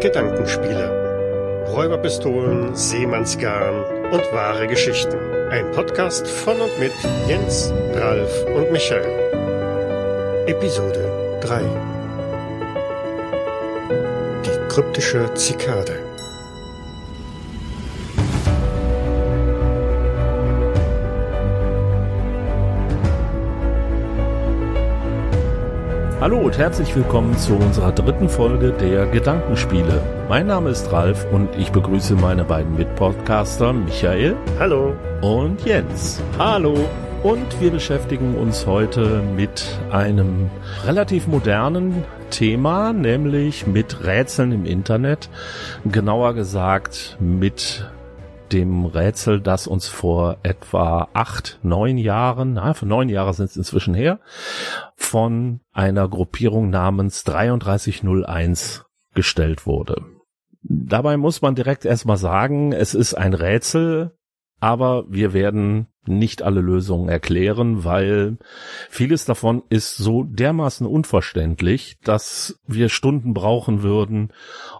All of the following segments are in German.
Gedankenspiele. Räuberpistolen, Seemannsgarn und wahre Geschichten. Ein Podcast von und mit Jens, Ralf und Michael. Episode 3. Die kryptische Zikade. Hallo und herzlich willkommen zu unserer dritten Folge der Gedankenspiele. Mein Name ist Ralf und ich begrüße meine beiden Mitpodcaster Michael. Hallo. Und Jens. Hallo. Und wir beschäftigen uns heute mit einem relativ modernen Thema, nämlich mit Rätseln im Internet. Genauer gesagt mit dem Rätsel, das uns vor etwa acht, neun Jahren, na, für neun Jahre sind es inzwischen her, von einer Gruppierung namens 3301 gestellt wurde. Dabei muss man direkt erstmal sagen, es ist ein Rätsel, aber wir werden nicht alle Lösungen erklären, weil vieles davon ist so dermaßen unverständlich, dass wir Stunden brauchen würden,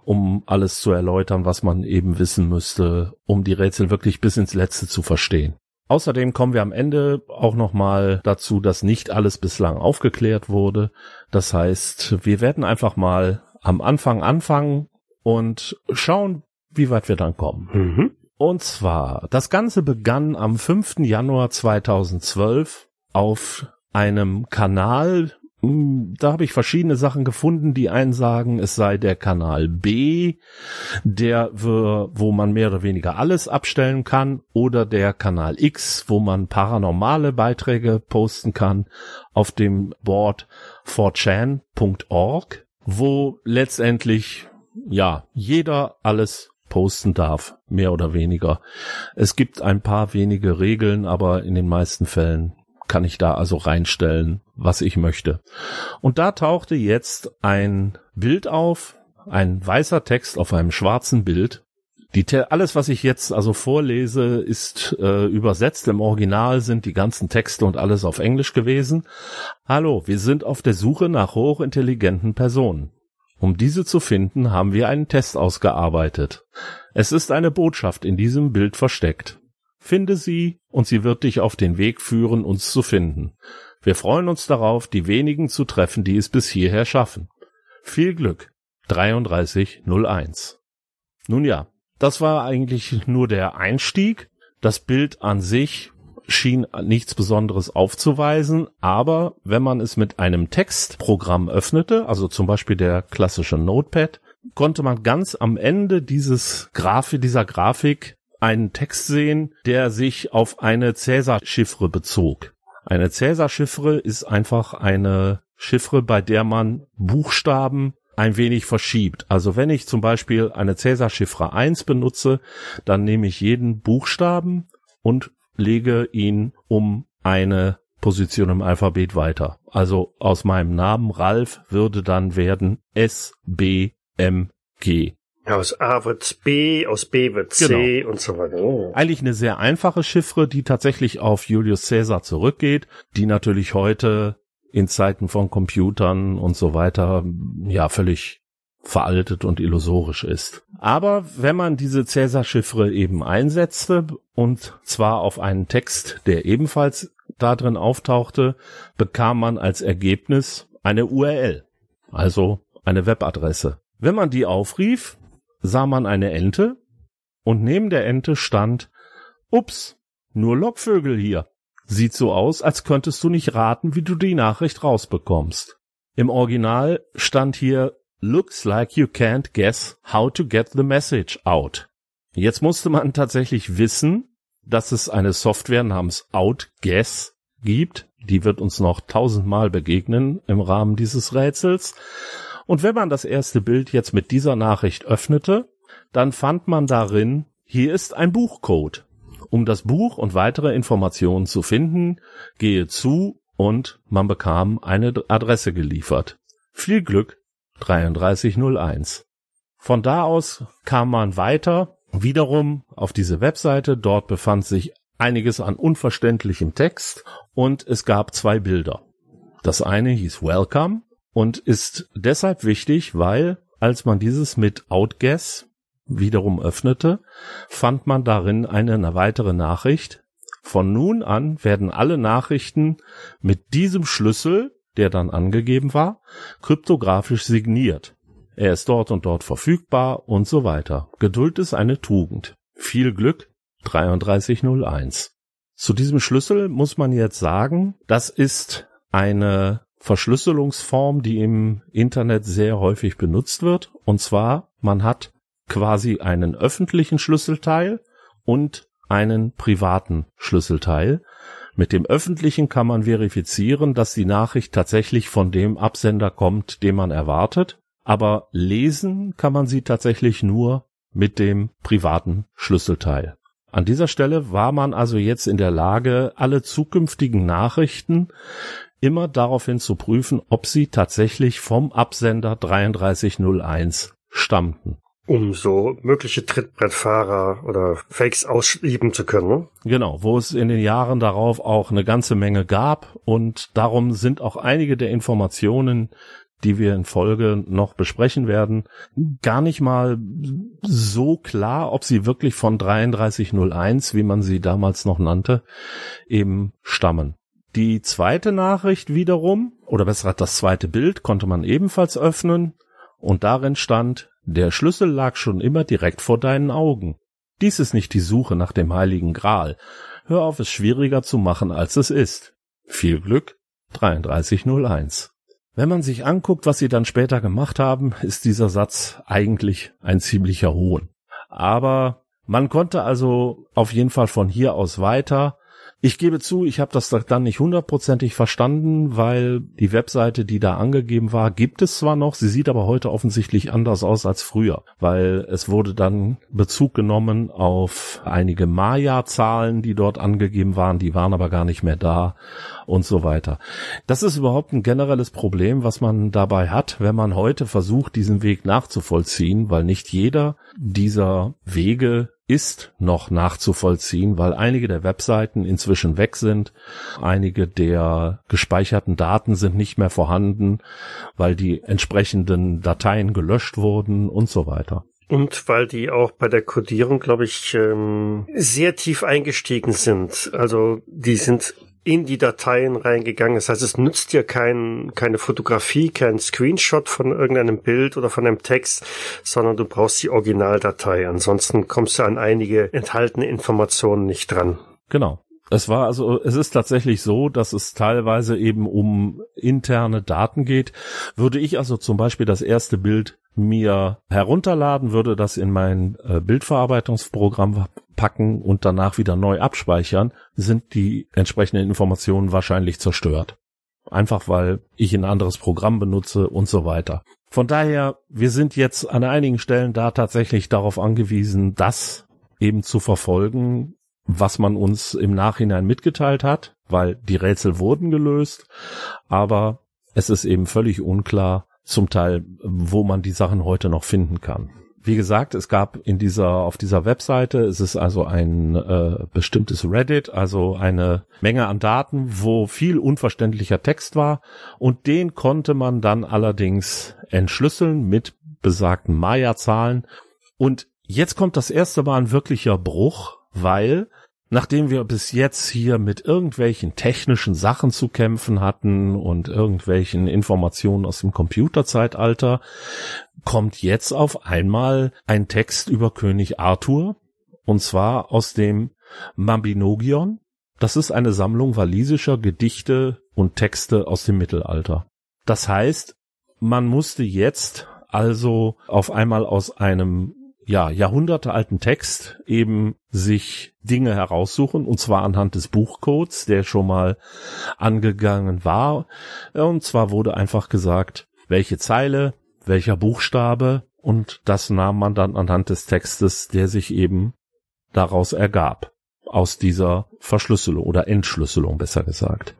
um alles zu erläutern, was man eben wissen müsste, um die Rätsel wirklich bis ins Letzte zu verstehen. Außerdem kommen wir am Ende auch nochmal dazu, dass nicht alles bislang aufgeklärt wurde. Das heißt, wir werden einfach mal am Anfang anfangen und schauen, wie weit wir dann kommen. Mhm. Und zwar, das Ganze begann am 5. Januar 2012 auf einem Kanal. Hm, Da habe ich verschiedene Sachen gefunden. Die einen sagen, es sei der Kanal B, der, wo man mehr oder weniger alles abstellen kann, oder der Kanal X, wo man paranormale Beiträge posten kann auf dem Board 4chan.org, wo letztendlich ja jeder alles posten darf, mehr oder weniger. Es gibt ein paar wenige Regeln, aber in den meisten Fällen kann ich da also reinstellen, was ich möchte. Und da tauchte jetzt ein Bild auf, ein weißer Text auf einem schwarzen Bild. Die alles, was ich jetzt also vorlese, ist äh, übersetzt. Im Original sind die ganzen Texte und alles auf Englisch gewesen. Hallo, wir sind auf der Suche nach hochintelligenten Personen. Um diese zu finden, haben wir einen Test ausgearbeitet. Es ist eine Botschaft in diesem Bild versteckt. Finde sie und sie wird dich auf den Weg führen, uns zu finden. Wir freuen uns darauf, die wenigen zu treffen, die es bis hierher schaffen. Viel Glück. 3301. Nun ja, das war eigentlich nur der Einstieg. Das Bild an sich schien nichts Besonderes aufzuweisen, aber wenn man es mit einem Textprogramm öffnete, also zum Beispiel der klassische Notepad, konnte man ganz am Ende dieses Grafik, dieser Grafik einen Text sehen, der sich auf eine Cäsar-Chiffre bezog. Eine Cäsar-Chiffre ist einfach eine Chiffre, bei der man Buchstaben ein wenig verschiebt. Also wenn ich zum Beispiel eine Cäsar-Chiffre 1 benutze, dann nehme ich jeden Buchstaben und lege ihn um eine Position im Alphabet weiter. Also aus meinem Namen Ralf würde dann werden S, B, M, G. Aus A wird's B, aus B wird C und so weiter. Oh. Eigentlich eine sehr einfache Chiffre, die tatsächlich auf Julius Caesar zurückgeht, die natürlich heute in Zeiten von Computern und so weiter ja völlig veraltet und illusorisch ist. Aber wenn man diese Cäsar-Chiffre eben einsetzte und zwar auf einen Text, der ebenfalls da drin auftauchte, bekam man als Ergebnis eine URL, also eine Webadresse. Wenn man die aufrief, sah man eine Ente und neben der Ente stand, ups, nur Lockvögel hier. Sieht so aus, als könntest du nicht raten, wie du die Nachricht rausbekommst. Im Original stand hier Looks like you can't guess how to get the message out. Jetzt musste man tatsächlich wissen, dass es eine Software namens OutGuess gibt. Die wird uns noch tausendmal begegnen im Rahmen dieses Rätsels. Und wenn man das erste Bild jetzt mit dieser Nachricht öffnete, dann fand man darin, hier ist ein Buchcode. Um das Buch und weitere Informationen zu finden, gehe zu und man bekam eine Adresse geliefert. Viel Glück 3301. Von da aus kam man weiter, wiederum auf diese Webseite. Dort befand sich einiges an unverständlichem Text und es gab zwei Bilder. Das eine hieß Welcome und ist deshalb wichtig, weil als man dieses mit Outguess wiederum öffnete, fand man darin eine weitere Nachricht. Von nun an werden alle Nachrichten mit diesem Schlüssel, der dann angegeben war, kryptografisch signiert. Er ist dort und dort verfügbar und so weiter. Geduld ist eine Tugend. Viel Glück 3301. Zu diesem Schlüssel muss man jetzt sagen, das ist eine Verschlüsselungsform, die im Internet sehr häufig benutzt wird. Und zwar, man hat quasi einen öffentlichen Schlüsselteil und einen privaten Schlüsselteil. Mit dem öffentlichen kann man verifizieren, dass die Nachricht tatsächlich von dem Absender kommt, den man erwartet. Aber lesen kann man sie tatsächlich nur mit dem privaten Schlüsselteil. An dieser Stelle war man also jetzt in der Lage, alle zukünftigen Nachrichten immer daraufhin zu prüfen, ob sie tatsächlich vom Absender 3301 stammten. Um so mögliche Trittbrettfahrer oder Fakes ausüben zu können. Ne? Genau, wo es in den Jahren darauf auch eine ganze Menge gab und darum sind auch einige der Informationen, die wir in Folge noch besprechen werden, gar nicht mal so klar, ob sie wirklich von 3301, wie man sie damals noch nannte, eben stammen. Die zweite Nachricht wiederum, oder besser das zweite Bild, konnte man ebenfalls öffnen und darin stand, der Schlüssel lag schon immer direkt vor deinen Augen. Dies ist nicht die Suche nach dem heiligen Gral. Hör auf, es schwieriger zu machen, als es ist. Viel Glück, 3301. Wenn man sich anguckt, was sie dann später gemacht haben, ist dieser Satz eigentlich ein ziemlicher Hohn. Aber man konnte also auf jeden Fall von hier aus weiter ich gebe zu, ich habe das dann nicht hundertprozentig verstanden, weil die Webseite, die da angegeben war, gibt es zwar noch, sie sieht aber heute offensichtlich anders aus als früher, weil es wurde dann Bezug genommen auf einige Maya-Zahlen, die dort angegeben waren, die waren aber gar nicht mehr da und so weiter. Das ist überhaupt ein generelles Problem, was man dabei hat, wenn man heute versucht, diesen Weg nachzuvollziehen, weil nicht jeder dieser Wege ist noch nachzuvollziehen, weil einige der Webseiten inzwischen weg sind, einige der gespeicherten Daten sind nicht mehr vorhanden, weil die entsprechenden Dateien gelöscht wurden und so weiter. Und weil die auch bei der Codierung, glaube ich, ähm, sehr tief eingestiegen sind. Also die sind in die Dateien reingegangen. Das heißt, es nützt dir kein, keine Fotografie, kein Screenshot von irgendeinem Bild oder von einem Text, sondern du brauchst die Originaldatei. Ansonsten kommst du an einige enthaltene Informationen nicht dran. Genau. Es war also, es ist tatsächlich so, dass es teilweise eben um interne Daten geht. Würde ich also zum Beispiel das erste Bild mir herunterladen, würde das in mein äh, Bildverarbeitungsprogramm packen und danach wieder neu abspeichern, sind die entsprechenden Informationen wahrscheinlich zerstört. Einfach weil ich ein anderes Programm benutze und so weiter. Von daher, wir sind jetzt an einigen Stellen da tatsächlich darauf angewiesen, das eben zu verfolgen, was man uns im Nachhinein mitgeteilt hat, weil die Rätsel wurden gelöst, aber es ist eben völlig unklar zum Teil, wo man die Sachen heute noch finden kann. Wie gesagt, es gab in dieser auf dieser Webseite, es ist also ein äh, bestimmtes Reddit, also eine Menge an Daten, wo viel unverständlicher Text war und den konnte man dann allerdings entschlüsseln mit besagten Maya-Zahlen und jetzt kommt das erste Mal ein wirklicher Bruch, weil nachdem wir bis jetzt hier mit irgendwelchen technischen Sachen zu kämpfen hatten und irgendwelchen Informationen aus dem Computerzeitalter, kommt jetzt auf einmal ein Text über König Arthur, und zwar aus dem Mabinogion. Das ist eine Sammlung walisischer Gedichte und Texte aus dem Mittelalter. Das heißt, man musste jetzt also auf einmal aus einem ja, jahrhundertealten Text eben sich Dinge heraussuchen, und zwar anhand des Buchcodes, der schon mal angegangen war. Und zwar wurde einfach gesagt, welche Zeile, welcher Buchstabe, und das nahm man dann anhand des Textes, der sich eben daraus ergab. Aus dieser Verschlüsselung oder Entschlüsselung, besser gesagt.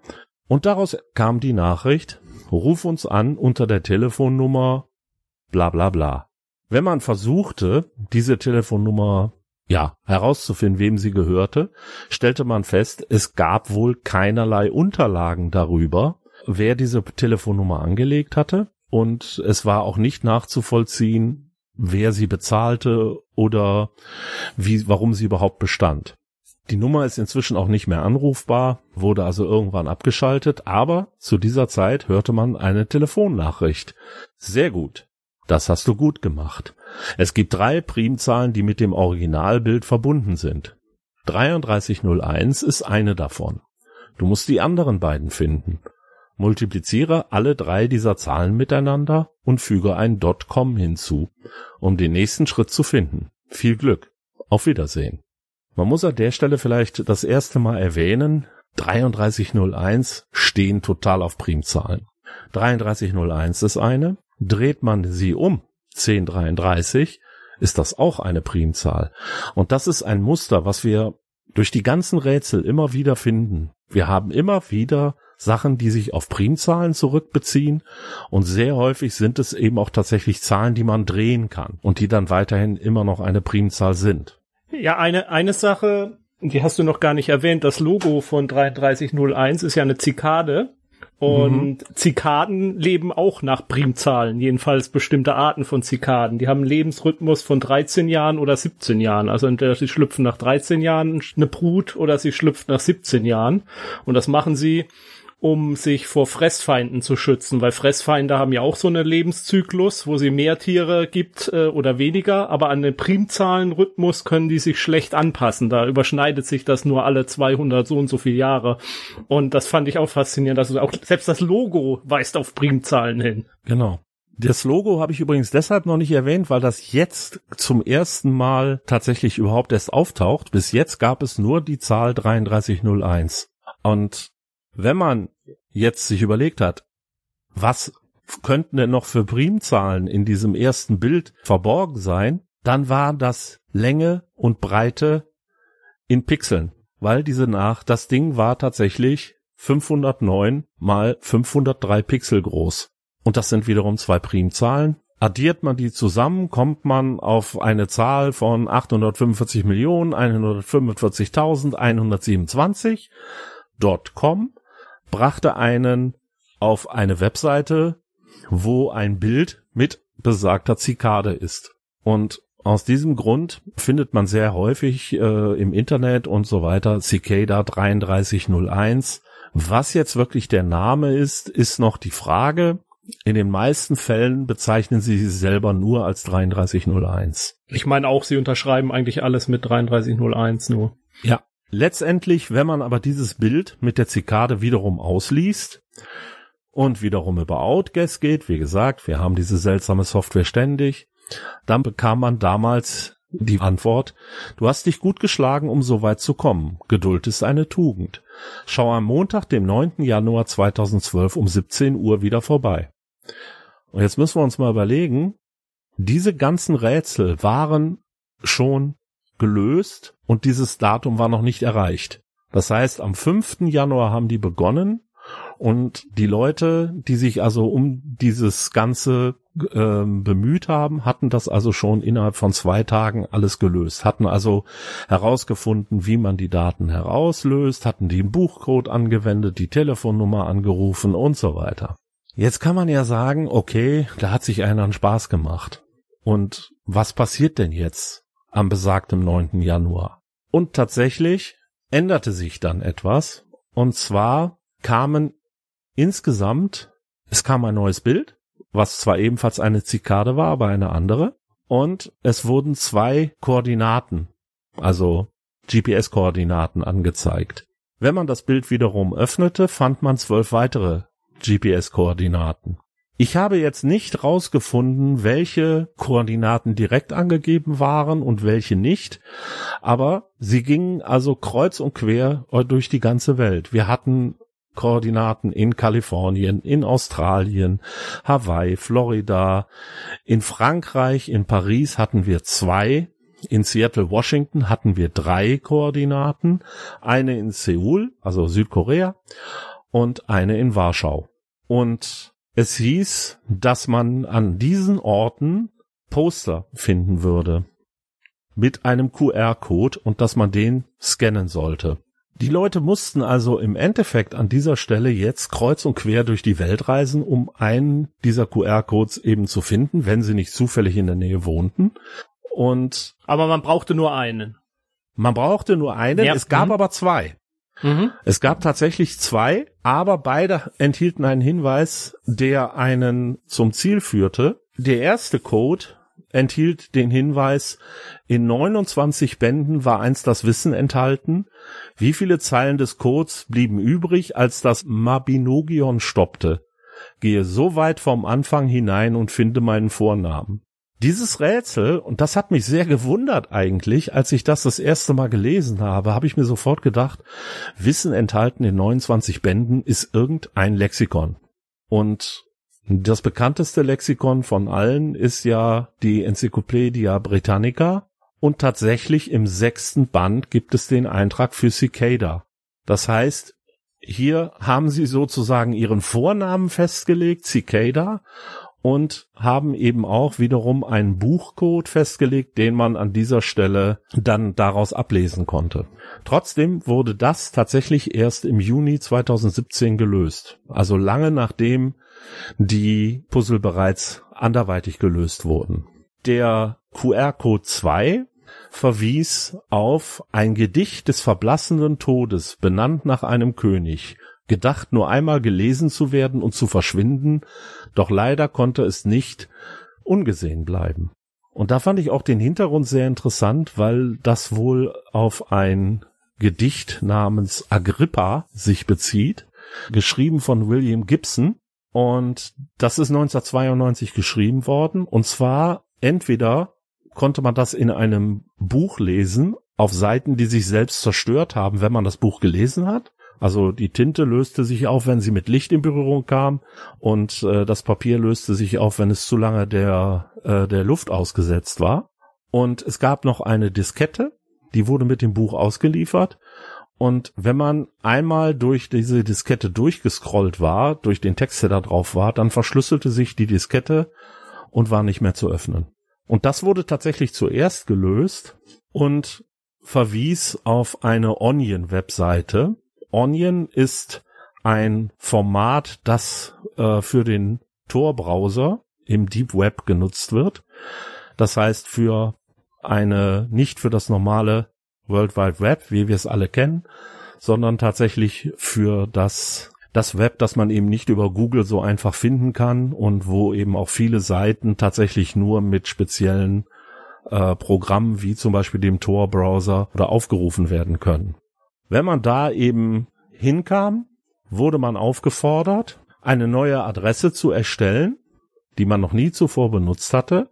Und daraus kam die Nachricht, ruf uns an unter der Telefonnummer bla bla bla. Wenn man versuchte, diese Telefonnummer ja, herauszufinden, wem sie gehörte, stellte man fest, es gab wohl keinerlei Unterlagen darüber, wer diese Telefonnummer angelegt hatte. und es war auch nicht nachzuvollziehen, wer sie bezahlte oder wie, warum sie überhaupt bestand. Die Nummer ist inzwischen auch nicht mehr anrufbar, wurde also irgendwann abgeschaltet, aber zu dieser Zeit hörte man eine Telefonnachricht. Sehr gut. Das hast du gut gemacht. Es gibt drei Primzahlen, die mit dem Originalbild verbunden sind. 3301 ist eine davon. Du musst die anderen beiden finden. Multipliziere alle drei dieser Zahlen miteinander und füge ein .com hinzu, um den nächsten Schritt zu finden. Viel Glück. Auf Wiedersehen. Man muss an der Stelle vielleicht das erste Mal erwähnen, 3301 stehen total auf Primzahlen. 3301 ist eine, dreht man sie um, 1033, ist das auch eine Primzahl. Und das ist ein Muster, was wir durch die ganzen Rätsel immer wieder finden. Wir haben immer wieder Sachen, die sich auf Primzahlen zurückbeziehen und sehr häufig sind es eben auch tatsächlich Zahlen, die man drehen kann und die dann weiterhin immer noch eine Primzahl sind. Ja, eine, eine Sache, die hast du noch gar nicht erwähnt, das Logo von 3301 ist ja eine Zikade. Und mhm. Zikaden leben auch nach Primzahlen, jedenfalls bestimmte Arten von Zikaden. Die haben einen Lebensrhythmus von 13 Jahren oder 17 Jahren. Also entweder sie schlüpfen nach 13 Jahren eine Brut oder sie schlüpft nach 17 Jahren. Und das machen sie um sich vor Fressfeinden zu schützen, weil Fressfeinde haben ja auch so einen Lebenszyklus, wo sie mehr Tiere gibt äh, oder weniger, aber an den Primzahlenrhythmus können die sich schlecht anpassen. Da überschneidet sich das nur alle 200 so und so viele Jahre. Und das fand ich auch faszinierend, dass auch selbst das Logo weist auf Primzahlen hin. Genau. Das Logo habe ich übrigens deshalb noch nicht erwähnt, weil das jetzt zum ersten Mal tatsächlich überhaupt erst auftaucht. Bis jetzt gab es nur die Zahl 3301. Und wenn man jetzt sich überlegt hat, was könnten denn noch für Primzahlen in diesem ersten Bild verborgen sein, dann war das Länge und Breite in Pixeln, weil diese nach, das Ding war tatsächlich 509 mal 503 Pixel groß. Und das sind wiederum zwei Primzahlen. Addiert man die zusammen, kommt man auf eine Zahl von 845 Millionen 145.127.com brachte einen auf eine Webseite, wo ein Bild mit besagter Zikade ist. Und aus diesem Grund findet man sehr häufig äh, im Internet und so weiter Cicada 3301. Was jetzt wirklich der Name ist, ist noch die Frage. In den meisten Fällen bezeichnen sie sich selber nur als 3301. Ich meine auch, sie unterschreiben eigentlich alles mit 3301 nur. Ja, Letztendlich, wenn man aber dieses Bild mit der Zikade wiederum ausliest und wiederum über Outguess geht, wie gesagt, wir haben diese seltsame Software ständig, dann bekam man damals die Antwort, du hast dich gut geschlagen, um so weit zu kommen. Geduld ist eine Tugend. Schau am Montag, dem 9. Januar 2012 um 17 Uhr wieder vorbei. Und jetzt müssen wir uns mal überlegen, diese ganzen Rätsel waren schon gelöst und dieses Datum war noch nicht erreicht. Das heißt, am 5. Januar haben die begonnen und die Leute, die sich also um dieses Ganze äh, bemüht haben, hatten das also schon innerhalb von zwei Tagen alles gelöst, hatten also herausgefunden, wie man die Daten herauslöst, hatten den Buchcode angewendet, die Telefonnummer angerufen und so weiter. Jetzt kann man ja sagen, okay, da hat sich einer einen Spaß gemacht. Und was passiert denn jetzt? Am besagtem 9. Januar. Und tatsächlich änderte sich dann etwas. Und zwar kamen insgesamt, es kam ein neues Bild, was zwar ebenfalls eine Zikade war, aber eine andere. Und es wurden zwei Koordinaten, also GPS-Koordinaten angezeigt. Wenn man das Bild wiederum öffnete, fand man zwölf weitere GPS-Koordinaten. Ich habe jetzt nicht rausgefunden, welche Koordinaten direkt angegeben waren und welche nicht, aber sie gingen also kreuz und quer durch die ganze Welt. Wir hatten Koordinaten in Kalifornien, in Australien, Hawaii, Florida, in Frankreich, in Paris hatten wir zwei, in Seattle, Washington hatten wir drei Koordinaten, eine in Seoul, also Südkorea, und eine in Warschau. Und es hieß, dass man an diesen Orten Poster finden würde mit einem QR-Code und dass man den scannen sollte. Die Leute mussten also im Endeffekt an dieser Stelle jetzt kreuz und quer durch die Welt reisen, um einen dieser QR-Codes eben zu finden, wenn sie nicht zufällig in der Nähe wohnten. Und aber man brauchte nur einen. Man brauchte nur einen, ja. es gab mhm. aber zwei. Mhm. Es gab tatsächlich zwei, aber beide enthielten einen Hinweis, der einen zum Ziel führte. Der erste Code enthielt den Hinweis, in 29 Bänden war einst das Wissen enthalten. Wie viele Zeilen des Codes blieben übrig, als das Mabinogion stoppte? Gehe so weit vom Anfang hinein und finde meinen Vornamen. Dieses Rätsel, und das hat mich sehr gewundert eigentlich, als ich das das erste Mal gelesen habe, habe ich mir sofort gedacht, Wissen enthalten in 29 Bänden ist irgendein Lexikon. Und das bekannteste Lexikon von allen ist ja die Enzyklopädia Britannica. Und tatsächlich im sechsten Band gibt es den Eintrag für Cicada. Das heißt, hier haben sie sozusagen ihren Vornamen festgelegt, Cicada, und haben eben auch wiederum einen Buchcode festgelegt, den man an dieser Stelle dann daraus ablesen konnte. Trotzdem wurde das tatsächlich erst im Juni 2017 gelöst. Also lange nachdem die Puzzle bereits anderweitig gelöst wurden. Der QR-Code 2 verwies auf ein Gedicht des verblassenden Todes, benannt nach einem König, gedacht nur einmal gelesen zu werden und zu verschwinden, doch leider konnte es nicht ungesehen bleiben. Und da fand ich auch den Hintergrund sehr interessant, weil das wohl auf ein Gedicht namens Agrippa sich bezieht, geschrieben von William Gibson, und das ist 1992 geschrieben worden. Und zwar entweder konnte man das in einem Buch lesen, auf Seiten, die sich selbst zerstört haben, wenn man das Buch gelesen hat. Also die Tinte löste sich auf, wenn sie mit Licht in Berührung kam und äh, das Papier löste sich auf, wenn es zu lange der, äh, der Luft ausgesetzt war. Und es gab noch eine Diskette, die wurde mit dem Buch ausgeliefert und wenn man einmal durch diese Diskette durchgescrollt war, durch den Text, der da drauf war, dann verschlüsselte sich die Diskette und war nicht mehr zu öffnen. Und das wurde tatsächlich zuerst gelöst und verwies auf eine Onion-Webseite. Onion ist ein Format, das äh, für den Tor-Browser im Deep Web genutzt wird. Das heißt, für eine, nicht für das normale World Wide Web, wie wir es alle kennen, sondern tatsächlich für das das Web, das man eben nicht über Google so einfach finden kann und wo eben auch viele Seiten tatsächlich nur mit speziellen äh, Programmen wie zum Beispiel dem Tor-Browser oder aufgerufen werden können. Wenn man da eben hinkam, wurde man aufgefordert, eine neue Adresse zu erstellen, die man noch nie zuvor benutzt hatte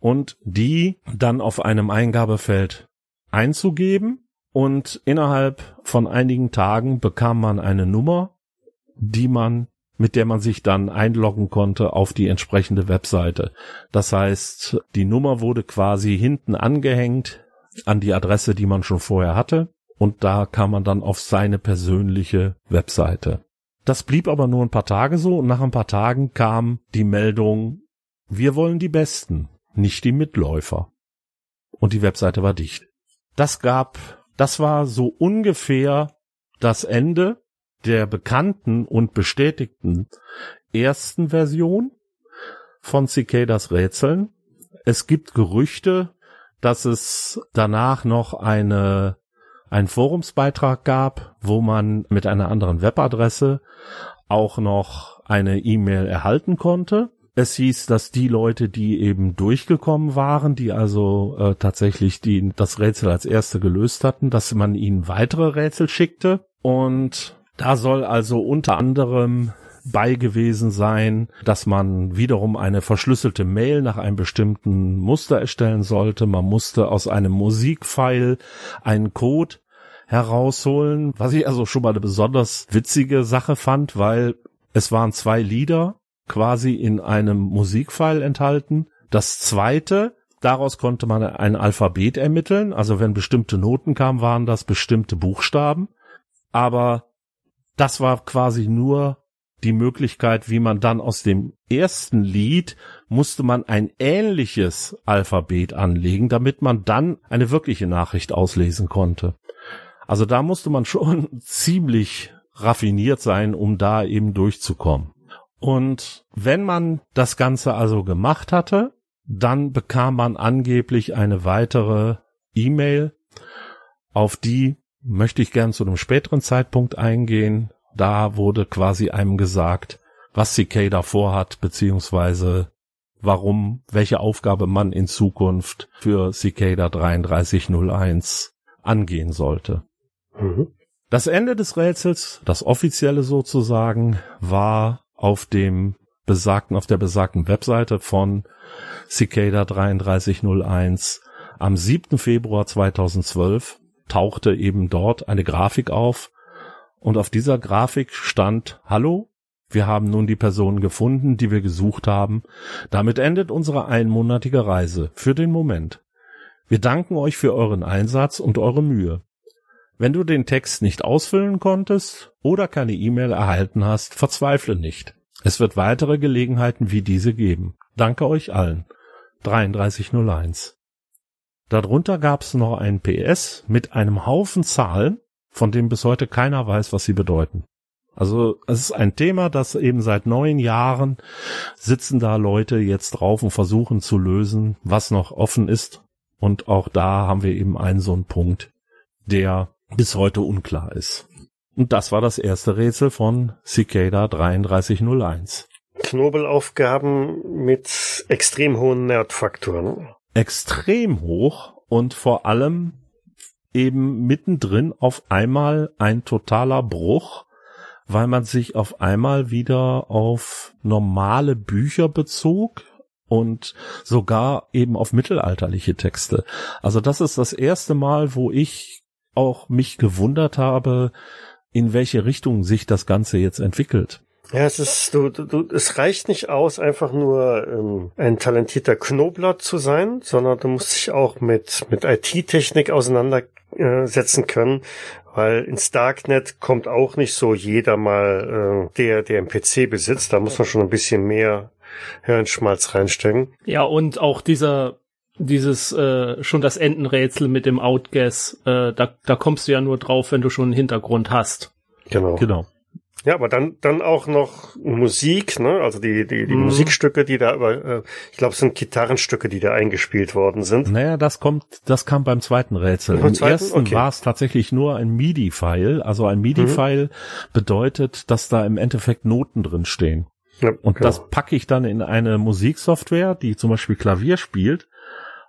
und die dann auf einem Eingabefeld einzugeben und innerhalb von einigen Tagen bekam man eine Nummer, die man mit der man sich dann einloggen konnte auf die entsprechende Webseite. Das heißt, die Nummer wurde quasi hinten angehängt an die Adresse, die man schon vorher hatte und da kam man dann auf seine persönliche Webseite. Das blieb aber nur ein paar Tage so und nach ein paar Tagen kam die Meldung, wir wollen die Besten, nicht die Mitläufer. Und die Webseite war dicht. Das gab, das war so ungefähr das Ende der bekannten und bestätigten ersten Version von Cicadas Rätseln. Es gibt Gerüchte, dass es danach noch eine, einen Forumsbeitrag gab, wo man mit einer anderen Webadresse auch noch eine E-Mail erhalten konnte. Es hieß, dass die Leute, die eben durchgekommen waren, die also äh, tatsächlich die, das Rätsel als erste gelöst hatten, dass man ihnen weitere Rätsel schickte. Und da soll also unter anderem bei gewesen sein, dass man wiederum eine verschlüsselte Mail nach einem bestimmten Muster erstellen sollte. Man musste aus einem Musikfile einen Code herausholen, was ich also schon mal eine besonders witzige Sache fand, weil es waren zwei Lieder quasi in einem Musikfile enthalten. Das zweite, daraus konnte man ein Alphabet ermitteln. Also wenn bestimmte Noten kamen, waren das bestimmte Buchstaben. Aber das war quasi nur die Möglichkeit, wie man dann aus dem ersten Lied musste man ein ähnliches Alphabet anlegen, damit man dann eine wirkliche Nachricht auslesen konnte. Also da musste man schon ziemlich raffiniert sein, um da eben durchzukommen. Und wenn man das Ganze also gemacht hatte, dann bekam man angeblich eine weitere E-Mail, auf die möchte ich gern zu einem späteren Zeitpunkt eingehen. Da wurde quasi einem gesagt, was Cicada vorhat, beziehungsweise warum, welche Aufgabe man in Zukunft für Cicada 3301 angehen sollte. Mhm. Das Ende des Rätsels, das offizielle sozusagen, war auf dem besagten, auf der besagten Webseite von Cicada 3301 am 7. Februar 2012 tauchte eben dort eine Grafik auf und auf dieser Grafik stand Hallo, wir haben nun die Person gefunden, die wir gesucht haben. Damit endet unsere einmonatige Reise für den Moment. Wir danken euch für euren Einsatz und eure Mühe. Wenn du den Text nicht ausfüllen konntest oder keine E-Mail erhalten hast, verzweifle nicht. Es wird weitere Gelegenheiten wie diese geben. Danke euch allen. 3301. Darunter gab es noch ein PS mit einem Haufen Zahlen, von dem bis heute keiner weiß, was sie bedeuten. Also es ist ein Thema, das eben seit neun Jahren sitzen da Leute jetzt drauf und versuchen zu lösen, was noch offen ist. Und auch da haben wir eben einen so einen Punkt, der bis heute unklar ist. Und das war das erste Rätsel von Cicada 3301. Knobelaufgaben mit extrem hohen Nerdfaktoren. Extrem hoch und vor allem eben mittendrin auf einmal ein totaler Bruch, weil man sich auf einmal wieder auf normale Bücher bezog und sogar eben auf mittelalterliche Texte. Also das ist das erste Mal, wo ich auch mich gewundert habe, in welche Richtung sich das Ganze jetzt entwickelt. Ja, es ist, du, du, es reicht nicht aus, einfach nur ähm, ein talentierter Knobler zu sein, sondern du musst dich auch mit, mit IT-Technik auseinandersetzen können, weil ins Darknet kommt auch nicht so jeder mal, äh, der, der einen PC besitzt. Da muss man schon ein bisschen mehr Hirnschmalz reinstecken. Ja, und auch dieser dieses äh, schon das Endenrätsel mit dem Outguess, äh, da, da kommst du ja nur drauf, wenn du schon einen Hintergrund hast. Genau. Genau. Ja, aber dann dann auch noch Musik, ne? Also die die die mhm. Musikstücke, die da über, äh, ich glaube, es sind Gitarrenstücke, die da eingespielt worden sind. Naja, das kommt, das kam beim zweiten Rätsel. Im zweiten? ersten okay. war es tatsächlich nur ein MIDI-File. Also ein MIDI-File mhm. bedeutet, dass da im Endeffekt Noten drin stehen. Ja, und genau. das packe ich dann in eine Musiksoftware, die zum Beispiel Klavier spielt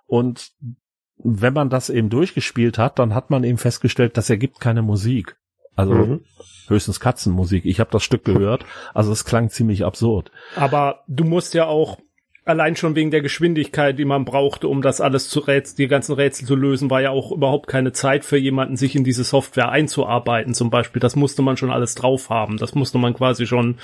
und wenn man das eben durchgespielt hat, dann hat man eben festgestellt, das ergibt keine Musik. Also mhm. höchstens Katzenmusik. Ich habe das Stück gehört, also es klang ziemlich absurd. Aber du musst ja auch allein schon wegen der Geschwindigkeit, die man brauchte, um das alles zu rätseln, die ganzen Rätsel zu lösen, war ja auch überhaupt keine Zeit für jemanden, sich in diese Software einzuarbeiten. Zum Beispiel, das musste man schon alles drauf haben. Das musste man quasi schon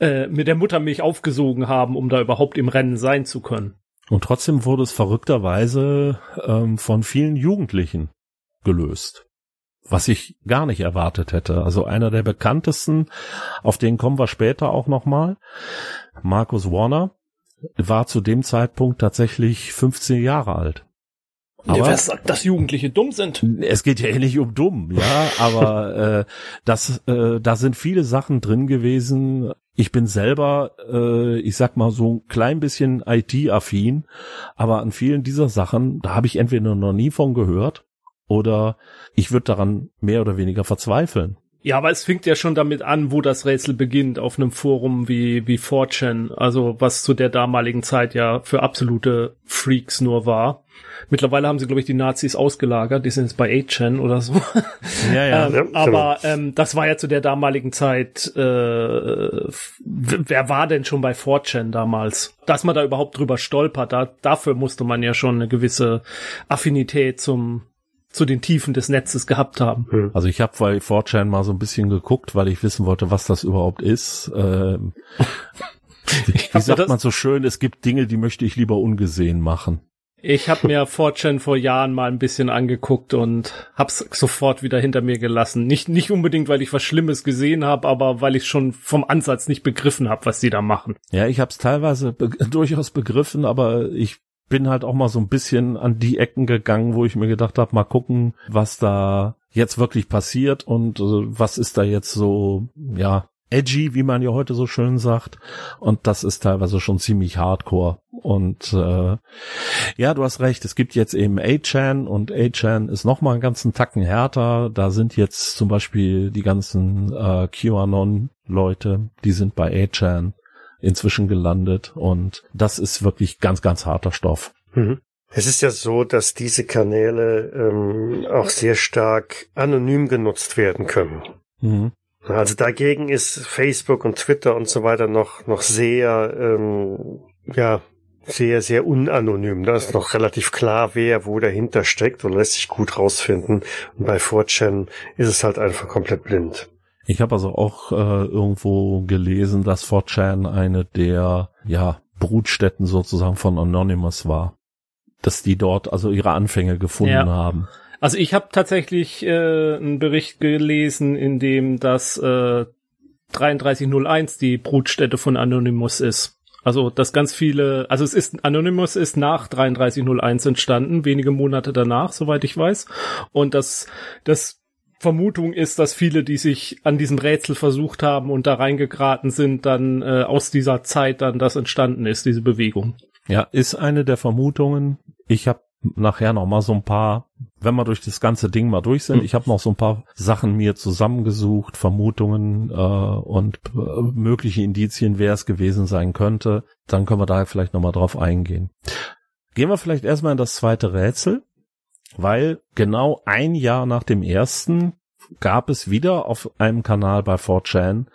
äh, mit der Muttermilch aufgesogen haben, um da überhaupt im Rennen sein zu können. Und trotzdem wurde es verrückterweise ähm, von vielen Jugendlichen gelöst. Was ich gar nicht erwartet hätte. Also einer der bekanntesten, auf den kommen wir später auch nochmal. Markus Warner war zu dem Zeitpunkt tatsächlich 15 Jahre alt. Aber ja, wer sagt, dass Jugendliche dumm sind? Es geht ja eh nicht um dumm, ja, aber äh, das, äh, da sind viele Sachen drin gewesen, ich bin selber, äh, ich sag mal so ein klein bisschen IT-affin, aber an vielen dieser Sachen, da habe ich entweder noch nie von gehört oder ich würde daran mehr oder weniger verzweifeln. Ja, aber es fängt ja schon damit an, wo das Rätsel beginnt, auf einem Forum wie, wie 4chan, also was zu der damaligen Zeit ja für absolute Freaks nur war. Mittlerweile haben sie, glaube ich, die Nazis ausgelagert. Die sind jetzt bei 8chan oder so. Ja, ja. ähm, ja aber ähm, das war ja zu der damaligen Zeit, äh, wer war denn schon bei 4chan damals? Dass man da überhaupt drüber stolpert, da, dafür musste man ja schon eine gewisse Affinität zum zu den Tiefen des Netzes gehabt haben. Hm. Also ich habe bei 4chan mal so ein bisschen geguckt, weil ich wissen wollte, was das überhaupt ist. Ähm, wie, wie sagt man so schön, es gibt Dinge, die möchte ich lieber ungesehen machen. Ich habe mir Fortune vor Jahren mal ein bisschen angeguckt und hab's sofort wieder hinter mir gelassen. Nicht nicht unbedingt, weil ich was Schlimmes gesehen habe, aber weil ich schon vom Ansatz nicht begriffen habe, was die da machen. Ja, ich habe es teilweise be durchaus begriffen, aber ich bin halt auch mal so ein bisschen an die Ecken gegangen, wo ich mir gedacht habe, mal gucken, was da jetzt wirklich passiert und äh, was ist da jetzt so, ja, edgy, wie man ja heute so schön sagt. Und das ist teilweise schon ziemlich hardcore. Und äh, ja, du hast recht, es gibt jetzt eben A-Chan und A-Chan ist nochmal einen ganzen Tacken härter. Da sind jetzt zum Beispiel die ganzen äh, QAnon-Leute, die sind bei A-Chan inzwischen gelandet und das ist wirklich ganz, ganz harter Stoff. Mhm. Es ist ja so, dass diese Kanäle ähm, auch sehr stark anonym genutzt werden können. Mhm. Also dagegen ist Facebook und Twitter und so weiter noch noch sehr ähm, ja sehr sehr unanonym. Da ist noch relativ klar, wer wo dahinter steckt und lässt sich gut rausfinden. Und bei 4chan ist es halt einfach komplett blind. Ich habe also auch äh, irgendwo gelesen, dass 4chan eine der ja Brutstätten sozusagen von Anonymous war dass die dort also ihre Anfänge gefunden ja. haben. Also ich habe tatsächlich äh, einen Bericht gelesen, in dem das äh, 3301 die Brutstätte von Anonymous ist. Also dass ganz viele, also es ist Anonymous ist nach 3301 entstanden, wenige Monate danach, soweit ich weiß, und das das Vermutung ist, dass viele, die sich an diesem Rätsel versucht haben und da reingegraten sind, dann äh, aus dieser Zeit dann das entstanden ist, diese Bewegung. Ja, ist eine der Vermutungen. Ich habe nachher noch mal so ein paar, wenn wir durch das ganze Ding mal durch sind, ich habe noch so ein paar Sachen mir zusammengesucht, Vermutungen äh, und äh, mögliche Indizien, wer es gewesen sein könnte. Dann können wir da vielleicht noch mal drauf eingehen. Gehen wir vielleicht erstmal in das zweite Rätsel, weil genau ein Jahr nach dem ersten gab es wieder auf einem Kanal bei 4chan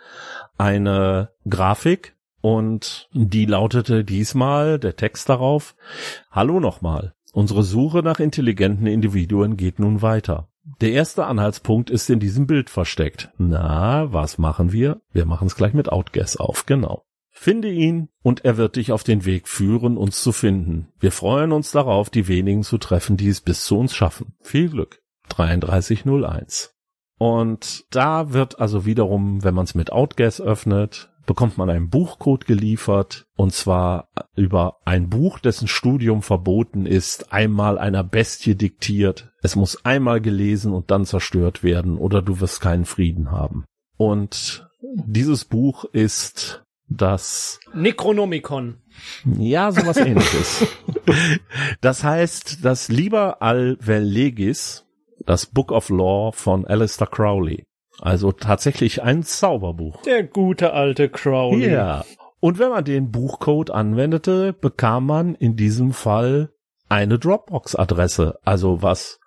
eine Grafik, und die lautete diesmal, der Text darauf, Hallo nochmal. Unsere Suche nach intelligenten Individuen geht nun weiter. Der erste Anhaltspunkt ist in diesem Bild versteckt. Na, was machen wir? Wir machen es gleich mit Outguess auf, genau. Finde ihn und er wird dich auf den Weg führen, uns zu finden. Wir freuen uns darauf, die wenigen zu treffen, die es bis zu uns schaffen. Viel Glück. 3301. Und da wird also wiederum, wenn man es mit Outguess öffnet, bekommt man einen Buchcode geliefert und zwar über ein Buch, dessen Studium verboten ist, einmal einer Bestie diktiert. Es muss einmal gelesen und dann zerstört werden oder du wirst keinen Frieden haben. Und dieses Buch ist das Necronomicon. Ja, sowas ähnliches. das heißt, das Liber al Verlegis, das Book of Law von Alistair Crowley. Also tatsächlich ein Zauberbuch. Der gute alte Crowley. Ja. Und wenn man den Buchcode anwendete, bekam man in diesem Fall eine Dropbox-Adresse, also was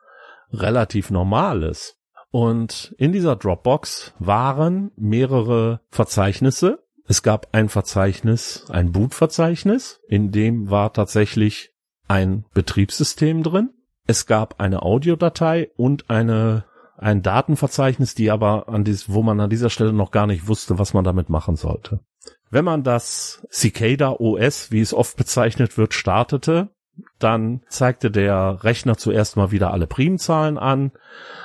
relativ normales. Und in dieser Dropbox waren mehrere Verzeichnisse. Es gab ein Verzeichnis, ein Boot-Verzeichnis, in dem war tatsächlich ein Betriebssystem drin. Es gab eine Audiodatei und eine ein Datenverzeichnis, die aber an dies, wo man an dieser Stelle noch gar nicht wusste, was man damit machen sollte. Wenn man das Cicada OS, wie es oft bezeichnet wird, startete, dann zeigte der Rechner zuerst mal wieder alle Primzahlen an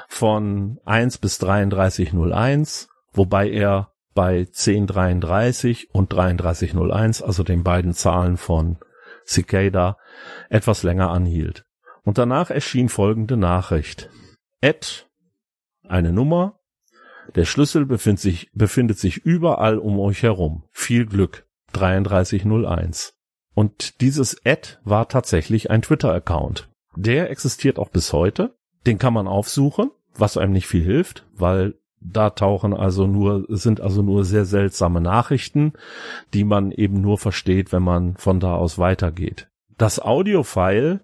von 1 bis 3301, wobei er bei 1033 und 3301, also den beiden Zahlen von Cicada, etwas länger anhielt. Und danach erschien folgende Nachricht. Ed eine Nummer. Der Schlüssel befindet sich, befindet sich überall um euch herum. Viel Glück. 3301. Und dieses Ad war tatsächlich ein Twitter-Account. Der existiert auch bis heute. Den kann man aufsuchen, was einem nicht viel hilft, weil da tauchen also nur, sind also nur sehr seltsame Nachrichten, die man eben nur versteht, wenn man von da aus weitergeht. Das Audio-File,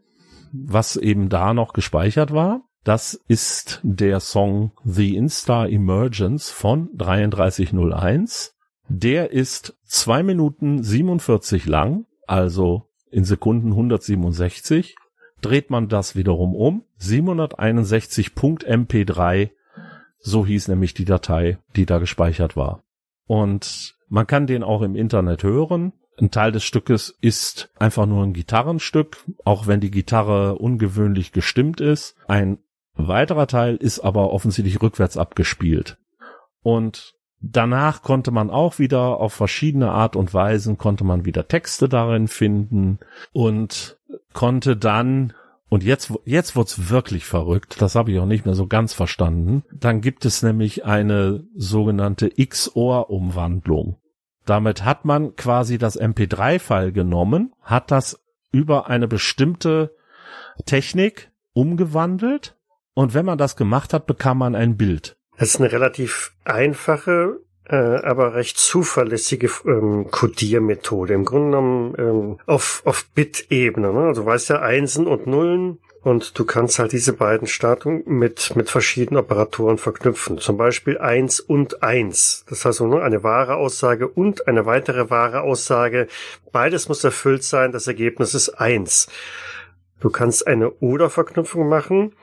was eben da noch gespeichert war, das ist der Song The Instar Emergence von 3301. Der ist zwei Minuten 47 lang, also in Sekunden 167. Dreht man das wiederum um, 761.mp3, so hieß nämlich die Datei, die da gespeichert war. Und man kann den auch im Internet hören. Ein Teil des Stückes ist einfach nur ein Gitarrenstück, auch wenn die Gitarre ungewöhnlich gestimmt ist. Ein weiterer Teil ist aber offensichtlich rückwärts abgespielt. Und danach konnte man auch wieder auf verschiedene Art und Weisen konnte man wieder Texte darin finden und konnte dann und jetzt, jetzt wird's wirklich verrückt. Das habe ich auch nicht mehr so ganz verstanden. Dann gibt es nämlich eine sogenannte XOR-Umwandlung. Damit hat man quasi das MP3-File genommen, hat das über eine bestimmte Technik umgewandelt und wenn man das gemacht hat, bekam man ein Bild. Das ist eine relativ einfache, äh, aber recht zuverlässige ähm, Codiermethode. Im Grunde genommen ähm, auf, auf Bit-Ebene. Ne? Also du weißt ja Einsen und Nullen und du kannst halt diese beiden Startungen mit, mit verschiedenen Operatoren verknüpfen. Zum Beispiel eins und eins. Das heißt nur eine wahre Aussage und eine weitere wahre Aussage. Beides muss erfüllt sein. Das Ergebnis ist eins. Du kannst eine Oder-Verknüpfung machen.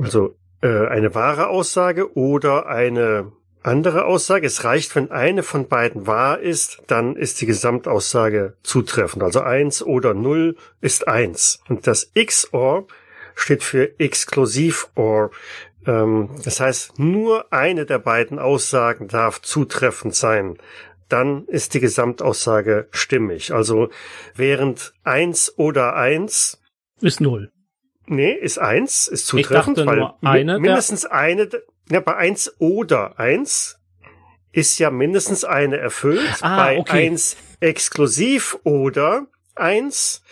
Also äh, eine wahre Aussage oder eine andere Aussage. Es reicht, wenn eine von beiden wahr ist, dann ist die Gesamtaussage zutreffend. Also eins oder null ist eins. Und das XOR steht für exklusiv or. Ähm, das heißt, nur eine der beiden Aussagen darf zutreffend sein. Dann ist die Gesamtaussage stimmig. Also während eins oder eins ist null. Nee, ist eins, ist zutreffend, weil nur eine mindestens eine, ja, bei eins oder eins ist ja mindestens eine erfüllt. Ah, bei okay. eins exklusiv oder eins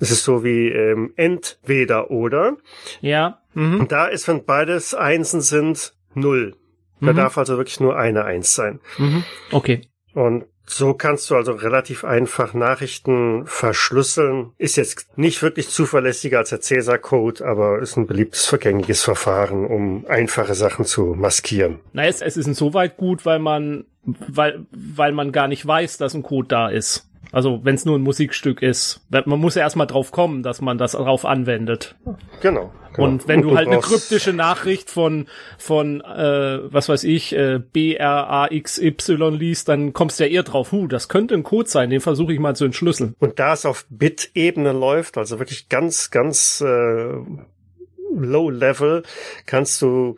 das ist so wie ähm, entweder oder. Ja. Mhm. Und da ist, wenn beides Einsen sind, null. Da Mhm. darf also wirklich nur eine Eins sein. Mhm. Okay. Und so kannst du also relativ einfach Nachrichten verschlüsseln. Ist jetzt nicht wirklich zuverlässiger als der Cäsar-Code, aber ist ein beliebtes vergängliches Verfahren, um einfache Sachen zu maskieren. Na, es, ist insoweit gut, weil man, weil, weil man gar nicht weiß, dass ein Code da ist. Also, wenn es nur ein Musikstück ist. Man muss ja erstmal drauf kommen, dass man das darauf anwendet. Genau. genau. Und wenn du halt eine kryptische Nachricht von, von äh, was weiß ich, äh, BRAXY liest, dann kommst du ja eher drauf, hu, das könnte ein Code sein, den versuche ich mal zu entschlüsseln. Und da es auf Bit-Ebene läuft, also wirklich ganz, ganz äh, low level, kannst du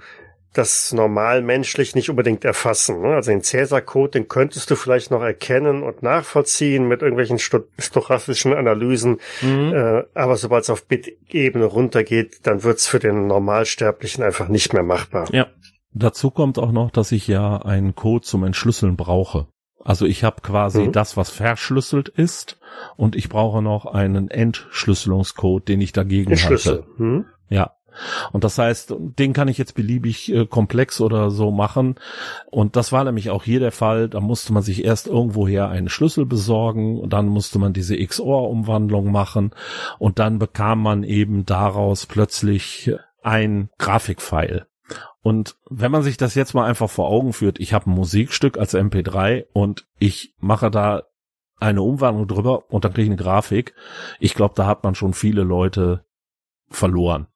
das normal menschlich nicht unbedingt erfassen. Ne? Also den Cäsar-Code, den könntest du vielleicht noch erkennen und nachvollziehen mit irgendwelchen sto stochastischen Analysen. Äh, aber sobald es auf Bit-Ebene runtergeht, dann wird's für den Normalsterblichen einfach nicht mehr machbar. Ja. Dazu kommt auch noch, dass ich ja einen Code zum Entschlüsseln brauche. Also ich habe quasi Mhm. das, was verschlüsselt ist, und ich brauche noch einen Entschlüsselungscode, den ich dagegen halte. Hm? Ja. Und das heißt, den kann ich jetzt beliebig äh, komplex oder so machen. Und das war nämlich auch hier der Fall. Da musste man sich erst irgendwoher einen Schlüssel besorgen und dann musste man diese XOR-Umwandlung machen und dann bekam man eben daraus plötzlich ein Grafikfile. Und wenn man sich das jetzt mal einfach vor Augen führt, ich habe ein Musikstück als MP3 und ich mache da eine Umwandlung drüber und dann kriege ich eine Grafik. Ich glaube, da hat man schon viele Leute verloren.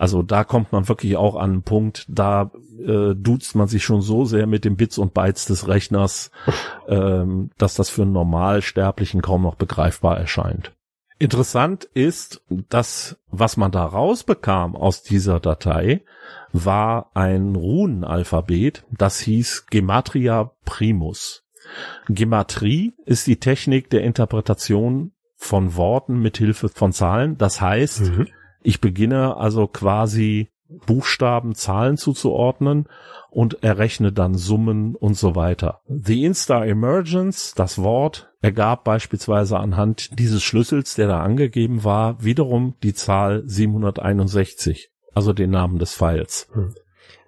Also da kommt man wirklich auch an einen Punkt, da äh, duzt man sich schon so sehr mit den Bits und Bytes des Rechners, ähm, dass das für einen Normalsterblichen kaum noch begreifbar erscheint. Interessant ist, dass was man da rausbekam aus dieser Datei, war ein Runenalphabet, das hieß Gematria Primus. Gematrie ist die Technik der Interpretation von Worten mit Hilfe von Zahlen. Das heißt, Mhm. Ich beginne also quasi Buchstaben, Zahlen zuzuordnen und errechne dann Summen und so weiter. The Instar Emergence, das Wort, ergab beispielsweise anhand dieses Schlüssels, der da angegeben war, wiederum die Zahl 761, also den Namen des Files.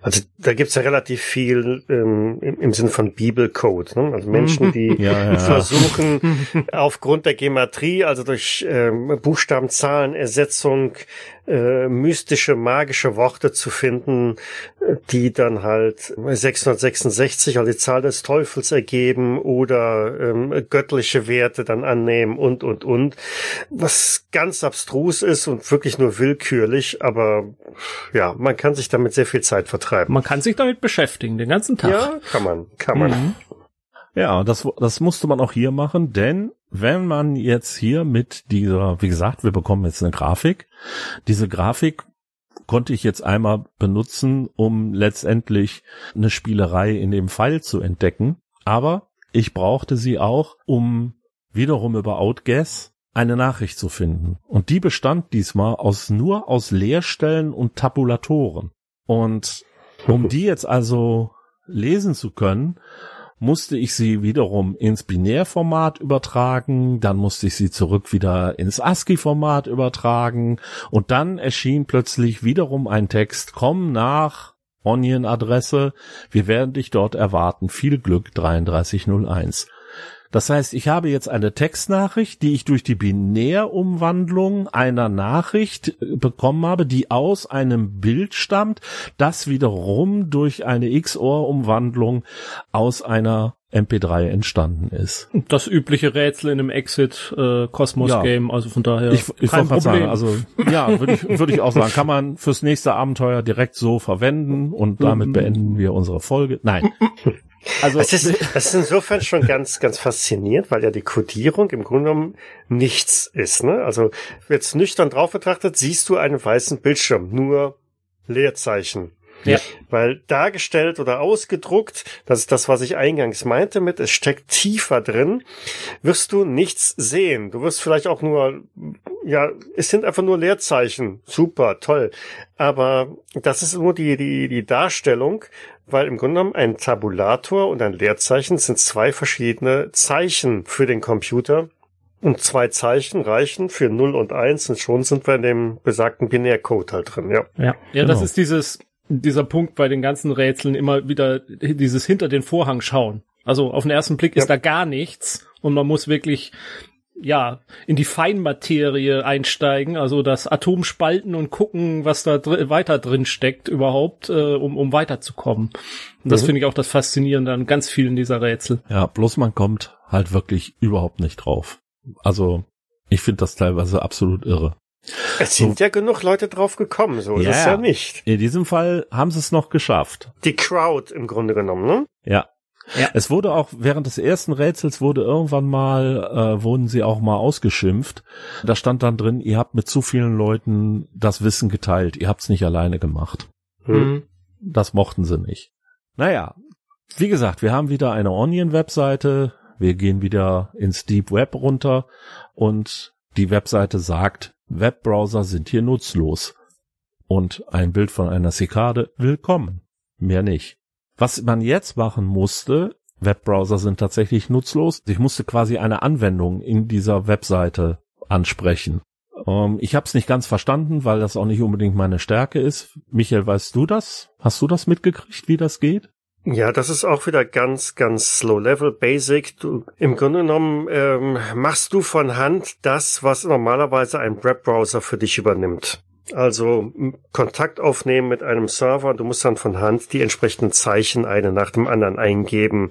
Also da gibt's ja relativ viel ähm, im, im Sinn von Bibelcode. Ne? Also Menschen, die Ja, ja. versuchen, aufgrund der Gematrie, also durch ähm, Buchstaben, Zahlen, Ersetzung, äh, mystische, magische Worte zu finden, die dann halt 666, also die Zahl des Teufels ergeben oder ähm, göttliche Werte dann annehmen und, und, und. Was ganz abstrus ist und wirklich nur willkürlich, aber ja, man kann sich damit sehr viel Zeit vertreiben. Man kann sich damit beschäftigen, den ganzen Tag. Ja, kann man, kann man. Mhm. Ja, das, das musste man auch hier machen, denn wenn man jetzt hier mit dieser, wie gesagt, wir bekommen jetzt eine Grafik, diese Grafik konnte ich jetzt einmal benutzen, um letztendlich eine Spielerei in dem Pfeil zu entdecken, aber ich brauchte sie auch, um wiederum über Outguess eine Nachricht zu finden. Und die bestand diesmal aus nur aus Leerstellen und Tabulatoren. Und um die jetzt also lesen zu können, musste ich sie wiederum ins Binärformat übertragen, dann musste ich sie zurück wieder ins ASCII-Format übertragen und dann erschien plötzlich wiederum ein Text, komm nach Onion-Adresse, wir werden dich dort erwarten, viel Glück 3301. Das heißt, ich habe jetzt eine Textnachricht, die ich durch die Binärumwandlung einer Nachricht äh, bekommen habe, die aus einem Bild stammt, das wiederum durch eine XOR-Umwandlung aus einer MP3 entstanden ist. Das übliche Rätsel in einem Exit äh, ja. Game, also von daher ich, ich kein Problem. Sagen, also ja, würde ich würde ich auch sagen, kann man fürs nächste Abenteuer direkt so verwenden und damit mhm. beenden wir unsere Folge. Nein. Also es ist, es ist insofern schon ganz, ganz faszinierend, weil ja die Codierung im Grunde genommen nichts ist. Ne? Also jetzt nüchtern drauf betrachtet, siehst du einen weißen Bildschirm, nur Leerzeichen. Ja. Weil dargestellt oder ausgedruckt, das ist das, was ich eingangs meinte mit, es steckt tiefer drin, wirst du nichts sehen. Du wirst vielleicht auch nur, ja, es sind einfach nur Leerzeichen. Super, toll. Aber das ist nur die, die, die Darstellung weil im Grunde genommen ein Tabulator und ein Leerzeichen sind zwei verschiedene Zeichen für den Computer. Und zwei Zeichen reichen für 0 und 1 und schon sind wir in dem besagten Binärcode halt drin, ja. Ja, ja genau. das ist dieses, dieser Punkt bei den ganzen Rätseln immer wieder dieses hinter den Vorhang schauen. Also auf den ersten Blick ja. ist da gar nichts und man muss wirklich ja, in die Feinmaterie einsteigen, also das Atom spalten und gucken, was da dr weiter drin steckt überhaupt, äh, um, um weiterzukommen. Und das mhm. finde ich auch das Faszinierende an ganz vielen dieser Rätsel. Ja, bloß man kommt halt wirklich überhaupt nicht drauf. Also, ich finde das teilweise absolut irre. Es sind so. ja genug Leute drauf gekommen, so ja, ist es ja nicht. In diesem Fall haben sie es noch geschafft. Die Crowd im Grunde genommen, ne? Ja, ja. Es wurde auch während des ersten Rätsels wurde irgendwann mal, äh, wurden sie auch mal ausgeschimpft. Da stand dann drin, ihr habt mit zu vielen Leuten das Wissen geteilt, ihr habt's nicht alleine gemacht. Hm. Das mochten sie nicht. Naja, wie gesagt, wir haben wieder eine Onion-Webseite, wir gehen wieder ins Deep Web runter und die Webseite sagt, Webbrowser sind hier nutzlos. Und ein Bild von einer Zikade, willkommen. Mehr nicht. Was man jetzt machen musste, Webbrowser sind tatsächlich nutzlos. Ich musste quasi eine Anwendung in dieser Webseite ansprechen. Ähm, ich habe es nicht ganz verstanden, weil das auch nicht unbedingt meine Stärke ist. Michael, weißt du das? Hast du das mitgekriegt, wie das geht? Ja, das ist auch wieder ganz, ganz low level, basic. Du, Im Grunde genommen ähm, machst du von Hand das, was normalerweise ein Webbrowser für dich übernimmt. Also Kontakt aufnehmen mit einem Server. Du musst dann von Hand die entsprechenden Zeichen eine nach dem anderen eingeben.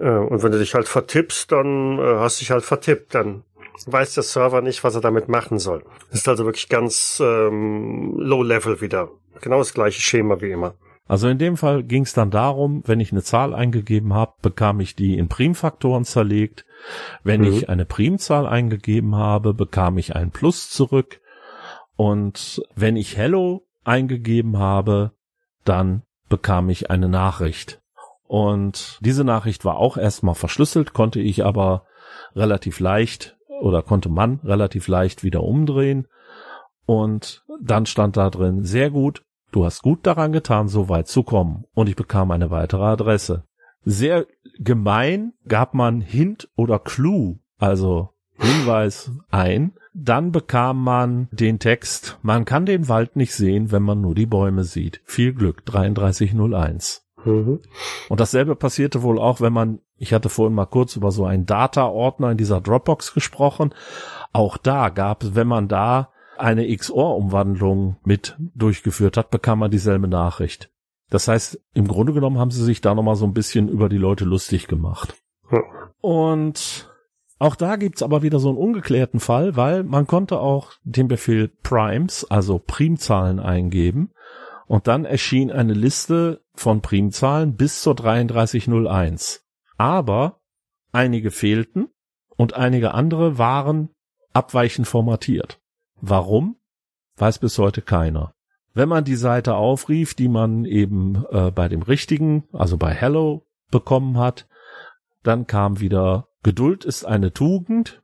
Äh, und wenn du dich halt vertippst, dann äh, hast du dich halt vertippt. Dann weiß der Server nicht, was er damit machen soll. Das ist also wirklich ganz ähm, low level wieder. Genau das gleiche Schema wie immer. Also in dem Fall ging es dann darum, wenn ich eine Zahl eingegeben habe, bekam ich die in Primfaktoren zerlegt. Wenn mhm. ich eine Primzahl eingegeben habe, bekam ich ein Plus zurück. Und wenn ich Hello eingegeben habe, dann bekam ich eine Nachricht. Und diese Nachricht war auch erstmal verschlüsselt, konnte ich aber relativ leicht oder konnte man relativ leicht wieder umdrehen. Und dann stand da drin, sehr gut, du hast gut daran getan, so weit zu kommen. Und ich bekam eine weitere Adresse. Sehr gemein gab man Hint oder Clue, also Hinweis ein. Dann bekam man den Text, man kann den Wald nicht sehen, wenn man nur die Bäume sieht. Viel Glück, 3301. Mhm. Und dasselbe passierte wohl auch, wenn man, ich hatte vorhin mal kurz über so einen Data-Ordner in dieser Dropbox gesprochen. Auch da gab es, wenn man da eine XOR-Umwandlung mit durchgeführt hat, bekam man dieselbe Nachricht. Das heißt, im Grunde genommen haben sie sich da nochmal so ein bisschen über die Leute lustig gemacht. Mhm. Und auch da gibt's aber wieder so einen ungeklärten Fall, weil man konnte auch den Befehl Primes, also Primzahlen eingeben und dann erschien eine Liste von Primzahlen bis zur 3301. Aber einige fehlten und einige andere waren abweichend formatiert. Warum? Weiß bis heute keiner. Wenn man die Seite aufrief, die man eben äh, bei dem richtigen, also bei Hello bekommen hat, dann kam wieder Geduld ist eine Tugend.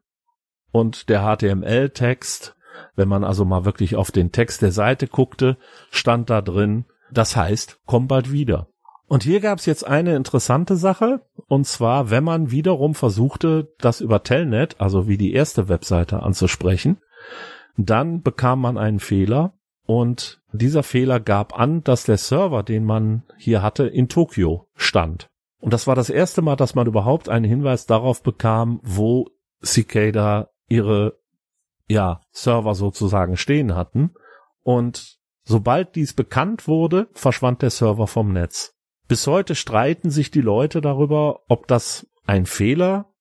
und der HTML-Text, wenn man also mal wirklich auf den Text der Seite guckte, stand da drin, das heißt, komm bald wieder. Und hier gab es jetzt eine interessante Sache, und zwar, wenn man wiederum versuchte, das über Telnet, also wie die erste Webseite anzusprechen, dann bekam man einen Fehler und dieser Fehler gab an, dass der Server, den man hier hatte, in Tokio stand. Und das war das erste Mal, dass man überhaupt einen Hinweis darauf bekam, wo Cicada ihre ja, Server sozusagen stehen hatten. Und sobald dies bekannt wurde, verschwand der Server vom Netz. Bis heute streiten sich die Leute darüber, ob das ein Fehler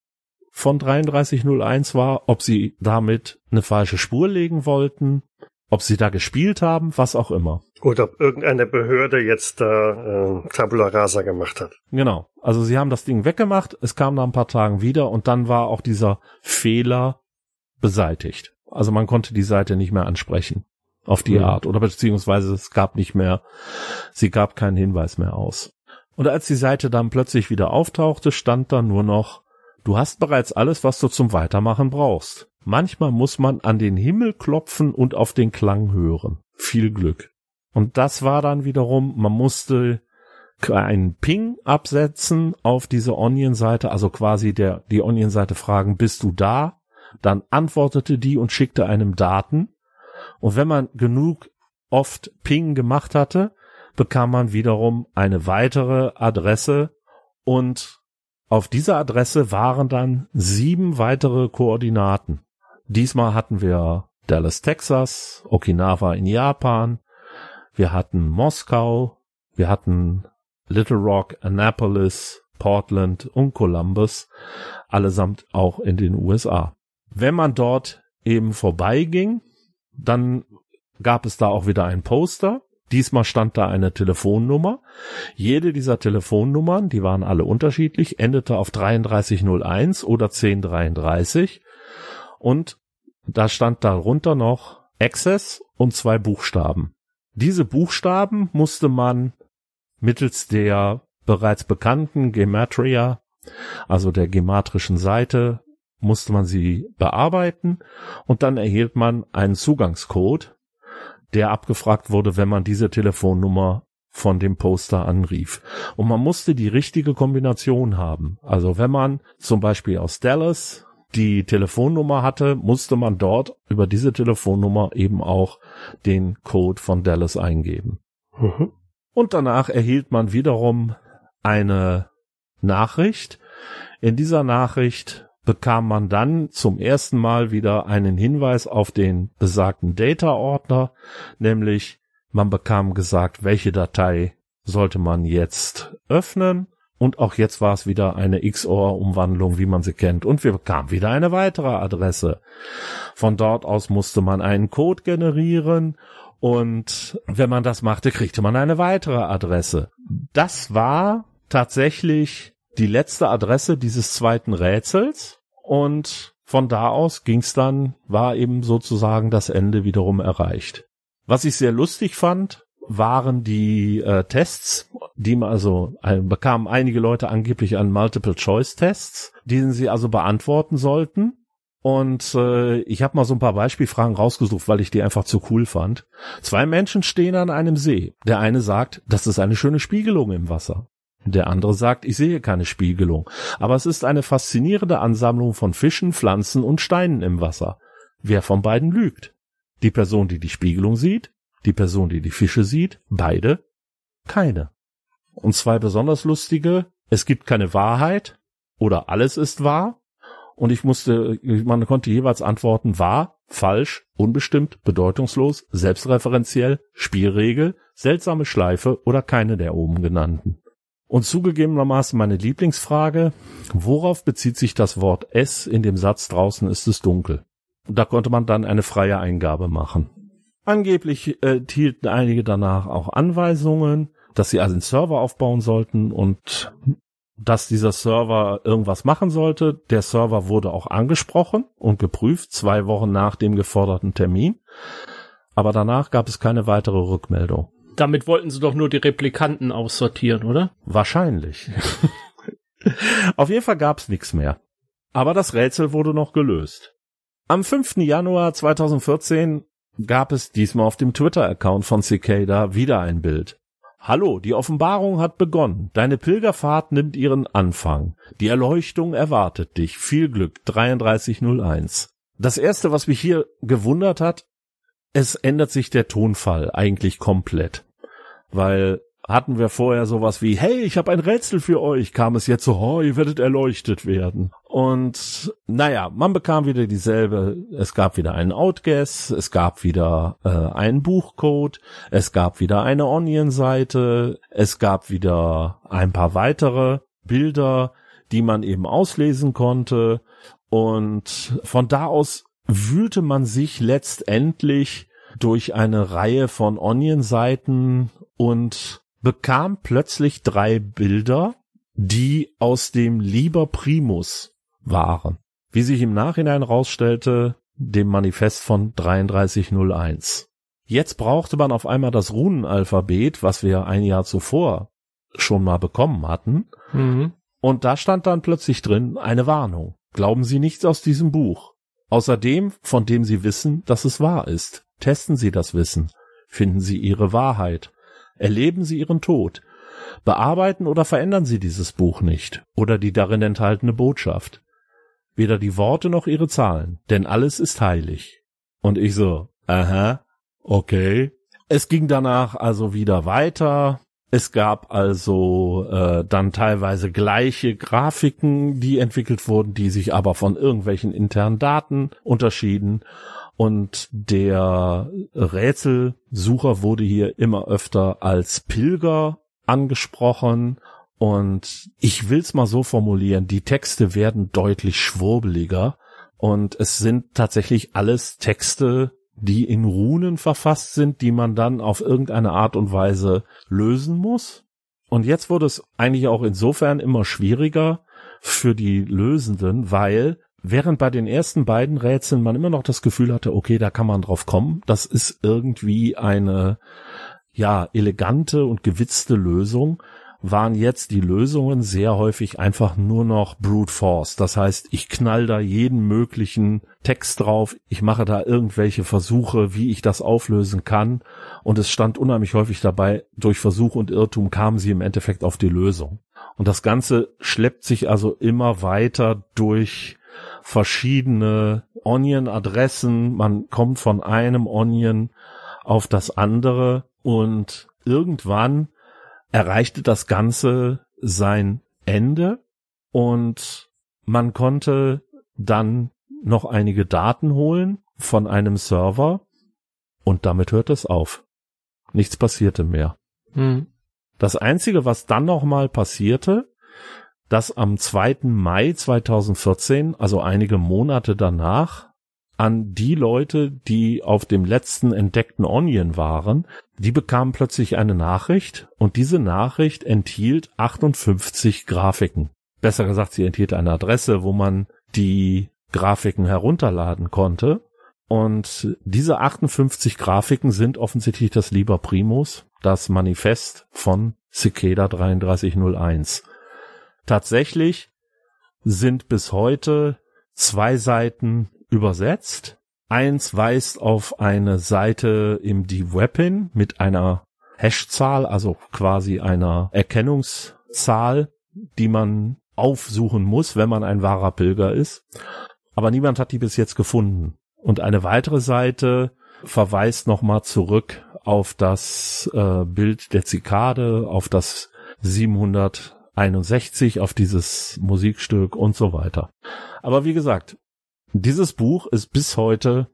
von 3301 war, ob sie damit eine falsche Spur legen wollten, ob sie da gespielt haben, was auch immer. Oder ob irgendeine Behörde jetzt da äh, Tabula Rasa gemacht hat. Genau. Also sie haben das Ding weggemacht, es kam nach ein paar Tagen wieder und dann war auch dieser Fehler beseitigt. Also man konnte die Seite nicht mehr ansprechen auf die mhm. Art oder beziehungsweise es gab nicht mehr, sie gab keinen Hinweis mehr aus. Und als die Seite dann plötzlich wieder auftauchte, stand da nur noch, du hast bereits alles, was du zum Weitermachen brauchst. Manchmal muss man an den Himmel klopfen und auf den Klang hören. Viel Glück. Und das war dann wiederum, man musste einen Ping absetzen auf diese Onion-Seite, also quasi der, die Onion-Seite fragen, bist du da? Dann antwortete die und schickte einem Daten. Und wenn man genug oft Ping gemacht hatte, bekam man wiederum eine weitere Adresse und auf dieser Adresse waren dann sieben weitere Koordinaten. Diesmal hatten wir Dallas, Texas, Okinawa in Japan, wir hatten Moskau, wir hatten Little Rock, Annapolis, Portland und Columbus, allesamt auch in den USA. Wenn man dort eben vorbeiging, dann gab es da auch wieder ein Poster. Diesmal stand da eine Telefonnummer. Jede dieser Telefonnummern, die waren alle unterschiedlich, endete auf 3301 oder 1033 und da stand darunter noch Access und zwei Buchstaben. Diese Buchstaben musste man mittels der bereits bekannten Gematria, also der gematrischen Seite, musste man sie bearbeiten und dann erhielt man einen Zugangscode, der abgefragt wurde, wenn man diese Telefonnummer von dem Poster anrief. Und man musste die richtige Kombination haben. Also wenn man zum Beispiel aus Dallas die Telefonnummer hatte, musste man dort über diese Telefonnummer eben auch den Code von Dallas eingeben. Mhm. Und danach erhielt man wiederum eine Nachricht. In dieser Nachricht bekam man dann zum ersten Mal wieder einen Hinweis auf den besagten Data-Ordner, nämlich man bekam gesagt, welche Datei sollte man jetzt öffnen und auch jetzt war es wieder eine XOR-Umwandlung, wie man sie kennt. Und wir bekamen wieder eine weitere Adresse. Von dort aus musste man einen Code generieren. Und wenn man das machte, kriegte man eine weitere Adresse. Das war tatsächlich die letzte Adresse dieses zweiten Rätsels. Und von da aus ging's dann, war eben sozusagen das Ende wiederum erreicht. Was ich sehr lustig fand, waren die äh, Tests, die man also äh, bekamen einige Leute angeblich an Multiple-Choice-Tests, die sie also beantworten sollten. Und äh, ich habe mal so ein paar Beispielfragen rausgesucht, weil ich die einfach zu cool fand. Zwei Menschen stehen an einem See. Der eine sagt, das ist eine schöne Spiegelung im Wasser. Der andere sagt, ich sehe keine Spiegelung, aber es ist eine faszinierende Ansammlung von Fischen, Pflanzen und Steinen im Wasser. Wer von beiden lügt? Die Person, die die Spiegelung sieht die Person, die die Fische sieht, beide keine. Und zwei besonders lustige, es gibt keine Wahrheit oder alles ist wahr. Und ich musste, man konnte jeweils antworten, wahr, falsch, unbestimmt, bedeutungslos, selbstreferenziell, Spielregel, seltsame Schleife oder keine der oben genannten. Und zugegebenermaßen meine Lieblingsfrage, worauf bezieht sich das Wort es in dem Satz draußen ist es dunkel? Da konnte man dann eine freie Eingabe machen. Angeblich äh, hielten einige danach auch Anweisungen, dass sie also einen Server aufbauen sollten und dass dieser Server irgendwas machen sollte. Der Server wurde auch angesprochen und geprüft, zwei Wochen nach dem geforderten Termin. Aber danach gab es keine weitere Rückmeldung. Damit wollten sie doch nur die Replikanten aussortieren, oder? Wahrscheinlich. Auf jeden Fall gab es nichts mehr. Aber das Rätsel wurde noch gelöst. Am 5. Januar 2014 gab es diesmal auf dem Twitter-Account von Cicada wieder ein Bild. Hallo, die Offenbarung hat begonnen. Deine Pilgerfahrt nimmt ihren Anfang. Die Erleuchtung erwartet dich. Viel Glück. 3301. Das erste, was mich hier gewundert hat, es ändert sich der Tonfall eigentlich komplett. Weil hatten wir vorher sowas wie, hey, ich habe ein Rätsel für euch, kam es jetzt so, oh, ihr werdet erleuchtet werden. Und naja, man bekam wieder dieselbe, es gab wieder einen Outguess, es gab wieder äh, einen Buchcode, es gab wieder eine Onion-Seite, es gab wieder ein paar weitere Bilder, die man eben auslesen konnte. Und von da aus wühlte man sich letztendlich durch eine Reihe von Onion-Seiten und bekam plötzlich drei Bilder, die aus dem Liber Primus waren. Wie sich im Nachhinein rausstellte, dem Manifest von 3301. Jetzt brauchte man auf einmal das Runenalphabet, was wir ein Jahr zuvor schon mal bekommen hatten. Mhm. Und da stand dann plötzlich drin eine Warnung. Glauben Sie nichts aus diesem Buch. Außerdem, von dem Sie wissen, dass es wahr ist. Testen Sie das Wissen. Finden Sie Ihre Wahrheit. Erleben Sie Ihren Tod. Bearbeiten oder verändern Sie dieses Buch nicht oder die darin enthaltene Botschaft. Weder die Worte noch ihre Zahlen, denn alles ist heilig. Und ich so, aha, okay. Es ging danach also wieder weiter. Es gab also äh, dann teilweise gleiche Grafiken, die entwickelt wurden, die sich aber von irgendwelchen internen Daten unterschieden. Und der Rätselsucher wurde hier immer öfter als Pilger angesprochen. Und ich will's mal so formulieren, die Texte werden deutlich schwurbeliger. Und es sind tatsächlich alles Texte, die in Runen verfasst sind, die man dann auf irgendeine Art und Weise lösen muss. Und jetzt wurde es eigentlich auch insofern immer schwieriger für die Lösenden, weil Während bei den ersten beiden Rätseln man immer noch das Gefühl hatte, okay, da kann man drauf kommen. Das ist irgendwie eine, ja, elegante und gewitzte Lösung waren jetzt die Lösungen sehr häufig einfach nur noch brute force. Das heißt, ich knall da jeden möglichen Text drauf, ich mache da irgendwelche Versuche, wie ich das auflösen kann und es stand unheimlich häufig dabei, durch Versuch und Irrtum kamen sie im Endeffekt auf die Lösung. Und das Ganze schleppt sich also immer weiter durch verschiedene Onion-Adressen. Man kommt von einem Onion auf das andere und irgendwann erreichte das Ganze sein Ende und man konnte dann noch einige Daten holen von einem Server und damit hört es auf. Nichts passierte mehr. Hm. Das einzige, was dann noch mal passierte, dass am 2. Mai 2014, also einige Monate danach, an die Leute, die auf dem letzten entdeckten Onion waren, die bekamen plötzlich eine Nachricht und diese Nachricht enthielt 58 Grafiken. Besser gesagt, sie enthielt eine Adresse, wo man die Grafiken herunterladen konnte. Und diese 58 Grafiken sind offensichtlich das Liber Primus, das Manifest von Cicada 3301. Tatsächlich sind bis heute zwei Seiten übersetzt. Eins weist auf eine Seite im Deep Web hin mit einer Hashzahl, also quasi einer Erkennungszahl, die man aufsuchen muss, wenn man ein wahrer Pilger ist. Aber niemand hat die bis jetzt gefunden. Und eine weitere Seite verweist nochmal zurück auf das äh, Bild der Zikade, auf das 700 61 auf dieses Musikstück und so weiter. Aber wie gesagt, dieses Buch ist bis heute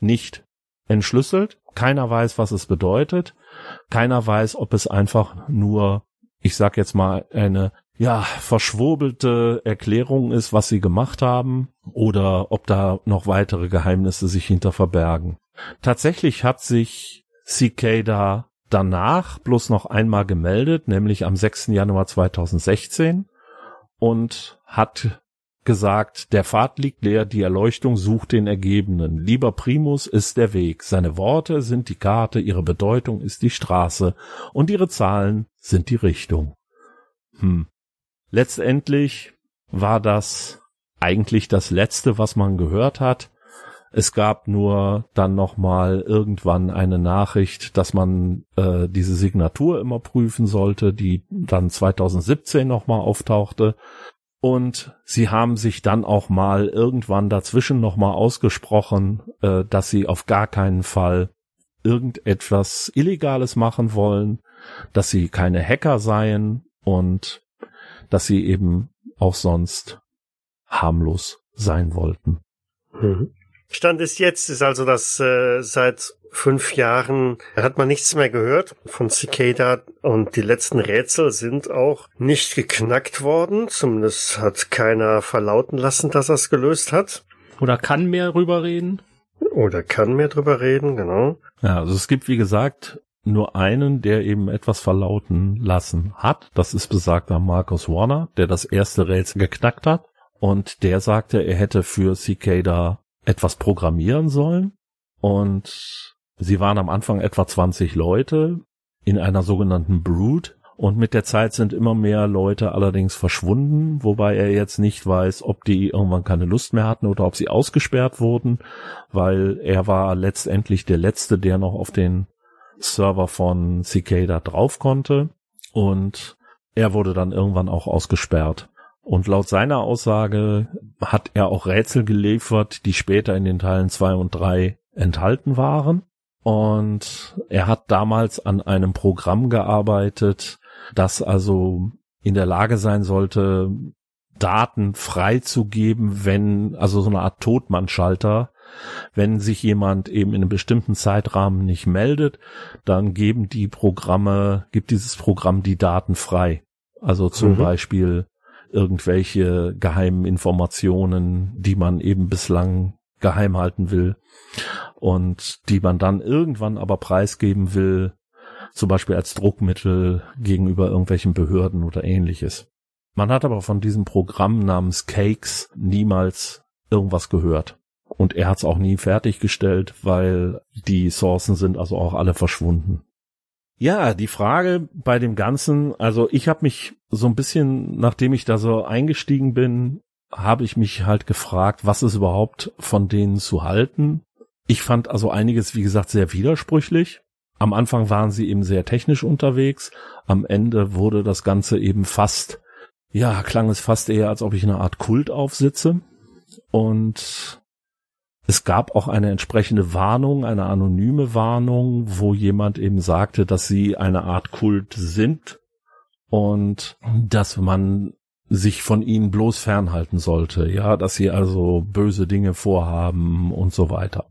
nicht entschlüsselt. Keiner weiß, was es bedeutet. Keiner weiß, ob es einfach nur, ich sag jetzt mal, eine ja, verschwurbelte Erklärung ist, was sie gemacht haben, oder ob da noch weitere Geheimnisse sich hinter verbergen. Tatsächlich hat sich Cicada danach bloß noch einmal gemeldet, nämlich am 6. Januar 2016 und hat gesagt, der Pfad liegt leer, die Erleuchtung sucht den Ergebenen. Lieber Primus ist der Weg. Seine Worte sind die Karte, ihre Bedeutung ist die Straße und ihre Zahlen sind die Richtung. Hm. Letztendlich war das eigentlich das letzte, was man gehört hat. Es gab nur dann nochmal irgendwann eine Nachricht, dass man äh, diese Signatur immer prüfen sollte, die dann 2017 nochmal auftauchte. Und sie haben sich dann auch mal irgendwann dazwischen nochmal ausgesprochen, äh, dass sie auf gar keinen Fall irgendetwas Illegales machen wollen, dass sie keine Hacker seien und dass sie eben auch sonst harmlos sein wollten. Mhm. Stand ist jetzt, ist also, dass äh, seit fünf Jahren hat man nichts mehr gehört von Cicada und die letzten Rätsel sind auch nicht geknackt worden. Zumindest hat keiner verlauten lassen, dass er es gelöst hat. Oder kann mehr drüber reden. Oder kann mehr drüber reden, genau. Ja, also es gibt, wie gesagt, nur einen, der eben etwas verlauten lassen hat. Das ist besagter Marcus Warner, der das erste Rätsel geknackt hat. Und der sagte, er hätte für Cicada etwas programmieren sollen. Und sie waren am Anfang etwa 20 Leute in einer sogenannten Brood. Und mit der Zeit sind immer mehr Leute allerdings verschwunden, wobei er jetzt nicht weiß, ob die irgendwann keine Lust mehr hatten oder ob sie ausgesperrt wurden, weil er war letztendlich der Letzte, der noch auf den Server von Cicada drauf konnte. Und er wurde dann irgendwann auch ausgesperrt. Und laut seiner Aussage hat er auch Rätsel geliefert, die später in den Teilen zwei und drei enthalten waren. Und er hat damals an einem Programm gearbeitet, das also in der Lage sein sollte, Daten freizugeben, wenn, also so eine Art Totmannschalter, wenn sich jemand eben in einem bestimmten Zeitrahmen nicht meldet, dann geben die Programme, gibt dieses Programm die Daten frei. Also zum mhm. Beispiel irgendwelche geheimen Informationen, die man eben bislang geheim halten will und die man dann irgendwann aber preisgeben will, zum Beispiel als Druckmittel gegenüber irgendwelchen Behörden oder ähnliches. Man hat aber von diesem Programm namens Cakes niemals irgendwas gehört. Und er hat es auch nie fertiggestellt, weil die Sourcen sind also auch alle verschwunden. Ja, die Frage bei dem Ganzen, also ich habe mich so ein bisschen, nachdem ich da so eingestiegen bin, habe ich mich halt gefragt, was ist überhaupt von denen zu halten. Ich fand also einiges, wie gesagt, sehr widersprüchlich. Am Anfang waren sie eben sehr technisch unterwegs. Am Ende wurde das Ganze eben fast, ja, klang es fast eher, als ob ich eine Art Kult aufsitze. Und es gab auch eine entsprechende Warnung, eine anonyme Warnung, wo jemand eben sagte, dass sie eine Art Kult sind und dass man sich von ihnen bloß fernhalten sollte, ja, dass sie also böse Dinge vorhaben und so weiter.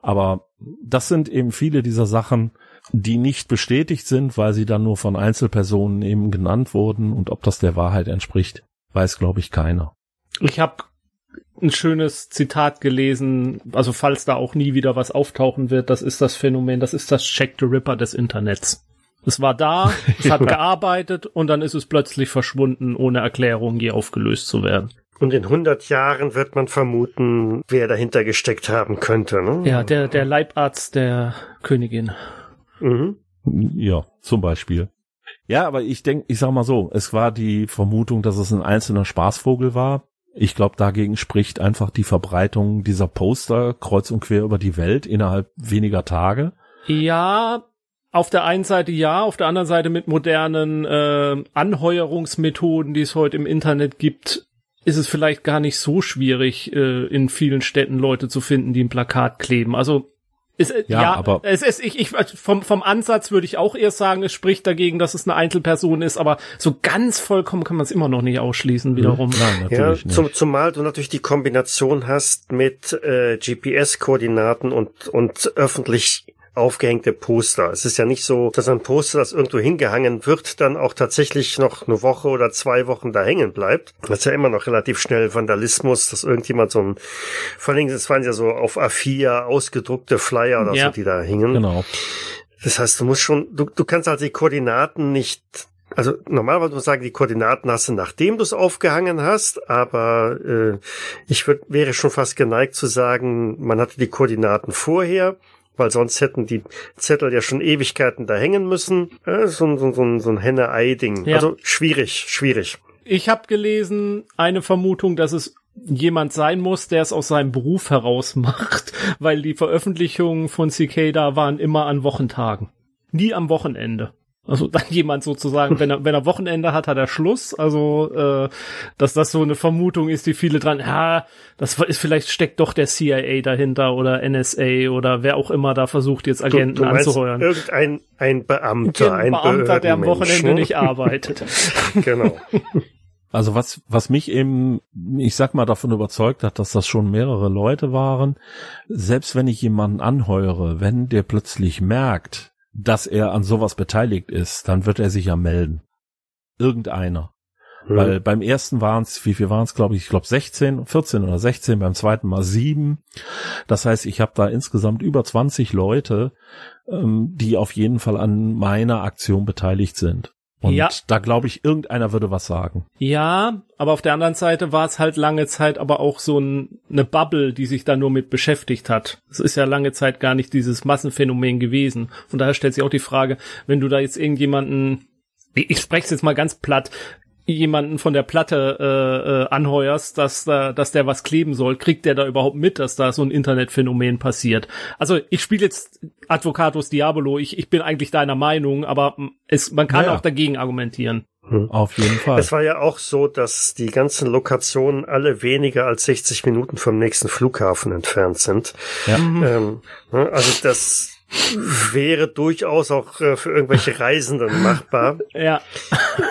Aber das sind eben viele dieser Sachen, die nicht bestätigt sind, weil sie dann nur von Einzelpersonen eben genannt wurden und ob das der Wahrheit entspricht, weiß glaube ich keiner. Ich habe ein schönes Zitat gelesen, also falls da auch nie wieder was auftauchen wird, das ist das Phänomen, das ist das Check the Ripper des Internets. Es war da, es hat gearbeitet und dann ist es plötzlich verschwunden, ohne Erklärung je aufgelöst zu werden. Und in 100 Jahren wird man vermuten, wer dahinter gesteckt haben könnte. Ne? Ja, der, der Leibarzt der Königin. Mhm. Ja, zum Beispiel. Ja, aber ich denke, ich sag mal so, es war die Vermutung, dass es ein einzelner Spaßvogel war, ich glaube, dagegen spricht einfach die Verbreitung dieser Poster kreuz und quer über die Welt innerhalb weniger Tage. Ja, auf der einen Seite ja, auf der anderen Seite mit modernen äh, Anheuerungsmethoden, die es heute im Internet gibt, ist es vielleicht gar nicht so schwierig, äh, in vielen Städten Leute zu finden, die ein Plakat kleben. Also ist, äh, ja, ja, aber es ist, ich, ich, vom, vom Ansatz würde ich auch eher sagen, es spricht dagegen, dass es eine Einzelperson ist, aber so ganz vollkommen kann man es immer noch nicht ausschließen, wiederum. Nein, natürlich ja, nicht. Zum, zumal du natürlich die Kombination hast mit äh, GPS-Koordinaten und, und öffentlich aufgehängte Poster. Es ist ja nicht so, dass ein Poster, das irgendwo hingehangen wird, dann auch tatsächlich noch eine Woche oder zwei Wochen da hängen bleibt. Das ist ja immer noch relativ schnell Vandalismus, dass irgendjemand so ein, vor allem, es waren ja so auf A4 ausgedruckte Flyer oder ja, so, die da hingen. Genau. Das heißt, du musst schon, du, du kannst halt die Koordinaten nicht also normalerweise muss man sagen, die Koordinaten hast du, nachdem du es aufgehangen hast, aber äh, ich würd, wäre schon fast geneigt zu sagen, man hatte die Koordinaten vorher weil sonst hätten die Zettel ja schon Ewigkeiten da hängen müssen. Ja, so, so, so, so ein Henne-Ei-Ding. Ja. Also schwierig, schwierig. Ich habe gelesen, eine Vermutung, dass es jemand sein muss, der es aus seinem Beruf heraus macht, weil die Veröffentlichungen von Cicada waren immer an Wochentagen. Nie am Wochenende. Also dann jemand sozusagen, wenn er, wenn er Wochenende hat, hat er Schluss. Also, äh, dass das so eine Vermutung ist, die viele dran, ja, das ist vielleicht steckt doch der CIA dahinter oder NSA oder wer auch immer da versucht, jetzt Agenten du, du anzuheuern. Irgendein ein Beamter, ein Beamter, der am Wochenende ne? nicht arbeitet. genau. Also was, was mich eben, ich sag mal, davon überzeugt hat, dass das schon mehrere Leute waren, selbst wenn ich jemanden anheure, wenn der plötzlich merkt, dass er an sowas beteiligt ist, dann wird er sich ja melden. Irgendeiner. Mhm. Weil beim ersten waren es, wie viel waren es, glaube ich, ich glaube 16, 14 oder 16, beim zweiten Mal sieben. Das heißt, ich habe da insgesamt über 20 Leute, ähm, die auf jeden Fall an meiner Aktion beteiligt sind. Und ja. da glaube ich, irgendeiner würde was sagen. Ja, aber auf der anderen Seite war es halt lange Zeit aber auch so ein, eine Bubble, die sich da nur mit beschäftigt hat. Es ist ja lange Zeit gar nicht dieses Massenphänomen gewesen. Und daher stellt sich auch die Frage, wenn du da jetzt irgendjemanden, ich spreche es jetzt mal ganz platt, jemanden von der Platte äh, äh, anheuerst, dass, äh, dass der was kleben soll, kriegt der da überhaupt mit, dass da so ein Internetphänomen passiert? Also ich spiele jetzt Advocatus Diabolo, ich, ich bin eigentlich deiner Meinung, aber es, man kann ja. auch dagegen argumentieren. Hm. Auf jeden Fall. Es war ja auch so, dass die ganzen Lokationen alle weniger als 60 Minuten vom nächsten Flughafen entfernt sind. Ja. Mhm. Ähm, ne, also das wäre durchaus auch äh, für irgendwelche Reisenden machbar. Ja.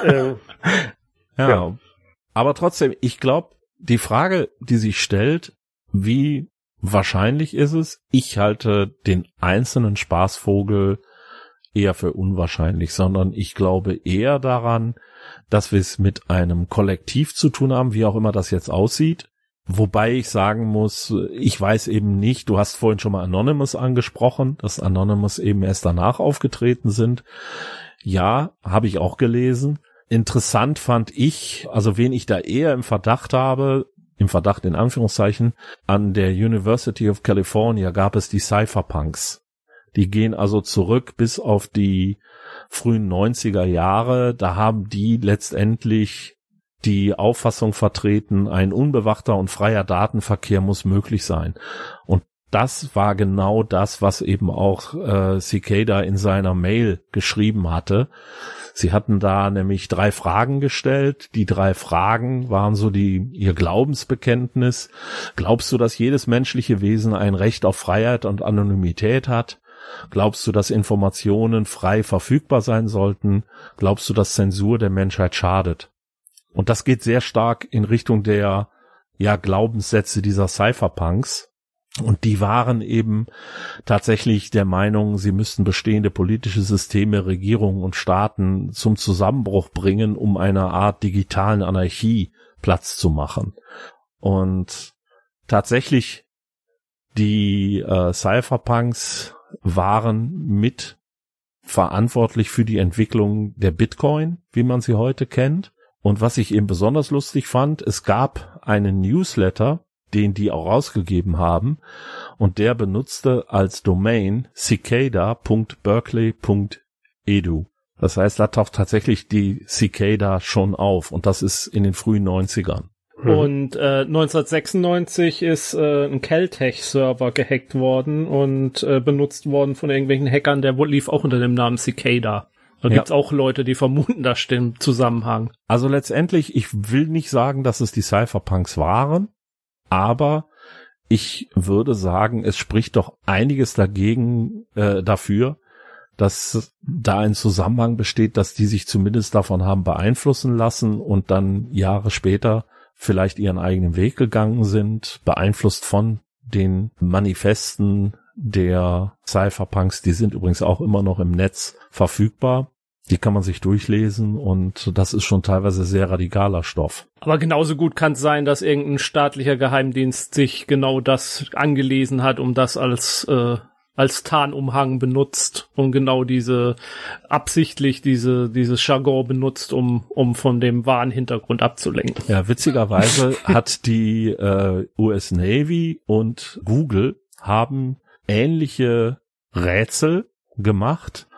Ähm, ja. ja. Aber trotzdem, ich glaube, die Frage, die sich stellt, wie wahrscheinlich ist es? Ich halte den einzelnen Spaßvogel eher für unwahrscheinlich, sondern ich glaube eher daran, dass wir es mit einem Kollektiv zu tun haben, wie auch immer das jetzt aussieht. Wobei ich sagen muss, ich weiß eben nicht, du hast vorhin schon mal Anonymous angesprochen, dass Anonymous eben erst danach aufgetreten sind. Ja, habe ich auch gelesen. Interessant fand ich, also wen ich da eher im Verdacht habe, im Verdacht in Anführungszeichen, an der University of California gab es die Cypherpunks. Die gehen also zurück bis auf die frühen 90er Jahre. Da haben die letztendlich die Auffassung vertreten, ein unbewachter und freier Datenverkehr muss möglich sein. Und das war genau das, was eben auch äh, Cicada in seiner Mail geschrieben hatte. Sie hatten da nämlich drei Fragen gestellt. Die drei Fragen waren so die, ihr Glaubensbekenntnis. Glaubst du, dass jedes menschliche Wesen ein Recht auf Freiheit und Anonymität hat? Glaubst du, dass Informationen frei verfügbar sein sollten? Glaubst du, dass Zensur der Menschheit schadet? Und das geht sehr stark in Richtung der, ja, Glaubenssätze dieser Cypherpunks. Und die waren eben tatsächlich der Meinung, sie müssten bestehende politische Systeme, Regierungen und Staaten zum Zusammenbruch bringen, um einer Art digitalen Anarchie Platz zu machen. Und tatsächlich die äh, Cypherpunks waren mit verantwortlich für die Entwicklung der Bitcoin, wie man sie heute kennt. Und was ich eben besonders lustig fand, es gab einen Newsletter, den die auch rausgegeben haben. Und der benutzte als Domain cicada.berkeley.edu. Das heißt, da taucht tatsächlich die Cicada schon auf. Und das ist in den frühen 90ern. Mhm. Und äh, 1996 ist äh, ein Caltech-Server gehackt worden und äh, benutzt worden von irgendwelchen Hackern. Der lief auch unter dem Namen Cicada. Da ja. gibt's auch Leute, die vermuten, da stimmt Zusammenhang. Also letztendlich, ich will nicht sagen, dass es die Cypherpunks waren, aber ich würde sagen, es spricht doch einiges dagegen äh, dafür, dass da ein Zusammenhang besteht, dass die sich zumindest davon haben beeinflussen lassen und dann Jahre später vielleicht ihren eigenen Weg gegangen sind, beeinflusst von den Manifesten der Cypherpunks, die sind übrigens auch immer noch im Netz verfügbar. Die kann man sich durchlesen und das ist schon teilweise sehr radikaler Stoff. Aber genauso gut kann es sein, dass irgendein staatlicher Geheimdienst sich genau das angelesen hat, um das als äh, als Tarnumhang benutzt und genau diese absichtlich diese dieses Jargon benutzt, um um von dem wahren Hintergrund abzulenken. Ja, witzigerweise hat die äh, US Navy und Google haben ähnliche Rätsel gemacht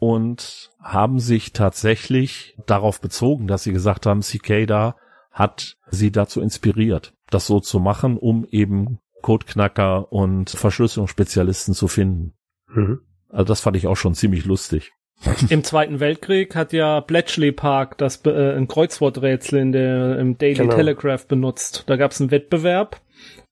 und haben sich tatsächlich darauf bezogen, dass sie gesagt haben, Cicada hat sie dazu inspiriert. das so zu machen, um eben Codeknacker und Verschlüsselungsspezialisten zu finden. Mhm. Also das fand ich auch schon ziemlich lustig. Im Zweiten Weltkrieg hat ja Bletchley Park das äh, ein Kreuzworträtsel in der im Daily genau. Telegraph benutzt. Da gab es einen Wettbewerb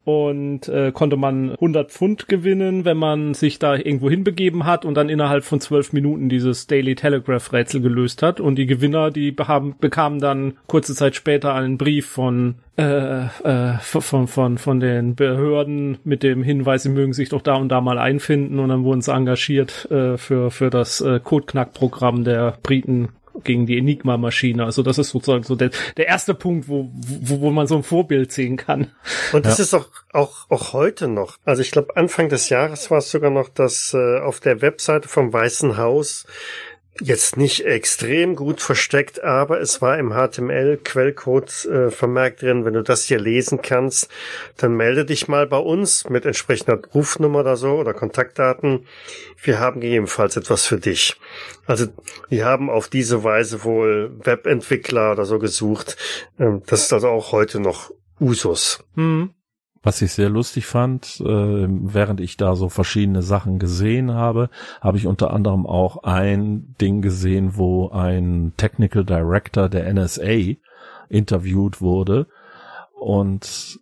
und äh, konnte man 100 Pfund gewinnen, wenn man sich da irgendwo hinbegeben hat und dann innerhalb von zwölf Minuten dieses Daily Telegraph Rätsel gelöst hat. Und die Gewinner, die haben, bekamen dann kurze Zeit später einen Brief von äh, äh, von, von, von den Behörden mit dem Hinweis, sie mögen sich doch da und da mal einfinden und dann wurden sie engagiert äh, für, für das äh, Codeknack-Programm der Briten gegen die Enigma-Maschine. Also das ist sozusagen so der, der erste Punkt, wo, wo, wo man so ein Vorbild sehen kann. Und das ja. ist auch, auch, auch heute noch. Also ich glaube, Anfang des Jahres war es sogar noch, dass äh, auf der Webseite vom Weißen Haus jetzt nicht extrem gut versteckt, aber es war im HTML-Quellcode äh, vermerkt drin, wenn du das hier lesen kannst, dann melde dich mal bei uns mit entsprechender Rufnummer oder so oder Kontaktdaten. Wir haben gegebenenfalls etwas für dich. Also wir haben auf diese Weise wohl Webentwickler oder so gesucht. Ähm, das ist also auch heute noch Usus. Hm. Was ich sehr lustig fand, äh, während ich da so verschiedene Sachen gesehen habe, habe ich unter anderem auch ein Ding gesehen, wo ein Technical Director der NSA interviewt wurde. Und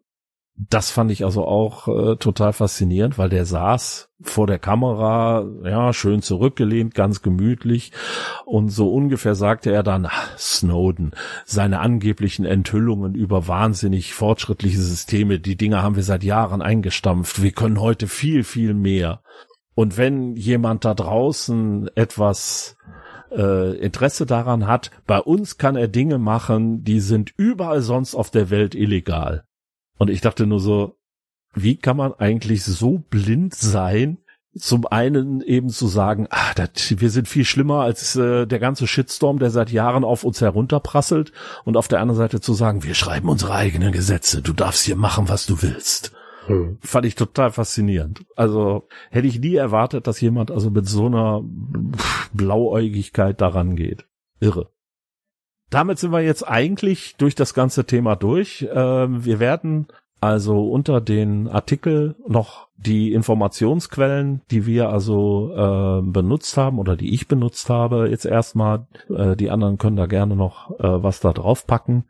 das fand ich also auch äh, total faszinierend, weil der saß vor der Kamera, ja, schön zurückgelehnt, ganz gemütlich und so ungefähr sagte er dann, Snowden, seine angeblichen Enthüllungen über wahnsinnig fortschrittliche Systeme, die Dinge haben wir seit Jahren eingestampft, wir können heute viel, viel mehr. Und wenn jemand da draußen etwas äh, Interesse daran hat, bei uns kann er Dinge machen, die sind überall sonst auf der Welt illegal. Und ich dachte nur so, wie kann man eigentlich so blind sein, zum einen eben zu sagen, ah, das, wir sind viel schlimmer als äh, der ganze Shitstorm, der seit Jahren auf uns herunterprasselt, und auf der anderen Seite zu sagen, wir schreiben unsere eigenen Gesetze, du darfst hier machen, was du willst. Hm. Fand ich total faszinierend. Also hätte ich nie erwartet, dass jemand also mit so einer Blauäugigkeit daran geht. Irre damit sind wir jetzt eigentlich durch das ganze Thema durch. Ähm, wir werden also unter den Artikel noch die Informationsquellen, die wir also äh, benutzt haben oder die ich benutzt habe, jetzt erstmal, äh, die anderen können da gerne noch äh, was da drauf packen.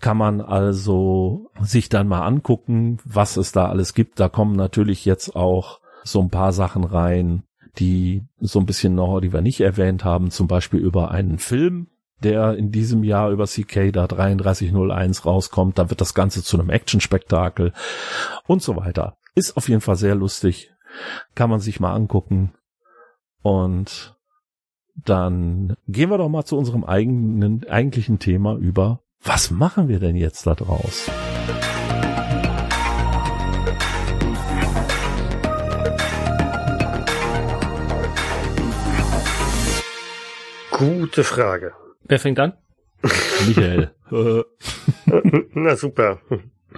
Kann man also sich dann mal angucken, was es da alles gibt. Da kommen natürlich jetzt auch so ein paar Sachen rein, die so ein bisschen noch, die wir nicht erwähnt haben, zum Beispiel über einen Film, der in diesem Jahr über CK da 3301 rauskommt. Da wird das Ganze zu einem Action-Spektakel und so weiter. Ist auf jeden Fall sehr lustig. Kann man sich mal angucken. Und dann gehen wir doch mal zu unserem eigenen, eigentlichen Thema über. Was machen wir denn jetzt da draus? Gute Frage. Wer fängt an? Michael. Na super.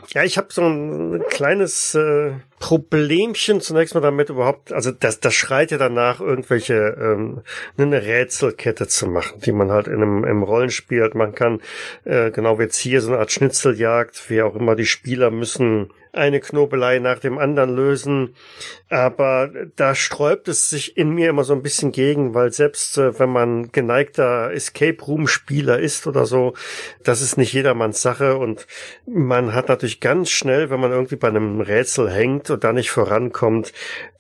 Ja, ich habe so ein kleines äh, Problemchen zunächst mal damit überhaupt, also das, das schreit ja danach, irgendwelche ähm, eine Rätselkette zu machen, die man halt in einem im Rollenspiel halt machen kann. Äh, genau wie jetzt hier so eine Art Schnitzeljagd, wie auch immer die Spieler müssen eine Knobelei nach dem anderen lösen. Aber da sträubt es sich in mir immer so ein bisschen gegen, weil selbst äh, wenn man geneigter Escape Room Spieler ist oder so, das ist nicht jedermanns Sache und man hat natürlich ganz schnell, wenn man irgendwie bei einem Rätsel hängt und da nicht vorankommt,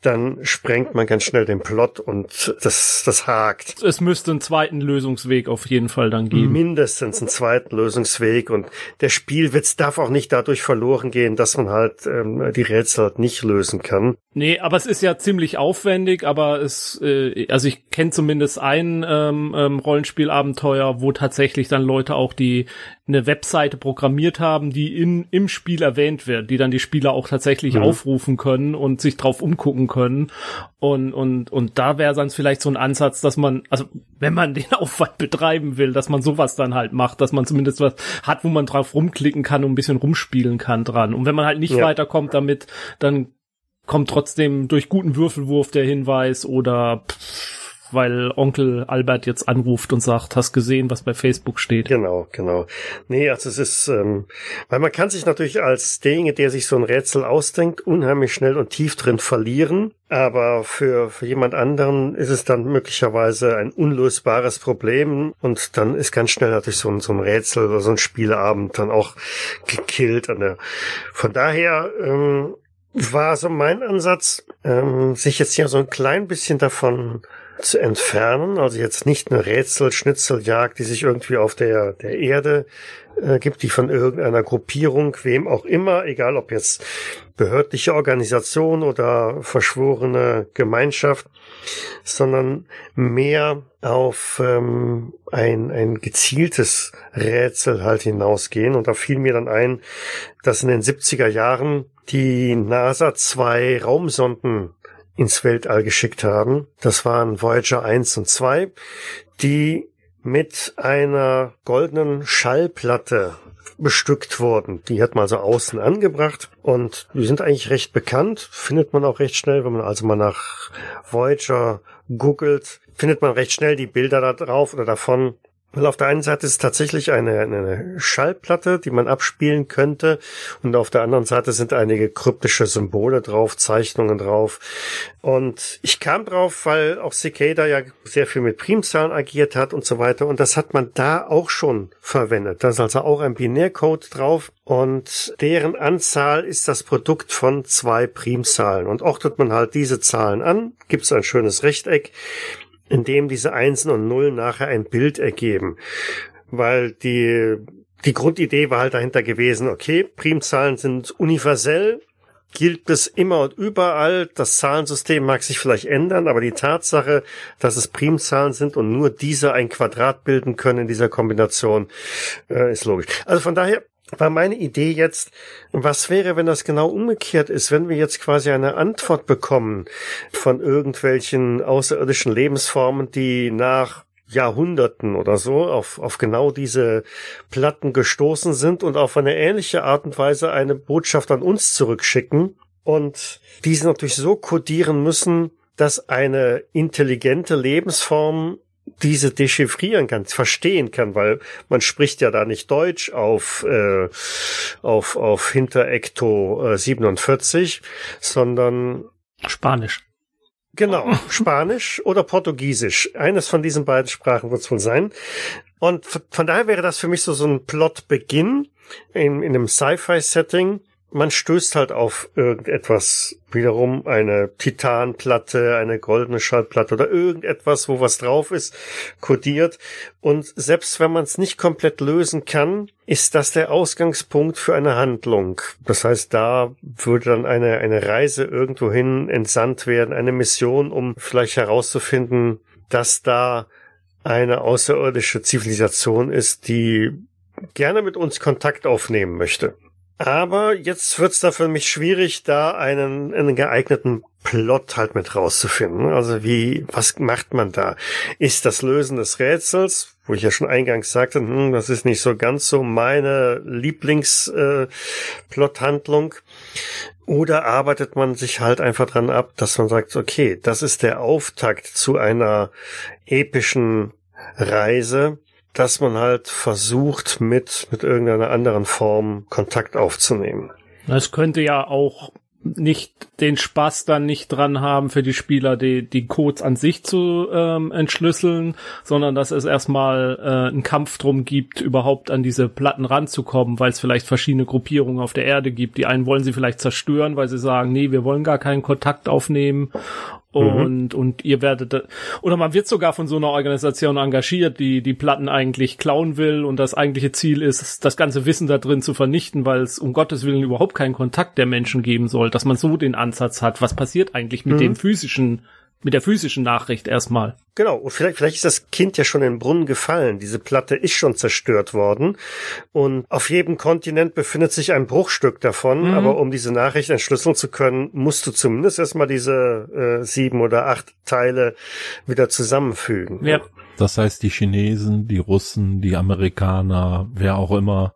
dann sprengt man ganz schnell den Plot und das, das hakt. Es müsste einen zweiten Lösungsweg auf jeden Fall dann geben. Mindestens einen zweiten Lösungsweg und der Spielwitz darf auch nicht dadurch verloren gehen, dass man halt ähm, die Rätsel halt nicht lösen kann. Nee, aber es ist ja ziemlich aufwendig, aber es, äh, also ich kenne zumindest ein ähm, ähm, Rollenspielabenteuer, wo tatsächlich dann Leute auch die eine Webseite programmiert haben, die in, im Spiel erwähnt wird, die dann die Spieler auch tatsächlich mhm. aufrufen können und sich drauf umgucken können. Und, und, und da wäre dann vielleicht so ein Ansatz, dass man, also wenn man den Aufwand betreiben will, dass man sowas dann halt macht, dass man zumindest was hat, wo man drauf rumklicken kann und ein bisschen rumspielen kann dran. Und wenn man halt nicht ja. weiterkommt damit, dann kommt trotzdem durch guten Würfelwurf der Hinweis oder pff, weil Onkel Albert jetzt anruft und sagt, hast gesehen, was bei Facebook steht. Genau, genau. Nee, also es ist, ähm, weil man kann sich natürlich als derjenige, der sich so ein Rätsel ausdenkt, unheimlich schnell und tief drin verlieren. Aber für, für jemand anderen ist es dann möglicherweise ein unlösbares Problem und dann ist ganz schnell natürlich so ein, so ein Rätsel oder so ein Spieleabend dann auch gekillt. Von daher ähm, war so mein Ansatz, ähm, sich jetzt hier so ein klein bisschen davon zu entfernen, also jetzt nicht eine Rätsel, Schnitzeljagd, die sich irgendwie auf der, der Erde äh, gibt, die von irgendeiner Gruppierung, wem auch immer, egal ob jetzt behördliche Organisation oder verschworene Gemeinschaft, sondern mehr auf ähm, ein, ein gezieltes Rätsel halt hinausgehen. Und da fiel mir dann ein, dass in den 70er Jahren die NASA zwei Raumsonden ins Weltall geschickt haben. Das waren Voyager 1 und 2, die mit einer goldenen Schallplatte bestückt wurden. Die hat man also außen angebracht und die sind eigentlich recht bekannt, findet man auch recht schnell, wenn man also mal nach Voyager googelt, findet man recht schnell die Bilder da drauf oder davon. Weil auf der einen Seite ist es tatsächlich eine, eine Schallplatte, die man abspielen könnte, und auf der anderen Seite sind einige kryptische Symbole drauf, Zeichnungen drauf. Und ich kam drauf, weil auch Cicada ja sehr viel mit Primzahlen agiert hat und so weiter. Und das hat man da auch schon verwendet. Da ist also auch ein Binärcode drauf. Und deren Anzahl ist das Produkt von zwei Primzahlen. Und ordnet man halt diese Zahlen an, gibt es ein schönes Rechteck in dem diese Einsen und Nullen nachher ein Bild ergeben. Weil die, die Grundidee war halt dahinter gewesen, okay, Primzahlen sind universell, gilt es immer und überall. Das Zahlensystem mag sich vielleicht ändern, aber die Tatsache, dass es Primzahlen sind und nur diese ein Quadrat bilden können in dieser Kombination, äh, ist logisch. Also von daher war meine Idee jetzt, was wäre, wenn das genau umgekehrt ist, wenn wir jetzt quasi eine Antwort bekommen von irgendwelchen außerirdischen Lebensformen, die nach Jahrhunderten oder so auf, auf genau diese Platten gestoßen sind und auf eine ähnliche Art und Weise eine Botschaft an uns zurückschicken und diese natürlich so kodieren müssen, dass eine intelligente Lebensform diese dechiffrieren kann, verstehen kann, weil man spricht ja da nicht Deutsch auf äh, auf auf Hinterecto äh, 47, sondern Spanisch. Genau, Spanisch oder Portugiesisch. Eines von diesen beiden Sprachen wird es wohl sein. Und von daher wäre das für mich so so ein Plotbeginn in, in einem Sci-Fi-Setting, man stößt halt auf irgendetwas, wiederum eine Titanplatte, eine goldene Schallplatte oder irgendetwas, wo was drauf ist, kodiert. Und selbst wenn man es nicht komplett lösen kann, ist das der Ausgangspunkt für eine Handlung. Das heißt, da würde dann eine, eine Reise irgendwohin entsandt werden, eine Mission, um vielleicht herauszufinden, dass da eine außerirdische Zivilisation ist, die gerne mit uns Kontakt aufnehmen möchte. Aber jetzt wird's da für mich schwierig, da einen, einen geeigneten Plot halt mit rauszufinden. Also wie, was macht man da? Ist das Lösen des Rätsels, wo ich ja schon eingangs sagte, hm, das ist nicht so ganz so meine Lieblingsplothandlung. Äh, oder arbeitet man sich halt einfach dran ab, dass man sagt, okay, das ist der Auftakt zu einer epischen Reise dass man halt versucht, mit, mit irgendeiner anderen Form Kontakt aufzunehmen. Es könnte ja auch nicht den Spaß dann nicht dran haben für die Spieler, die, die Codes an sich zu ähm, entschlüsseln, sondern dass es erstmal äh, einen Kampf drum gibt, überhaupt an diese Platten ranzukommen, weil es vielleicht verschiedene Gruppierungen auf der Erde gibt. Die einen wollen sie vielleicht zerstören, weil sie sagen, nee, wir wollen gar keinen Kontakt aufnehmen und, mhm. und ihr werdet, oder man wird sogar von so einer Organisation engagiert, die die Platten eigentlich klauen will und das eigentliche Ziel ist, das ganze Wissen da drin zu vernichten, weil es um Gottes Willen überhaupt keinen Kontakt der Menschen geben soll, dass man so den Ansatz hat. Was passiert eigentlich mit mhm. dem physischen mit der physischen Nachricht erstmal. Genau, und vielleicht, vielleicht ist das Kind ja schon in den Brunnen gefallen. Diese Platte ist schon zerstört worden. Und auf jedem Kontinent befindet sich ein Bruchstück davon. Mhm. Aber um diese Nachricht entschlüsseln zu können, musst du zumindest erstmal diese äh, sieben oder acht Teile wieder zusammenfügen. Ja. Das heißt, die Chinesen, die Russen, die Amerikaner, wer auch immer,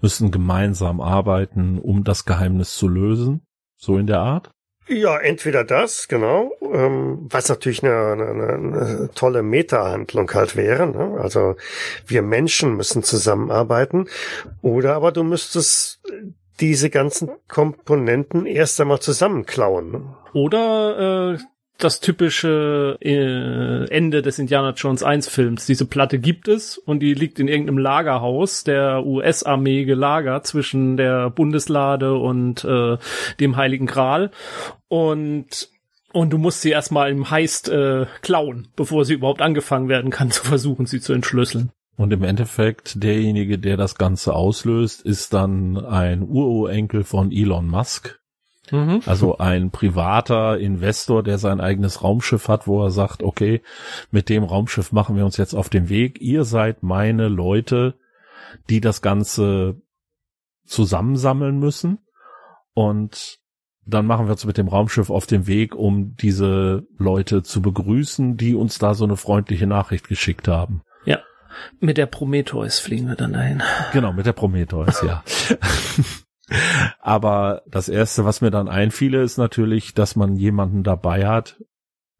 müssen gemeinsam arbeiten, um das Geheimnis zu lösen. So in der Art? Ja, entweder das, genau, ähm, was natürlich eine, eine, eine tolle Meta-Handlung halt wäre. Ne? Also wir Menschen müssen zusammenarbeiten. Oder aber du müsstest diese ganzen Komponenten erst einmal zusammenklauen. Ne? Oder äh, das typische äh, Ende des Indiana Jones 1 Films. Diese Platte gibt es und die liegt in irgendeinem Lagerhaus der US-Armee gelagert zwischen der Bundeslade und äh, dem Heiligen Gral. Und und du musst sie erstmal im Heist äh, klauen, bevor sie überhaupt angefangen werden kann, zu versuchen, sie zu entschlüsseln. Und im Endeffekt, derjenige, der das Ganze auslöst, ist dann ein Ururenkel von Elon Musk, Mhm. Also ein privater Investor, der sein eigenes Raumschiff hat, wo er sagt, okay, mit dem Raumschiff machen wir uns jetzt auf den Weg. Ihr seid meine Leute, die das Ganze zusammensammeln müssen. Und dann machen wir uns mit dem Raumschiff auf den Weg, um diese Leute zu begrüßen, die uns da so eine freundliche Nachricht geschickt haben. Ja. Mit der Prometheus fliegen wir dann dahin. Genau, mit der Prometheus, ja. Aber das erste, was mir dann einfiele, ist natürlich, dass man jemanden dabei hat.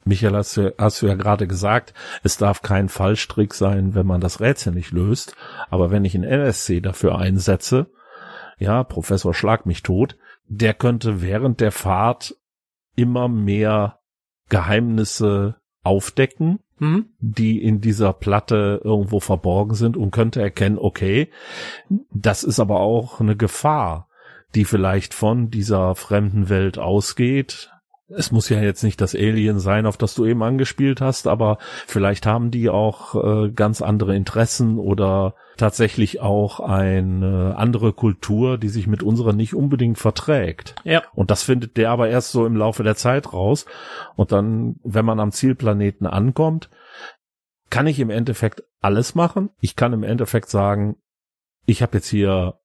Michael, hast du, hast du ja gerade gesagt, es darf kein Fallstrick sein, wenn man das Rätsel nicht löst. Aber wenn ich einen NSC dafür einsetze, ja, Professor Schlag mich tot, der könnte während der Fahrt immer mehr Geheimnisse aufdecken, hm? die in dieser Platte irgendwo verborgen sind und könnte erkennen, okay, das ist aber auch eine Gefahr die vielleicht von dieser fremden Welt ausgeht. Es muss ja jetzt nicht das Alien sein, auf das du eben angespielt hast, aber vielleicht haben die auch äh, ganz andere Interessen oder tatsächlich auch eine andere Kultur, die sich mit unserer nicht unbedingt verträgt. Ja. Und das findet der aber erst so im Laufe der Zeit raus. Und dann, wenn man am Zielplaneten ankommt, kann ich im Endeffekt alles machen. Ich kann im Endeffekt sagen, ich habe jetzt hier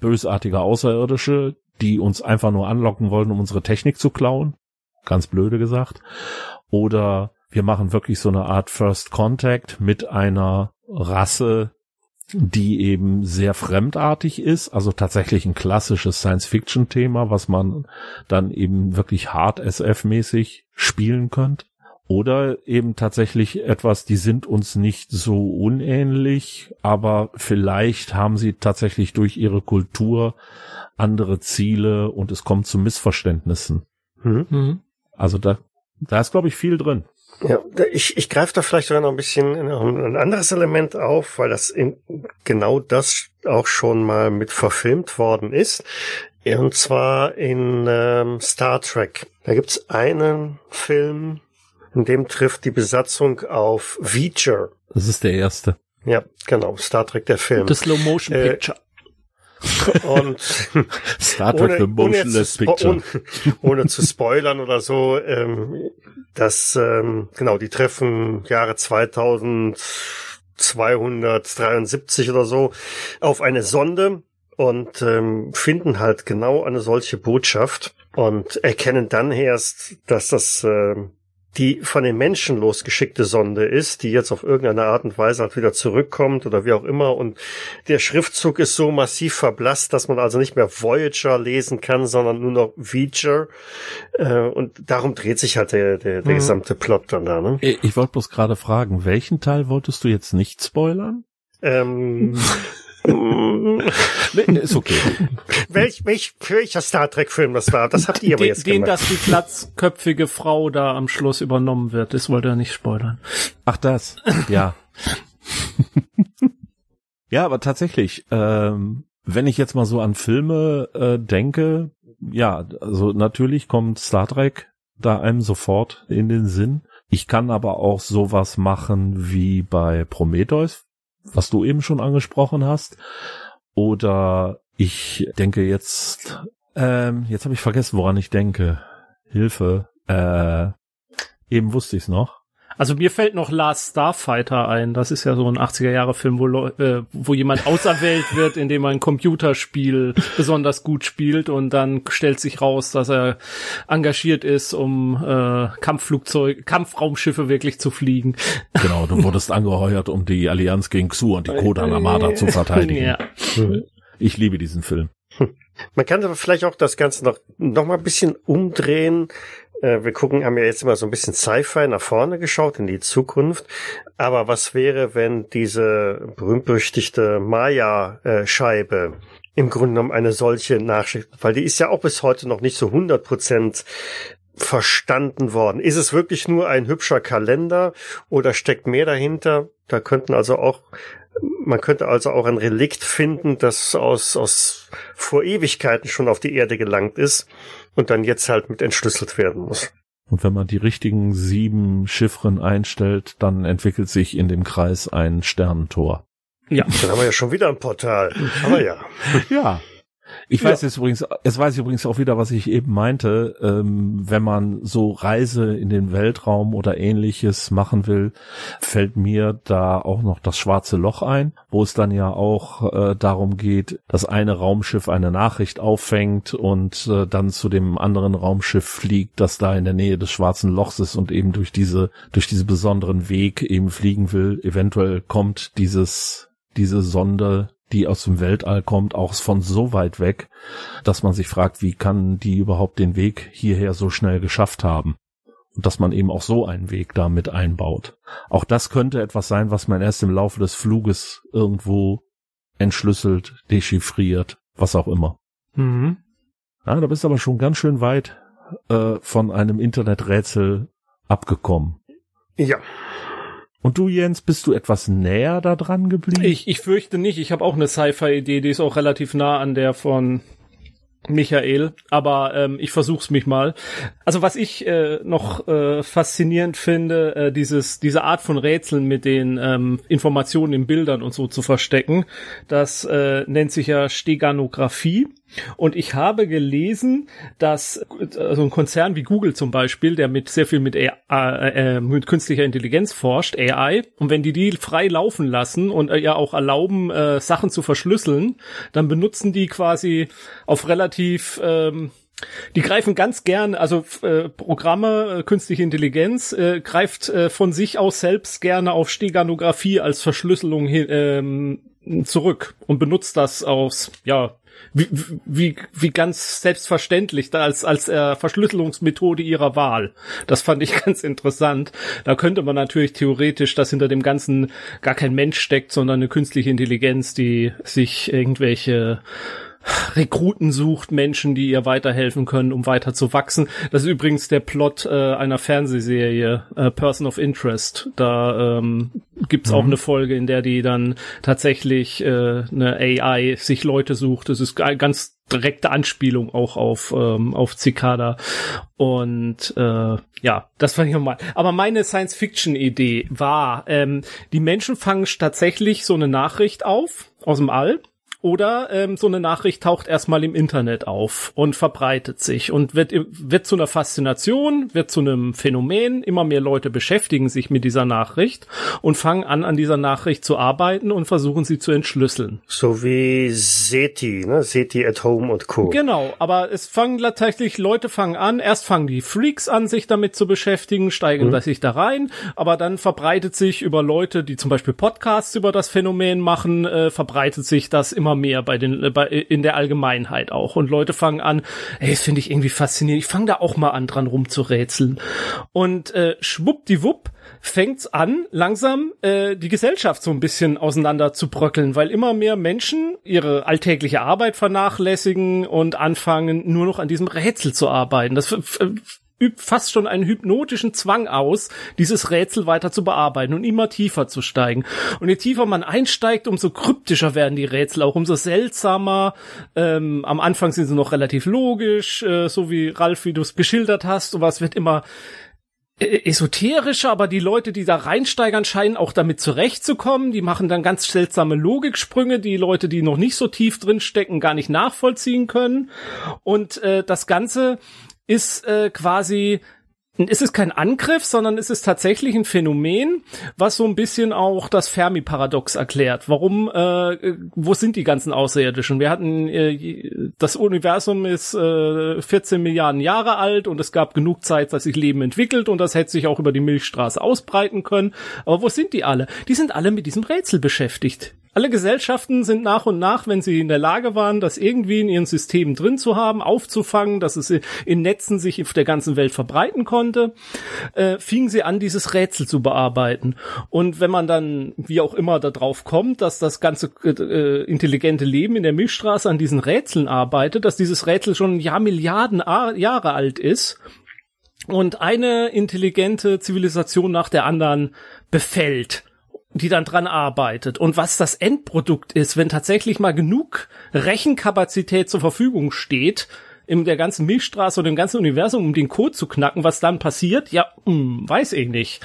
bösartige Außerirdische, die uns einfach nur anlocken wollen, um unsere Technik zu klauen. Ganz blöde gesagt. Oder wir machen wirklich so eine Art First Contact mit einer Rasse, die eben sehr fremdartig ist, also tatsächlich ein klassisches Science-Fiction-Thema, was man dann eben wirklich hart SF-mäßig spielen könnte. Oder eben tatsächlich etwas, die sind uns nicht so unähnlich, aber vielleicht haben sie tatsächlich durch ihre Kultur andere Ziele und es kommt zu Missverständnissen. Mhm. mhm. Also da, da ist, glaube ich, viel drin. Ja, ich, ich greife da vielleicht sogar noch ein bisschen ein anderes Element auf, weil das in, genau das auch schon mal mit verfilmt worden ist. Und zwar in ähm, Star Trek. Da gibt's einen Film, in dem trifft die Besatzung auf Veacher. Das ist der erste. Ja, genau. Star Trek, der Film. The Slow Motion äh, Picture. Und Star Trek ohne, The Motionless Picture. Ohne, ohne, zu spoilern oder so, ähm, das, ähm, genau, die treffen Jahre 2273 oder so auf eine Sonde und ähm, finden halt genau eine solche Botschaft und erkennen dann erst, dass das ähm, die von den Menschen losgeschickte Sonde ist, die jetzt auf irgendeine Art und Weise halt wieder zurückkommt oder wie auch immer. Und der Schriftzug ist so massiv verblasst, dass man also nicht mehr Voyager lesen kann, sondern nur noch Voyager. Äh, und darum dreht sich halt der, der, der mhm. gesamte Plot dann da. Ne? Ich wollte bloß gerade fragen, welchen Teil wolltest du jetzt nicht spoilern? Ähm, nee, ist okay. Welch, welch, welcher Star Trek Film das war, das habt ihr aber den, jetzt gemacht. Den, dass die glatzköpfige Frau da am Schluss übernommen wird, das wollte er nicht spoilern. Ach das, ja. ja, aber tatsächlich, ähm, wenn ich jetzt mal so an Filme äh, denke, ja, also natürlich kommt Star Trek da einem sofort in den Sinn. Ich kann aber auch sowas machen wie bei Prometheus, was du eben schon angesprochen hast. Oder ich denke jetzt, ähm, jetzt habe ich vergessen, woran ich denke. Hilfe. Äh, eben wusste ich es noch. Also mir fällt noch Last Starfighter ein. Das ist ja so ein 80er-Jahre-Film, wo, äh, wo jemand auserwählt wird, indem er ein Computerspiel besonders gut spielt und dann stellt sich raus, dass er engagiert ist, um äh, Kampfflugzeug, Kampfraumschiffe wirklich zu fliegen. Genau, du wurdest angeheuert, um die Allianz gegen Xu und die Kodan Armada zu verteidigen. Ja. Ich liebe diesen Film. Hm. Man kann aber vielleicht auch das Ganze noch, noch mal ein bisschen umdrehen. Äh, wir gucken, haben ja jetzt immer so ein bisschen Sci-Fi nach vorne geschaut, in die Zukunft. Aber was wäre, wenn diese berühmt-berüchtigte Maya-Scheibe im Grunde genommen eine solche Nachricht, weil die ist ja auch bis heute noch nicht so 100 Prozent verstanden worden. Ist es wirklich nur ein hübscher Kalender oder steckt mehr dahinter? Da könnten also auch man könnte also auch ein Relikt finden, das aus, aus vor Ewigkeiten schon auf die Erde gelangt ist und dann jetzt halt mit entschlüsselt werden muss. Und wenn man die richtigen sieben Chiffren einstellt, dann entwickelt sich in dem Kreis ein Sternentor. Ja. Dann haben wir ja schon wieder ein Portal. Aber ja. Ja. Ich weiß ja. jetzt übrigens, es weiß ich übrigens auch wieder, was ich eben meinte, ähm, wenn man so Reise in den Weltraum oder ähnliches machen will, fällt mir da auch noch das schwarze Loch ein, wo es dann ja auch äh, darum geht, dass eine Raumschiff eine Nachricht auffängt und äh, dann zu dem anderen Raumschiff fliegt, das da in der Nähe des schwarzen Lochs ist und eben durch diese, durch diese besonderen Weg eben fliegen will. Eventuell kommt dieses, diese Sonde die aus dem Weltall kommt, auch von so weit weg, dass man sich fragt, wie kann die überhaupt den Weg hierher so schnell geschafft haben? Und dass man eben auch so einen Weg da mit einbaut. Auch das könnte etwas sein, was man erst im Laufe des Fluges irgendwo entschlüsselt, dechiffriert, was auch immer. Mhm. Ja, da bist du aber schon ganz schön weit äh, von einem Interneträtsel abgekommen. Ja. Und du, Jens, bist du etwas näher da dran geblieben? Ich, ich fürchte nicht. Ich habe auch eine Sci-Fi-Idee, die ist auch relativ nah an der von Michael, aber ähm, ich versuch's mich mal. Also was ich äh, noch äh, faszinierend finde, äh, dieses diese Art von Rätseln mit den ähm, Informationen in Bildern und so zu verstecken, das äh, nennt sich ja Steganographie. Und ich habe gelesen, dass also ein Konzern wie Google zum Beispiel, der mit sehr viel mit, AI, äh, mit künstlicher Intelligenz forscht, AI, und wenn die die frei laufen lassen und äh, ja auch erlauben, äh, Sachen zu verschlüsseln, dann benutzen die quasi auf relativ ähm, die greifen ganz gern, also äh, Programme, äh, künstliche Intelligenz äh, greift äh, von sich aus selbst gerne auf Steganographie als Verschlüsselung ähm, zurück und benutzt das aus, ja, wie, wie, wie ganz selbstverständlich da als, als äh, Verschlüsselungsmethode ihrer Wahl. Das fand ich ganz interessant. Da könnte man natürlich theoretisch, dass hinter dem Ganzen gar kein Mensch steckt, sondern eine künstliche Intelligenz, die sich irgendwelche Rekruten sucht, Menschen, die ihr weiterhelfen können, um weiter zu wachsen. Das ist übrigens der Plot äh, einer Fernsehserie, äh, Person of Interest. Da ähm, gibt's mhm. auch eine Folge, in der die dann tatsächlich äh, eine AI sich Leute sucht. Das ist ganz direkte Anspielung auch auf ähm, auf Cicada und äh, ja, das fand ich nochmal. Aber meine Science-Fiction-Idee war, ähm, die Menschen fangen tatsächlich so eine Nachricht auf aus dem All oder ähm, so eine Nachricht taucht erstmal im Internet auf und verbreitet sich und wird, wird zu einer Faszination, wird zu einem Phänomen. Immer mehr Leute beschäftigen sich mit dieser Nachricht und fangen an, an dieser Nachricht zu arbeiten und versuchen sie zu entschlüsseln. So wie SETI, ne? SETI at Home und Co. Genau, aber es fangen tatsächlich, Leute fangen an, erst fangen die Freaks an, sich damit zu beschäftigen, steigen mhm. sich da rein, aber dann verbreitet sich über Leute, die zum Beispiel Podcasts über das Phänomen machen, äh, verbreitet sich das immer mehr bei den äh, bei, in der Allgemeinheit auch und Leute fangen an, ey, das finde ich irgendwie faszinierend. Ich fange da auch mal an dran rumzurätseln und äh, schwuppdiwupp fängt's an, langsam äh, die Gesellschaft so ein bisschen auseinander zu bröckeln, weil immer mehr Menschen ihre alltägliche Arbeit vernachlässigen und anfangen, nur noch an diesem Rätsel zu arbeiten. Das übt fast schon einen hypnotischen Zwang aus, dieses Rätsel weiter zu bearbeiten und immer tiefer zu steigen. Und je tiefer man einsteigt, umso kryptischer werden die Rätsel auch, umso seltsamer. Ähm, am Anfang sind sie noch relativ logisch, äh, so wie Ralf, wie du es geschildert hast, aber es wird immer äh, esoterischer, aber die Leute, die da reinsteigern, scheinen auch damit zurechtzukommen. Die machen dann ganz seltsame Logiksprünge, die Leute, die noch nicht so tief drin stecken, gar nicht nachvollziehen können. Und äh, das Ganze ist äh, quasi es ist kein Angriff, sondern es ist tatsächlich ein Phänomen, was so ein bisschen auch das Fermi-Paradox erklärt. Warum, äh, wo sind die ganzen Außerirdischen? Wir hatten, äh, das Universum ist äh, 14 Milliarden Jahre alt und es gab genug Zeit, dass sich Leben entwickelt und das hätte sich auch über die Milchstraße ausbreiten können. Aber wo sind die alle? Die sind alle mit diesem Rätsel beschäftigt Alle Gesellschaften sind nach und nach, wenn sie in der Lage waren, das irgendwie in ihren Systemen drin zu haben, aufzufangen, dass es in Netzen sich auf der ganzen Welt verbreiten konnte, äh, fingen sie an, dieses Rätsel zu bearbeiten. Und wenn man dann, wie auch immer, darauf kommt, dass das ganze äh, intelligente Leben in der Milchstraße an diesen Rätseln arbeitet, dass dieses Rätsel schon ein Jahr Milliarden Jahre alt ist und eine intelligente Zivilisation nach der anderen befällt die dann dran arbeitet und was das Endprodukt ist, wenn tatsächlich mal genug Rechenkapazität zur Verfügung steht, in der ganzen Milchstraße oder im ganzen Universum, um den Code zu knacken, was dann passiert, ja, hm, weiß ich nicht.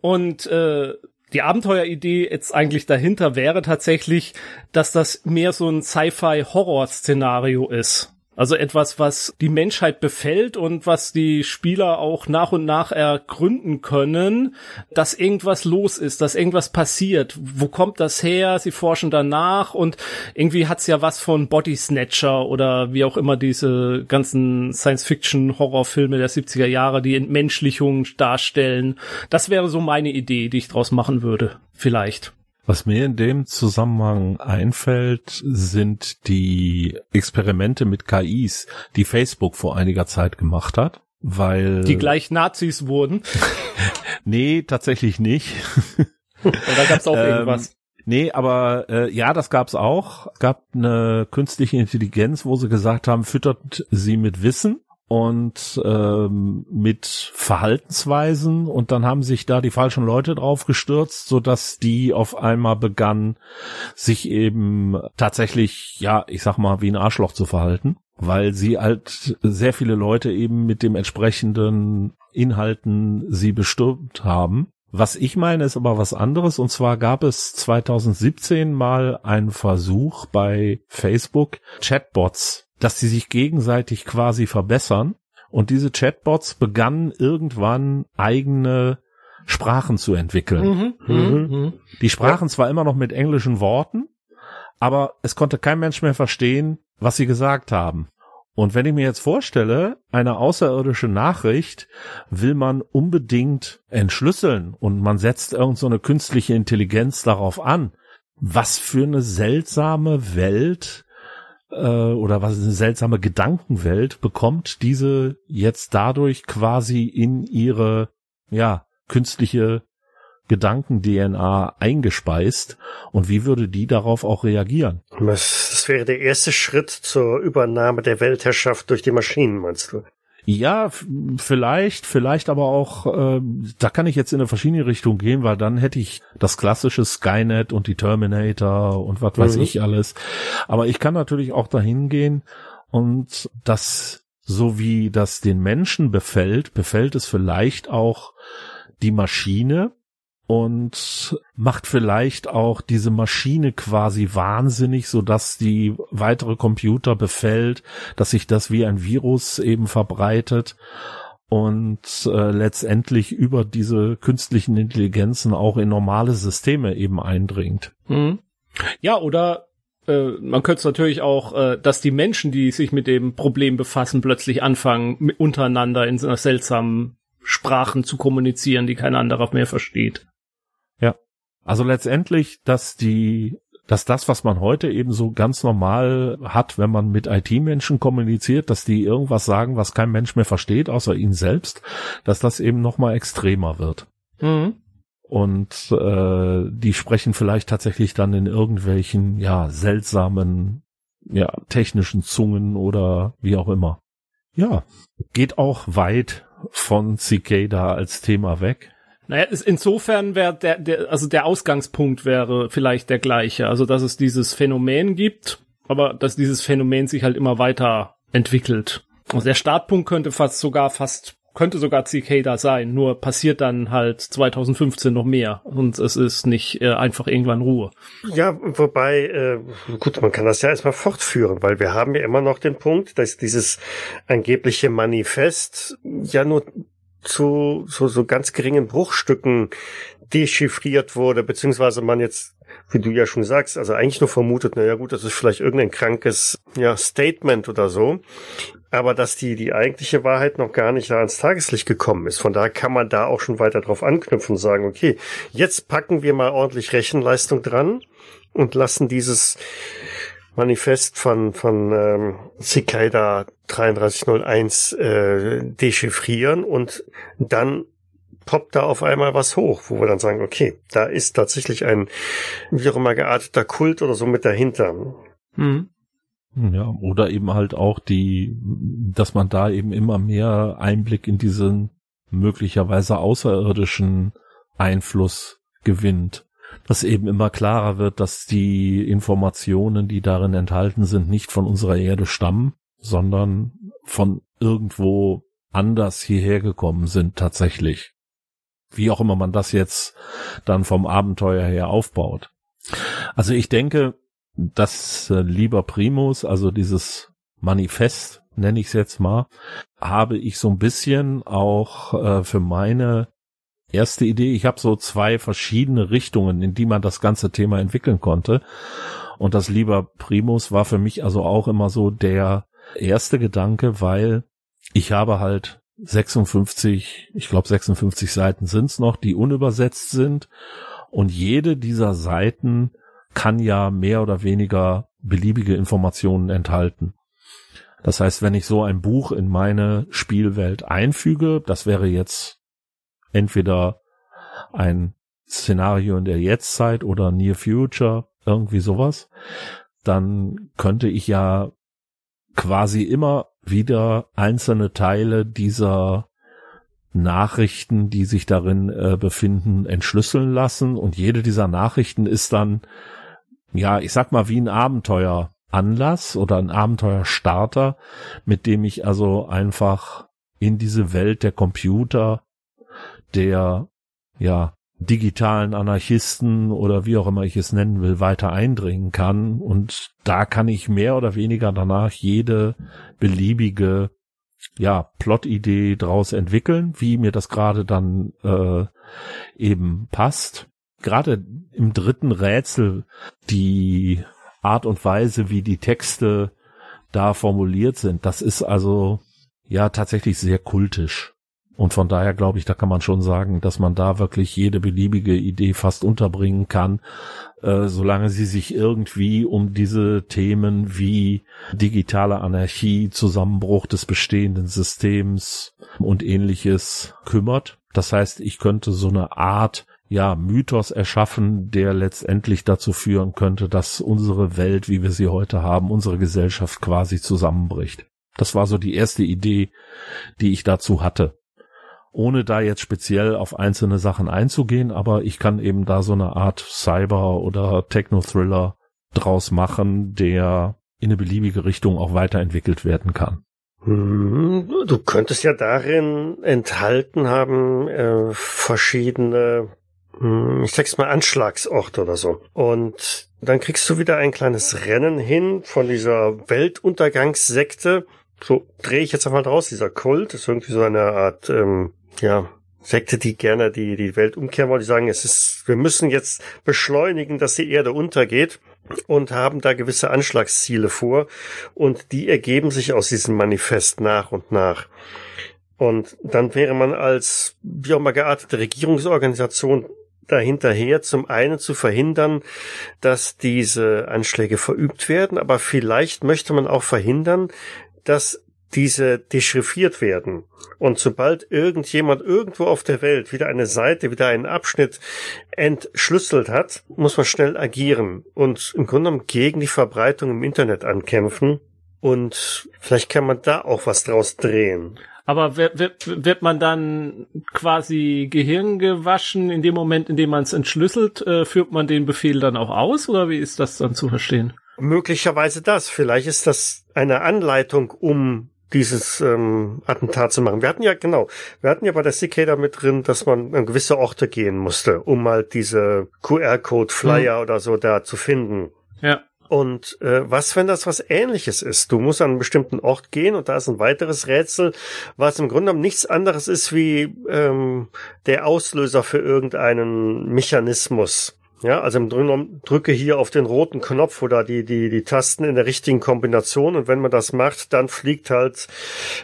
Und äh, die Abenteueridee jetzt eigentlich dahinter wäre tatsächlich, dass das mehr so ein Sci-Fi-Horror-Szenario ist. Also etwas, was die Menschheit befällt und was die Spieler auch nach und nach ergründen können, dass irgendwas los ist, dass irgendwas passiert. Wo kommt das her? Sie forschen danach und irgendwie hat's ja was von Body Snatcher oder wie auch immer diese ganzen Science-Fiction-Horrorfilme der 70er Jahre, die Entmenschlichung darstellen. Das wäre so meine Idee, die ich draus machen würde. Vielleicht. Was mir in dem Zusammenhang einfällt, sind die Experimente mit KIs, die Facebook vor einiger Zeit gemacht hat, weil die gleich Nazis wurden. nee, tatsächlich nicht. da gab's auch ähm, irgendwas. Nee, aber äh, ja, das gab's auch. Es gab eine künstliche Intelligenz, wo sie gesagt haben, füttert sie mit Wissen und ähm, mit Verhaltensweisen und dann haben sich da die falschen Leute drauf gestürzt, so dass die auf einmal begannen, sich eben tatsächlich, ja, ich sag mal, wie ein Arschloch zu verhalten, weil sie halt sehr viele Leute eben mit dem entsprechenden Inhalten sie bestürmt haben. Was ich meine, ist aber was anderes. Und zwar gab es 2017 mal einen Versuch bei Facebook, Chatbots dass sie sich gegenseitig quasi verbessern. Und diese Chatbots begannen irgendwann eigene Sprachen zu entwickeln. Mhm, mhm. mhm. Die sprachen zwar immer noch mit englischen Worten, aber es konnte kein Mensch mehr verstehen, was sie gesagt haben. Und wenn ich mir jetzt vorstelle, eine außerirdische Nachricht will man unbedingt entschlüsseln und man setzt irgend so eine künstliche Intelligenz darauf an, was für eine seltsame Welt äh, oder was eine seltsame Gedankenwelt bekommt diese jetzt dadurch quasi in ihre ja künstliche Gedanken-DNA eingespeist und wie würde die darauf auch reagieren? Das, das wäre der erste Schritt zur Übernahme der Weltherrschaft durch die Maschinen, meinst du? Ja, vielleicht, vielleicht aber auch, äh, da kann ich jetzt in eine verschiedene Richtung gehen, weil dann hätte ich das klassische Skynet und die Terminator und was weiß mhm. ich alles. Aber ich kann natürlich auch dahin gehen und das, so wie das den Menschen befällt, befällt es vielleicht auch die Maschine, und macht vielleicht auch diese Maschine quasi wahnsinnig, so dass die weitere Computer befällt, dass sich das wie ein Virus eben verbreitet und äh, letztendlich über diese künstlichen Intelligenzen auch in normale Systeme eben eindringt. Mhm. Ja, oder äh, man könnte es natürlich auch, äh, dass die Menschen, die sich mit dem Problem befassen, plötzlich anfangen, untereinander in so seltsamen Sprachen zu kommunizieren, die kein anderer mehr versteht. Also letztendlich, dass die, dass das, was man heute eben so ganz normal hat, wenn man mit IT-Menschen kommuniziert, dass die irgendwas sagen, was kein Mensch mehr versteht, außer ihn selbst, dass das eben noch mal extremer wird. Mhm. Und äh, die sprechen vielleicht tatsächlich dann in irgendwelchen, ja, seltsamen, ja, technischen Zungen oder wie auch immer. Ja, geht auch weit von Cicada als Thema weg. Naja, insofern wäre der, der, also der Ausgangspunkt wäre vielleicht der gleiche. Also, dass es dieses Phänomen gibt, aber dass dieses Phänomen sich halt immer weiter entwickelt. Also der Startpunkt könnte fast sogar fast, könnte sogar Cicada sein, nur passiert dann halt 2015 noch mehr und es ist nicht äh, einfach irgendwann Ruhe. Ja, wobei, äh, gut, man kann das ja erstmal fortführen, weil wir haben ja immer noch den Punkt, dass dieses angebliche Manifest ja nur zu so, so ganz geringen Bruchstücken dechiffriert wurde, beziehungsweise man jetzt, wie du ja schon sagst, also eigentlich nur vermutet, naja gut, das ist vielleicht irgendein krankes ja, Statement oder so. aber dass die, die eigentliche Wahrheit noch gar nicht da ans Tageslicht gekommen ist. Von daher kann man da auch schon weiter drauf anknüpfen und sagen, okay, jetzt packen wir mal ordentlich Rechenleistung dran und lassen dieses Manifest von, von ähm, Cicada 3301 äh, dechiffrieren und dann poppt da auf einmal was hoch, wo wir dann sagen, okay, da ist tatsächlich ein wie auch immer gearteter Kult oder so mit dahinter. Hm. Ja, oder eben halt auch die, dass man da eben immer mehr Einblick in diesen möglicherweise außerirdischen Einfluss gewinnt. Dass eben immer klarer wird, dass die Informationen, die darin enthalten sind, nicht von unserer Erde stammen, sondern von irgendwo anders hierher gekommen sind tatsächlich. Wie auch immer man das jetzt dann vom Abenteuer her aufbaut. Also ich denke, das äh, lieber Primus, also dieses Manifest, nenne ich es jetzt mal, habe ich so ein bisschen auch äh, für meine erste Idee. Ich habe so zwei verschiedene Richtungen, in die man das ganze Thema entwickeln konnte. Und das lieber Primus war für mich also auch immer so der erste Gedanke, weil ich habe halt 56, ich glaube 56 Seiten sind's noch, die unübersetzt sind. Und jede dieser Seiten kann ja mehr oder weniger beliebige Informationen enthalten. Das heißt, wenn ich so ein Buch in meine Spielwelt einfüge, das wäre jetzt entweder ein Szenario in der Jetztzeit oder Near Future, irgendwie sowas, dann könnte ich ja quasi immer wieder einzelne Teile dieser Nachrichten, die sich darin äh, befinden, entschlüsseln lassen. Und jede dieser Nachrichten ist dann ja, ich sag mal, wie ein Abenteueranlass oder ein Abenteuerstarter, mit dem ich also einfach in diese Welt der Computer, der, ja, digitalen Anarchisten oder wie auch immer ich es nennen will, weiter eindringen kann. Und da kann ich mehr oder weniger danach jede beliebige ja, Plot-Idee draus entwickeln, wie mir das gerade dann äh, eben passt gerade im dritten Rätsel die Art und Weise, wie die Texte da formuliert sind, das ist also ja tatsächlich sehr kultisch. Und von daher glaube ich, da kann man schon sagen, dass man da wirklich jede beliebige Idee fast unterbringen kann, äh, solange sie sich irgendwie um diese Themen wie digitale Anarchie, Zusammenbruch des bestehenden Systems und ähnliches kümmert. Das heißt, ich könnte so eine Art ja, Mythos erschaffen, der letztendlich dazu führen könnte, dass unsere Welt, wie wir sie heute haben, unsere Gesellschaft quasi zusammenbricht. Das war so die erste Idee, die ich dazu hatte. Ohne da jetzt speziell auf einzelne Sachen einzugehen, aber ich kann eben da so eine Art Cyber- oder Techno-Thriller draus machen, der in eine beliebige Richtung auch weiterentwickelt werden kann. Hm, du könntest ja darin enthalten haben äh, verschiedene hm, ich sag's mal Anschlagsort oder so. Und dann kriegst du wieder ein kleines Rennen hin von dieser Weltuntergangssekte. So drehe ich jetzt einfach draus, dieser Kult ist irgendwie so eine Art, ähm, ja, Sekte, die gerne die, die Welt umkehren wollen, die sagen, es ist, wir müssen jetzt beschleunigen, dass die Erde untergeht und haben da gewisse Anschlagsziele vor und die ergeben sich aus diesem Manifest nach und nach. Und dann wäre man als wie auch mal geartete Regierungsorganisation dahinterher, zum einen zu verhindern, dass diese Anschläge verübt werden, aber vielleicht möchte man auch verhindern, dass diese dechiffriert werden. Und sobald irgendjemand irgendwo auf der Welt wieder eine Seite, wieder einen Abschnitt entschlüsselt hat, muss man schnell agieren und im Grunde genommen gegen die Verbreitung im Internet ankämpfen. Und vielleicht kann man da auch was draus drehen. Aber wird, wird, wird man dann quasi Gehirn gewaschen in dem Moment, in dem man es entschlüsselt, äh, führt man den Befehl dann auch aus oder wie ist das dann zu verstehen? Möglicherweise das. Vielleicht ist das eine Anleitung, um dieses ähm, Attentat zu machen. Wir hatten ja, genau, wir hatten ja bei der Cicada mit drin, dass man an gewisse Orte gehen musste, um mal diese QR-Code-Flyer hm. oder so da zu finden. Ja. Und äh, was, wenn das was ähnliches ist? Du musst an einen bestimmten Ort gehen und da ist ein weiteres Rätsel, was im Grunde genommen nichts anderes ist wie ähm, der Auslöser für irgendeinen Mechanismus. Ja, also im Grunde genommen drücke hier auf den roten Knopf oder die, die, die Tasten in der richtigen Kombination und wenn man das macht, dann fliegt halt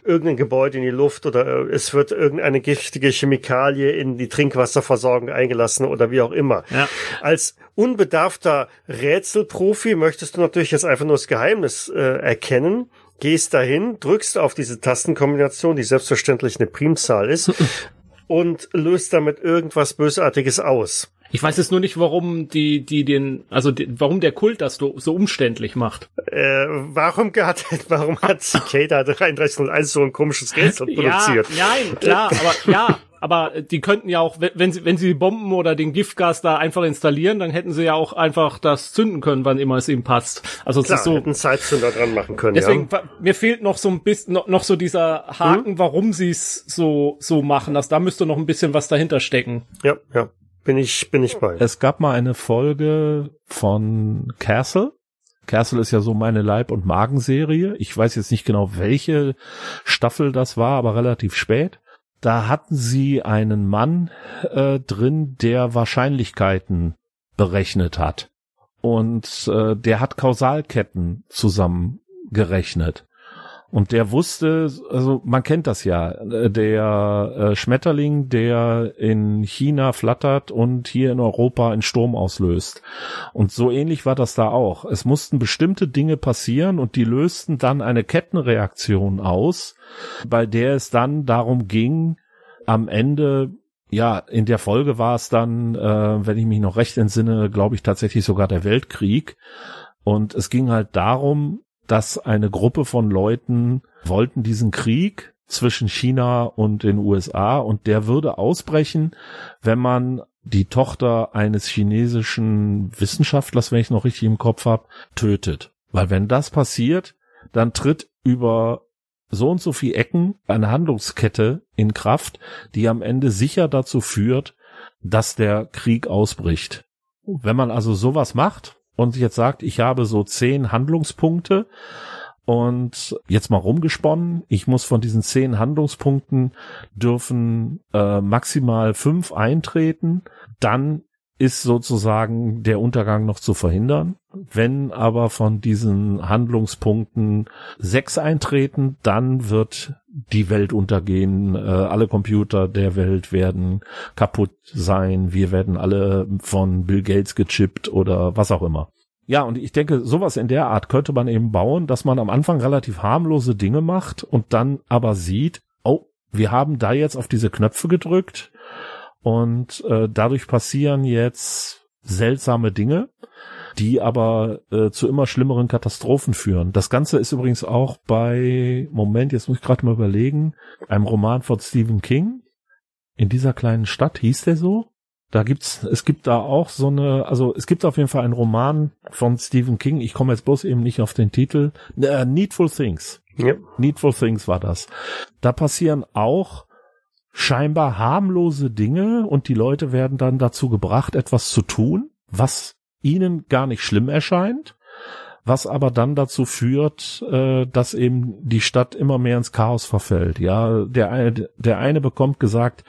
irgendein Gebäude in die Luft oder äh, es wird irgendeine giftige Chemikalie in die Trinkwasserversorgung eingelassen oder wie auch immer. Ja. Als unbedarfter Rätselprofi möchtest du natürlich jetzt einfach nur das Geheimnis äh, erkennen gehst dahin, drückst auf diese Tastenkombination, die selbstverständlich eine Primzahl ist, und löst damit irgendwas Bösartiges aus. Ich weiß jetzt nur nicht, warum die, die den, also die, warum der Kult das so, so umständlich macht. Äh, warum hat, warum hat Cicada 3301 so ein komisches Rätsel produziert? Ja, nein, klar, aber ja, aber die könnten ja auch, wenn sie, wenn sie Bomben oder den Giftgas da einfach installieren, dann hätten sie ja auch einfach das zünden können, wann immer es ihnen passt. Also Klar, es ist so. Hätten Zeitzünder dran machen können. Deswegen, ja. mir fehlt noch so ein bisschen, noch, noch so dieser Haken, hm? warum sie es so, so machen. Das, da müsste noch ein bisschen was dahinter stecken. Ja, ja. Bin ich, bin ich bei. Es gab mal eine Folge von Castle. Castle ist ja so meine Leib- und Magenserie. Ich weiß jetzt nicht genau, welche Staffel das war, aber relativ spät. Da hatten sie einen Mann äh, drin, der Wahrscheinlichkeiten berechnet hat. Und äh, der hat Kausalketten zusammengerechnet. Und der wusste, also man kennt das ja, äh, der äh, Schmetterling, der in China flattert und hier in Europa einen Sturm auslöst. Und so ähnlich war das da auch. Es mussten bestimmte Dinge passieren und die lösten dann eine Kettenreaktion aus, bei der es dann darum ging, am Ende ja, in der Folge war es dann, äh, wenn ich mich noch recht entsinne, glaube ich tatsächlich sogar der Weltkrieg. Und es ging halt darum, dass eine Gruppe von Leuten wollten diesen Krieg zwischen China und den USA und der würde ausbrechen, wenn man die Tochter eines chinesischen Wissenschaftlers, wenn ich noch richtig im Kopf habe, tötet. Weil wenn das passiert, dann tritt über so und so viel Ecken eine Handlungskette in Kraft, die am Ende sicher dazu führt, dass der Krieg ausbricht. Wenn man also sowas macht, und jetzt sagt, ich habe so zehn Handlungspunkte und jetzt mal rumgesponnen, ich muss von diesen zehn Handlungspunkten dürfen äh, maximal fünf eintreten, dann ist sozusagen der Untergang noch zu verhindern. Wenn aber von diesen Handlungspunkten sechs eintreten, dann wird die Welt untergehen, äh, alle Computer der Welt werden kaputt sein, wir werden alle von Bill Gates gechippt oder was auch immer. Ja, und ich denke, sowas in der Art könnte man eben bauen, dass man am Anfang relativ harmlose Dinge macht und dann aber sieht, oh, wir haben da jetzt auf diese Knöpfe gedrückt und äh, dadurch passieren jetzt seltsame Dinge, die aber äh, zu immer schlimmeren Katastrophen führen. Das Ganze ist übrigens auch bei, Moment, jetzt muss ich gerade mal überlegen, einem Roman von Stephen King. In dieser kleinen Stadt hieß der so? Da gibt's, es gibt da auch so eine, also es gibt auf jeden Fall einen Roman von Stephen King. Ich komme jetzt bloß eben nicht auf den Titel. Äh, Needful Things. Ja. Needful Things war das. Da passieren auch scheinbar harmlose Dinge und die Leute werden dann dazu gebracht, etwas zu tun, was ihnen gar nicht schlimm erscheint, was aber dann dazu führt, äh, dass eben die Stadt immer mehr ins Chaos verfällt. Ja, der eine, der eine bekommt gesagt,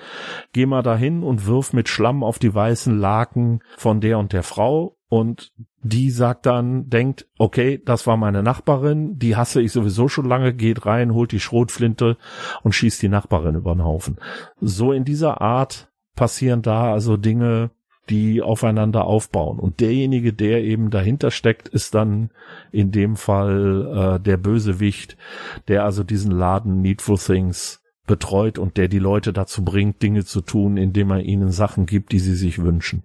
geh mal dahin und wirf mit Schlamm auf die weißen Laken von der und der Frau und die sagt dann, denkt, okay, das war meine Nachbarin, die hasse ich sowieso schon lange, geht rein, holt die Schrotflinte und schießt die Nachbarin über den Haufen. So in dieser Art passieren da also Dinge, die aufeinander aufbauen. Und derjenige, der eben dahinter steckt, ist dann in dem Fall äh, der Bösewicht, der also diesen Laden Needful Things betreut und der die Leute dazu bringt, Dinge zu tun, indem er ihnen Sachen gibt, die sie sich wünschen.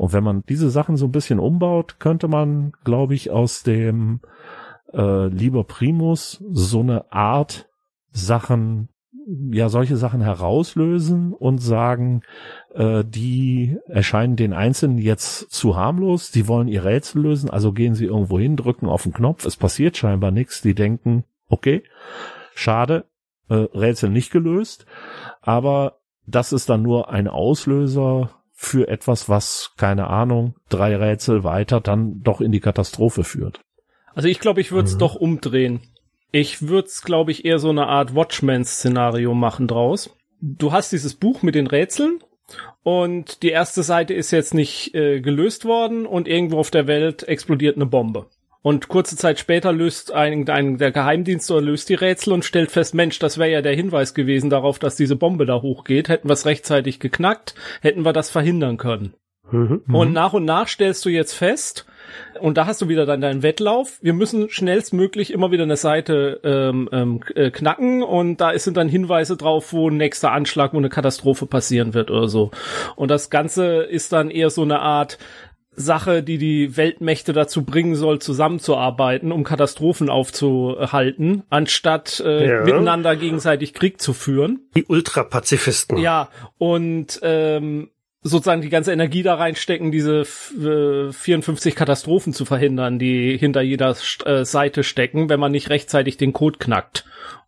Und wenn man diese Sachen so ein bisschen umbaut, könnte man, glaube ich, aus dem äh, Lieber Primus so eine Art Sachen, ja, solche Sachen herauslösen und sagen, äh, die erscheinen den Einzelnen jetzt zu harmlos, die wollen ihr Rätsel lösen, also gehen sie irgendwo hin, drücken auf den Knopf, es passiert scheinbar nichts, die denken, okay, schade, äh, Rätsel nicht gelöst, aber das ist dann nur ein Auslöser für etwas, was, keine Ahnung, drei Rätsel weiter dann doch in die Katastrophe führt. Also ich glaube, ich würde es mhm. doch umdrehen. Ich würde es, glaube ich, eher so eine Art Watchman-Szenario machen draus. Du hast dieses Buch mit den Rätseln und die erste Seite ist jetzt nicht äh, gelöst worden und irgendwo auf der Welt explodiert eine Bombe. Und kurze Zeit später löst ein, ein der Geheimdienst oder löst die Rätsel und stellt fest, Mensch, das wäre ja der Hinweis gewesen darauf, dass diese Bombe da hochgeht. Hätten wir es rechtzeitig geknackt, hätten wir das verhindern können. Mhm, und mhm. nach und nach stellst du jetzt fest, und da hast du wieder dann deinen Wettlauf. Wir müssen schnellstmöglich immer wieder eine Seite ähm, ähm, äh, knacken und da sind dann Hinweise drauf, wo ein nächster Anschlag, wo eine Katastrophe passieren wird oder so. Und das Ganze ist dann eher so eine Art Sache, die die Weltmächte dazu bringen soll, zusammenzuarbeiten, um Katastrophen aufzuhalten, anstatt äh, ja. miteinander gegenseitig Krieg zu führen. Die Ultrapazifisten. Ja, und ähm, sozusagen die ganze Energie da reinstecken, diese äh, 54 Katastrophen zu verhindern, die hinter jeder äh, Seite stecken, wenn man nicht rechtzeitig den Code knackt.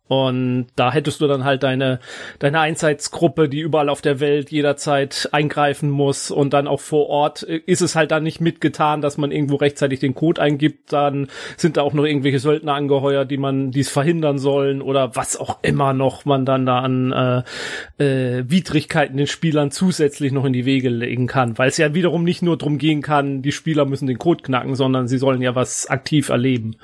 Und da hättest du dann halt deine, deine Einheitsgruppe, die überall auf der Welt jederzeit eingreifen muss und dann auch vor Ort ist es halt dann nicht mitgetan, dass man irgendwo rechtzeitig den Code eingibt, dann sind da auch noch irgendwelche Söldner angeheuert, die man dies verhindern sollen oder was auch immer noch man dann da an äh, äh, Widrigkeiten den Spielern zusätzlich noch in die Wege legen kann, weil es ja wiederum nicht nur drum gehen kann, die Spieler müssen den Code knacken, sondern sie sollen ja was aktiv erleben.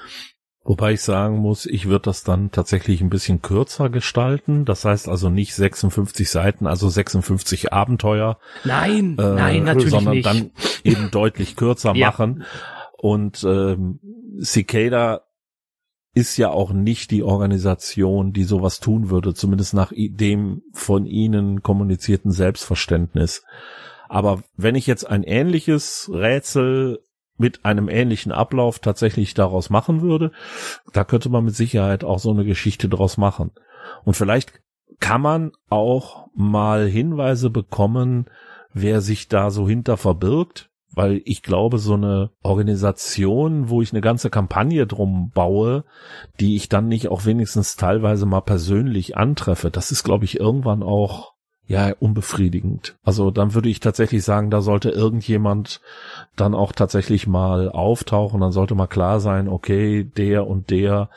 Wobei ich sagen muss, ich würde das dann tatsächlich ein bisschen kürzer gestalten. Das heißt also nicht 56 Seiten, also 56 Abenteuer. Nein, äh, nein, natürlich sondern nicht. dann eben deutlich kürzer ja. machen. Und ähm, Cicada ist ja auch nicht die Organisation, die sowas tun würde, zumindest nach dem von ihnen kommunizierten Selbstverständnis. Aber wenn ich jetzt ein ähnliches Rätsel mit einem ähnlichen Ablauf tatsächlich daraus machen würde, da könnte man mit Sicherheit auch so eine Geschichte draus machen. Und vielleicht kann man auch mal Hinweise bekommen, wer sich da so hinter verbirgt, weil ich glaube, so eine Organisation, wo ich eine ganze Kampagne drum baue, die ich dann nicht auch wenigstens teilweise mal persönlich antreffe, das ist, glaube ich, irgendwann auch ja, unbefriedigend. Also dann würde ich tatsächlich sagen, da sollte irgendjemand dann auch tatsächlich mal auftauchen. Dann sollte mal klar sein, okay, der und der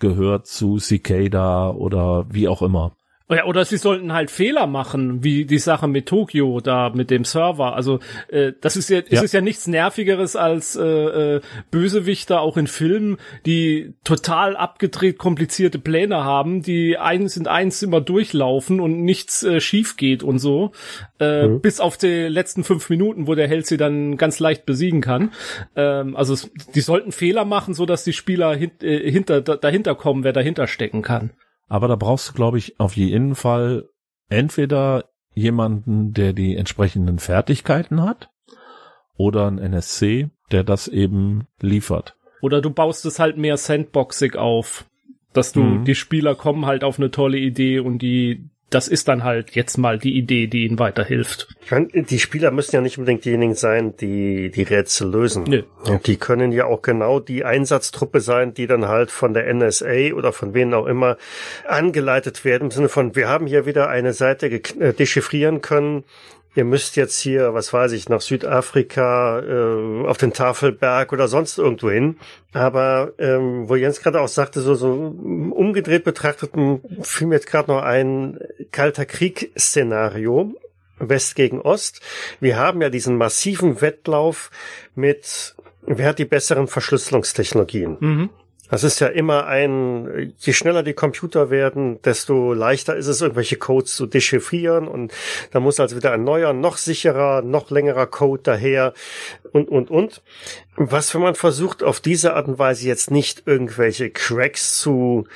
gehört zu Cicada oder wie auch immer. Ja, oder sie sollten halt Fehler machen, wie die Sache mit Tokio da mit dem Server. Also äh, das ist ja, ja. ist es ja nichts nervigeres als äh, äh, Bösewichter auch in Filmen, die total abgedreht komplizierte Pläne haben, die eins in eins immer durchlaufen und nichts äh, schief geht und so, äh, mhm. bis auf die letzten fünf Minuten, wo der Held sie dann ganz leicht besiegen kann. Ähm, also die sollten Fehler machen, so dass die Spieler hin, äh, hinter da, dahinter kommen, wer dahinter stecken kann. Aber da brauchst du, glaube ich, auf jeden Fall entweder jemanden, der die entsprechenden Fertigkeiten hat, oder ein NSC, der das eben liefert. Oder du baust es halt mehr sandboxig auf, dass du, mhm. die Spieler kommen halt auf eine tolle Idee und die das ist dann halt jetzt mal die Idee, die ihnen weiterhilft. Ich meine, die Spieler müssen ja nicht unbedingt diejenigen sein, die die Rätsel lösen. Nö. Und die können ja auch genau die Einsatztruppe sein, die dann halt von der NSA oder von wem auch immer angeleitet werden, im Sinne von, wir haben hier wieder eine Seite äh, dechiffrieren können, ihr müsst jetzt hier, was weiß ich, nach Südafrika, äh, auf den Tafelberg oder sonst irgendwo hin. Aber ähm, wo Jens gerade auch sagte, so, so umgedreht betrachtet, fiel mir jetzt gerade noch ein kalter Krieg-Szenario. West gegen Ost. Wir haben ja diesen massiven Wettlauf mit, wer hat die besseren Verschlüsselungstechnologien? Mhm. Das ist ja immer ein, je schneller die Computer werden, desto leichter ist es, irgendwelche Codes zu dechiffrieren und da muss also wieder ein neuer, noch sicherer, noch längerer Code daher und, und, und. Was, wenn man versucht, auf diese Art und Weise jetzt nicht irgendwelche Cracks zu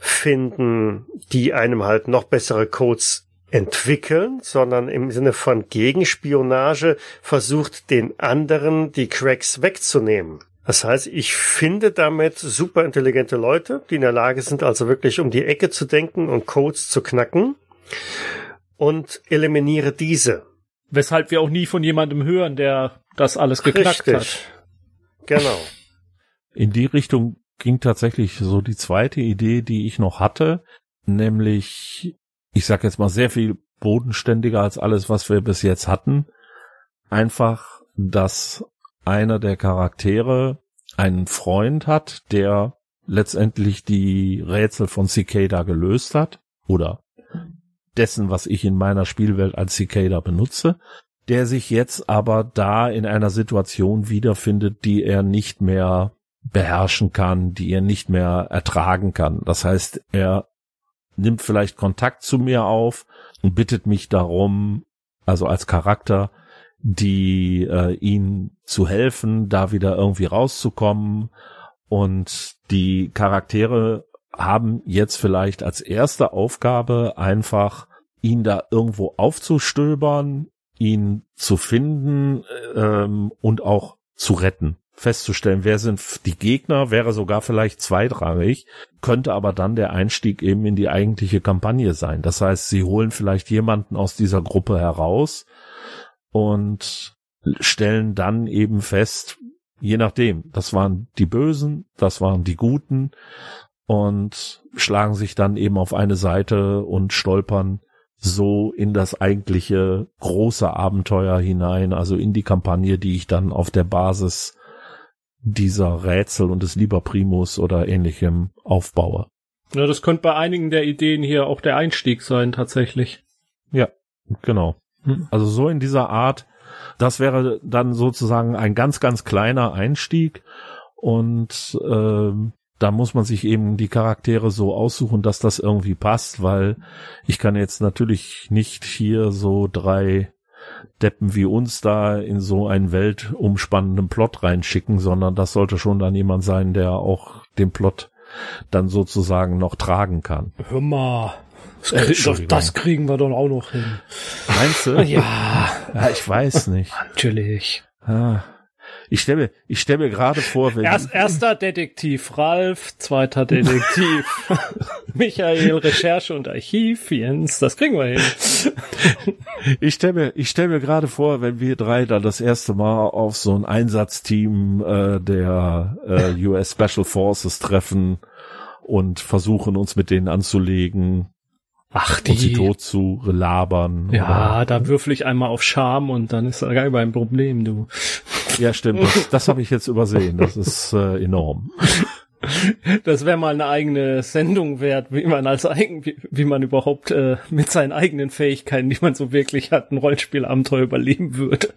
finden, die einem halt noch bessere Codes entwickeln, sondern im Sinne von Gegenspionage versucht, den anderen die Cracks wegzunehmen. Das heißt, ich finde damit super intelligente Leute, die in der Lage sind, also wirklich um die Ecke zu denken und Codes zu knacken und eliminiere diese. Weshalb wir auch nie von jemandem hören, der das alles geknackt Richtig. hat. Genau. In die Richtung ging tatsächlich so die zweite Idee, die ich noch hatte, nämlich, ich sag jetzt mal sehr viel bodenständiger als alles, was wir bis jetzt hatten. Einfach, dass einer der Charaktere einen Freund hat, der letztendlich die Rätsel von Cicada gelöst hat oder dessen, was ich in meiner Spielwelt als Cicada benutze, der sich jetzt aber da in einer Situation wiederfindet, die er nicht mehr beherrschen kann, die er nicht mehr ertragen kann. Das heißt, er nimmt vielleicht Kontakt zu mir auf und bittet mich darum, also als Charakter, die äh, ihn zu helfen, da wieder irgendwie rauszukommen. Und die Charaktere haben jetzt vielleicht als erste Aufgabe einfach ihn da irgendwo aufzustöbern, ihn zu finden ähm, und auch zu retten festzustellen, wer sind die Gegner, wäre sogar vielleicht zweitrangig, könnte aber dann der Einstieg eben in die eigentliche Kampagne sein. Das heißt, sie holen vielleicht jemanden aus dieser Gruppe heraus und stellen dann eben fest, je nachdem, das waren die Bösen, das waren die Guten und schlagen sich dann eben auf eine Seite und stolpern so in das eigentliche große Abenteuer hinein, also in die Kampagne, die ich dann auf der Basis dieser Rätsel und des Lieber Primus oder ähnlichem aufbaue. Ja, das könnte bei einigen der Ideen hier auch der Einstieg sein, tatsächlich. Ja, genau. Hm. Also so in dieser Art, das wäre dann sozusagen ein ganz, ganz kleiner Einstieg und äh, da muss man sich eben die Charaktere so aussuchen, dass das irgendwie passt, weil ich kann jetzt natürlich nicht hier so drei Deppen wie uns da in so einen weltumspannenden Plot reinschicken, sondern das sollte schon dann jemand sein, der auch den Plot dann sozusagen noch tragen kann. Hör mal. Das, krieg, das, kriegen wir doch auch noch hin. Meinst du? Ja. ja ich weiß nicht. Natürlich. Ah. Ich stelle mir, ich stelle mir gerade vor, wenn Erst, erster Detektiv Ralf, zweiter Detektiv Michael, Recherche und Archiv, Jens, das kriegen wir hin. ich stelle mir, ich stelle mir gerade vor, wenn wir drei da das erste Mal auf so ein Einsatzteam äh, der äh, US Special Forces treffen und versuchen uns mit denen anzulegen Ach, die. Und sie tot zu labern. Ja, oder? da würfel ich einmal auf Scham und dann ist da gar kein Problem, du. Ja, stimmt. Das, das habe ich jetzt übersehen. Das ist äh, enorm. Das wäre mal eine eigene Sendung wert, wie man als eigen, wie, wie man überhaupt äh, mit seinen eigenen Fähigkeiten, die man so wirklich hat, ein Rollenspielabenteuer überleben würde.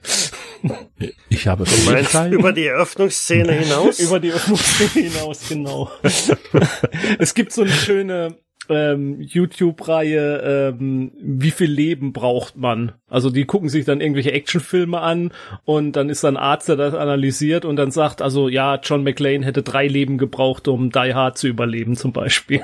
Ich habe du meinst über die Eröffnungsszene hinaus? über die Eröffnungsszene hinaus, genau. es gibt so eine schöne ähm, YouTube-Reihe, ähm, wie viel Leben braucht man? Also die gucken sich dann irgendwelche Actionfilme an und dann ist dann ein Arzt, der das analysiert und dann sagt, also ja, John McClane hätte drei Leben gebraucht, um Die Hard zu überleben zum Beispiel.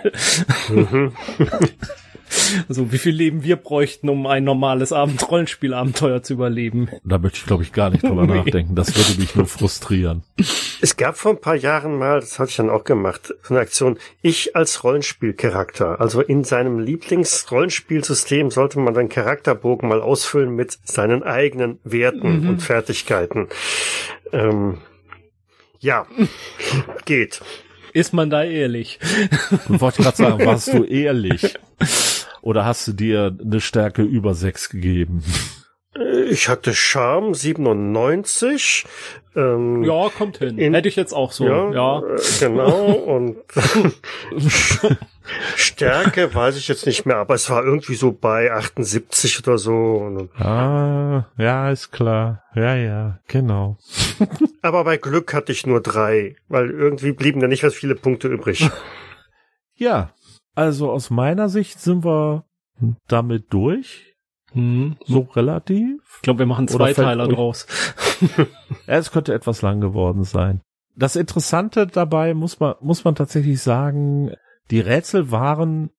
Mhm. Also wie viel Leben wir bräuchten, um ein normales Abendrollenspielabenteuer zu überleben. Da möchte ich, glaube ich, gar nicht drüber nee. nachdenken. Das würde mich nur frustrieren. Es gab vor ein paar Jahren mal, das hatte ich dann auch gemacht, so eine Aktion, ich als Rollenspielcharakter. Also in seinem Lieblingsrollenspielsystem sollte man den Charakterbogen mal ausfüllen mit seinen eigenen Werten mhm. und Fertigkeiten. Ähm, ja, geht. Ist man da ehrlich? Ich wollte gerade sagen, warst du ehrlich? Oder hast du dir eine Stärke über sechs gegeben? Ich hatte Charme 97. Ähm, ja, kommt hin. In, Hätte ich jetzt auch so. Ja, ja. Äh, genau. Und Stärke weiß ich jetzt nicht mehr, aber es war irgendwie so bei 78 oder so. Ah, ja, ist klar. Ja, ja, genau. aber bei Glück hatte ich nur drei, weil irgendwie blieben da nicht was viele Punkte übrig. Ja, also aus meiner Sicht sind wir damit durch. Hm. So relativ. Ich glaube, wir machen zwei Teile draus. es könnte etwas lang geworden sein. Das Interessante dabei muss man, muss man tatsächlich sagen, die Rätsel waren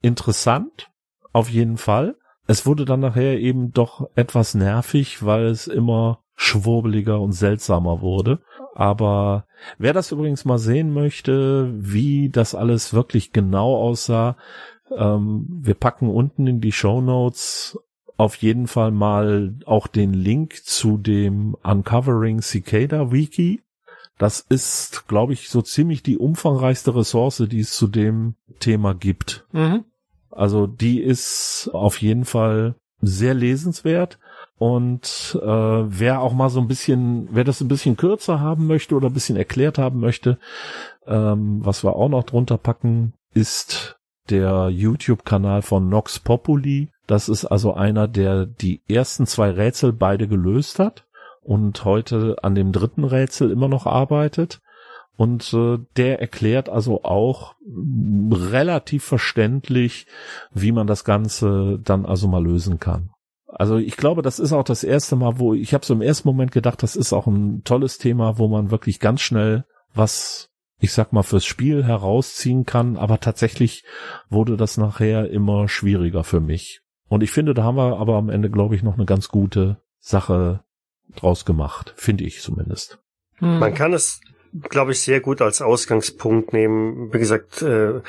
interessant, auf jeden Fall. Es wurde dann nachher eben doch etwas nervig, weil es immer schwurbeliger und seltsamer wurde. Aber wer das übrigens mal sehen möchte, wie das alles wirklich genau aussah, ähm, wir packen unten in die Show Notes auf jeden Fall mal auch den Link zu dem Uncovering Cicada Wiki. Das ist, glaube ich, so ziemlich die umfangreichste Ressource, die es zu dem Thema gibt. Mhm. Also die ist auf jeden Fall sehr lesenswert. Und äh, wer auch mal so ein bisschen, wer das ein bisschen kürzer haben möchte oder ein bisschen erklärt haben möchte, ähm, was wir auch noch drunter packen, ist der YouTube-Kanal von Nox Populi. Das ist also einer, der die ersten zwei Rätsel beide gelöst hat und heute an dem dritten Rätsel immer noch arbeitet. Und äh, der erklärt also auch relativ verständlich, wie man das Ganze dann also mal lösen kann. Also ich glaube, das ist auch das erste Mal, wo ich habe so im ersten Moment gedacht, das ist auch ein tolles Thema, wo man wirklich ganz schnell was, ich sag mal, fürs Spiel herausziehen kann. Aber tatsächlich wurde das nachher immer schwieriger für mich. Und ich finde, da haben wir aber am Ende, glaube ich, noch eine ganz gute Sache draus gemacht, finde ich zumindest. Hm. Man kann es glaube ich, sehr gut als Ausgangspunkt nehmen. Wie gesagt, äh,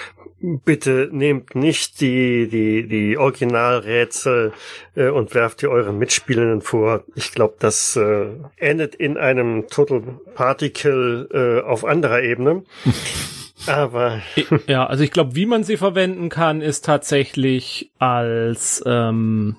bitte nehmt nicht die, die, die Originalrätsel äh, und werft die euren Mitspielenden vor. Ich glaube, das äh, endet in einem Total Particle äh, auf anderer Ebene. Aber ja, also ich glaube, wie man sie verwenden kann, ist tatsächlich als ähm,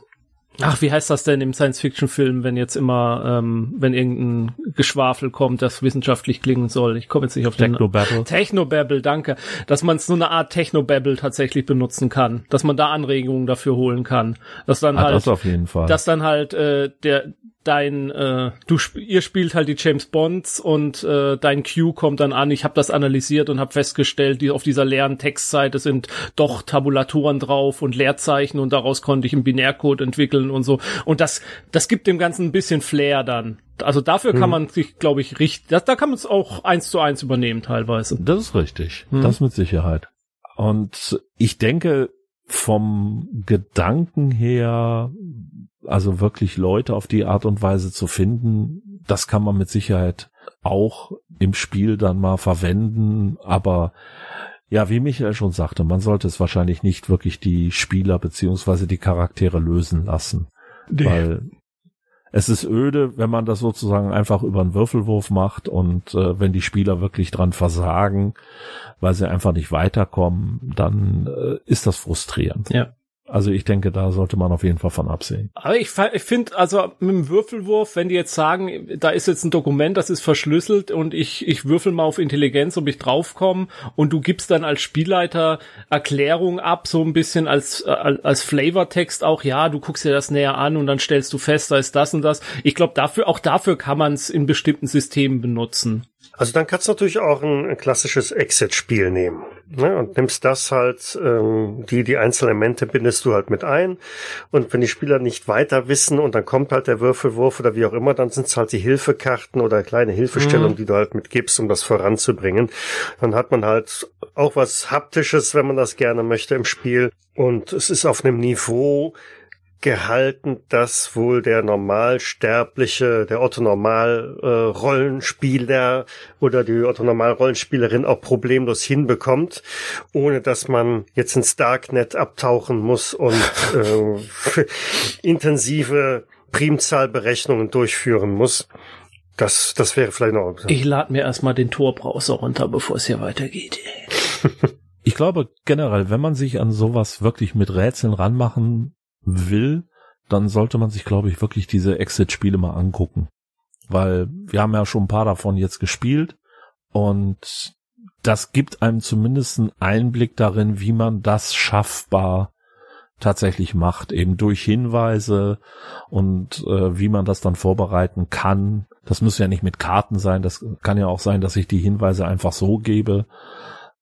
Ach, wie heißt das denn im Science-Fiction-Film, wenn jetzt immer, ähm, wenn irgendein Geschwafel kommt, das wissenschaftlich klingen soll? Ich komme jetzt nicht auf den Technobabble. Technobabble, danke. Dass man so eine Art Technobabble tatsächlich benutzen kann, dass man da Anregungen dafür holen kann, dass dann ah, halt, das auf jeden Fall, dass dann halt äh, der dein äh, du ihr spielt halt die James Bonds und äh, dein Q kommt dann an. Ich habe das analysiert und habe festgestellt, die auf dieser leeren Textseite sind doch Tabulatoren drauf und Leerzeichen und daraus konnte ich einen Binärcode entwickeln und so. Und das das gibt dem ganzen ein bisschen Flair dann. Also dafür hm. kann man sich, glaube ich, richtig. Da, da kann man es auch eins zu eins übernehmen teilweise. Das ist richtig. Hm. Das mit Sicherheit. Und ich denke, vom Gedanken her also wirklich Leute auf die Art und Weise zu finden, das kann man mit Sicherheit auch im Spiel dann mal verwenden, aber ja, wie Michael schon sagte, man sollte es wahrscheinlich nicht wirklich die Spieler beziehungsweise die Charaktere lösen lassen, nee. weil es ist öde, wenn man das sozusagen einfach über einen Würfelwurf macht und äh, wenn die Spieler wirklich dran versagen, weil sie einfach nicht weiterkommen, dann äh, ist das frustrierend. Ja. Also ich denke, da sollte man auf jeden Fall von absehen. Aber ich, ich finde, also mit dem Würfelwurf, wenn die jetzt sagen, da ist jetzt ein Dokument, das ist verschlüsselt und ich, ich würfel mal auf Intelligenz, ob ich draufkomme und du gibst dann als Spielleiter Erklärung ab, so ein bisschen als, äh, als Flavortext auch, ja, du guckst dir das näher an und dann stellst du fest, da ist das und das. Ich glaube, dafür, auch dafür kann man es in bestimmten Systemen benutzen. Also dann kannst du natürlich auch ein, ein klassisches Exit-Spiel nehmen. Ne? Und nimmst das halt, ähm, die, die Einzelelemente bindest du halt mit ein. Und wenn die Spieler nicht weiter wissen und dann kommt halt der Würfelwurf oder wie auch immer, dann sind es halt die Hilfekarten oder kleine Hilfestellungen, mhm. die du halt mitgibst, um das voranzubringen. Dann hat man halt auch was Haptisches, wenn man das gerne möchte im Spiel. Und es ist auf einem Niveau, gehalten, dass wohl der Normalsterbliche, der Otto-Normal-Rollenspieler äh, oder die Otto-Normal-Rollenspielerin auch problemlos hinbekommt, ohne dass man jetzt ins Darknet abtauchen muss und äh, intensive Primzahlberechnungen durchführen muss. Das, das wäre vielleicht noch. Ich lade mir erstmal den Tor-Browser runter, bevor es hier weitergeht. ich glaube generell, wenn man sich an sowas wirklich mit Rätseln ranmachen will, dann sollte man sich, glaube ich, wirklich diese Exit-Spiele mal angucken. Weil wir haben ja schon ein paar davon jetzt gespielt und das gibt einem zumindest einen Einblick darin, wie man das schaffbar tatsächlich macht, eben durch Hinweise und äh, wie man das dann vorbereiten kann. Das muss ja nicht mit Karten sein, das kann ja auch sein, dass ich die Hinweise einfach so gebe,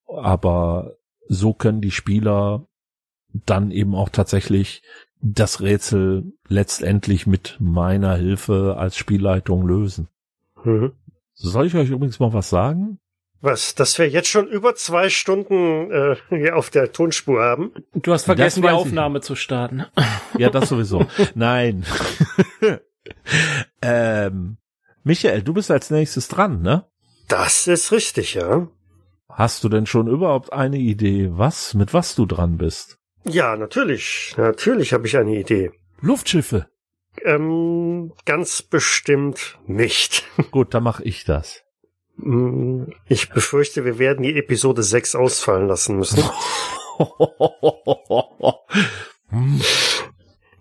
aber so können die Spieler dann eben auch tatsächlich das Rätsel letztendlich mit meiner Hilfe als Spielleitung lösen. Mhm. Soll ich euch übrigens mal was sagen? Was, dass wir jetzt schon über zwei Stunden äh, hier auf der Tonspur haben? Du hast vergessen, die Aufnahme ich. zu starten. Ja, das sowieso. Nein. ähm, Michael, du bist als nächstes dran, ne? Das ist richtig, ja. Hast du denn schon überhaupt eine Idee, was, mit was du dran bist? Ja, natürlich. Natürlich habe ich eine Idee. Luftschiffe. Ähm, ganz bestimmt nicht. Gut, dann mache ich das. Mm, ich befürchte, wir werden die Episode 6 ausfallen lassen müssen.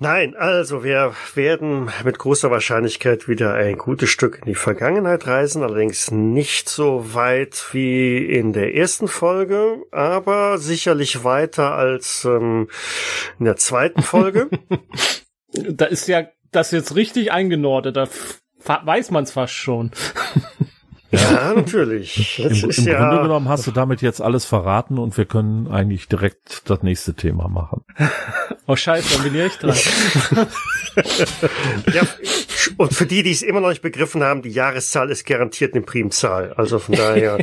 Nein, also wir werden mit großer Wahrscheinlichkeit wieder ein gutes Stück in die Vergangenheit reisen, allerdings nicht so weit wie in der ersten Folge, aber sicherlich weiter als ähm, in der zweiten Folge. da ist ja das jetzt richtig eingenordet, da weiß man es fast schon. Ja, natürlich. Im, im ja Grunde genommen hast du damit jetzt alles verraten und wir können eigentlich direkt das nächste Thema machen. Oh scheiße, dann bin ich echt dran. ja, und für die, die es immer noch nicht begriffen haben, die Jahreszahl ist garantiert eine Primzahl. Also von daher.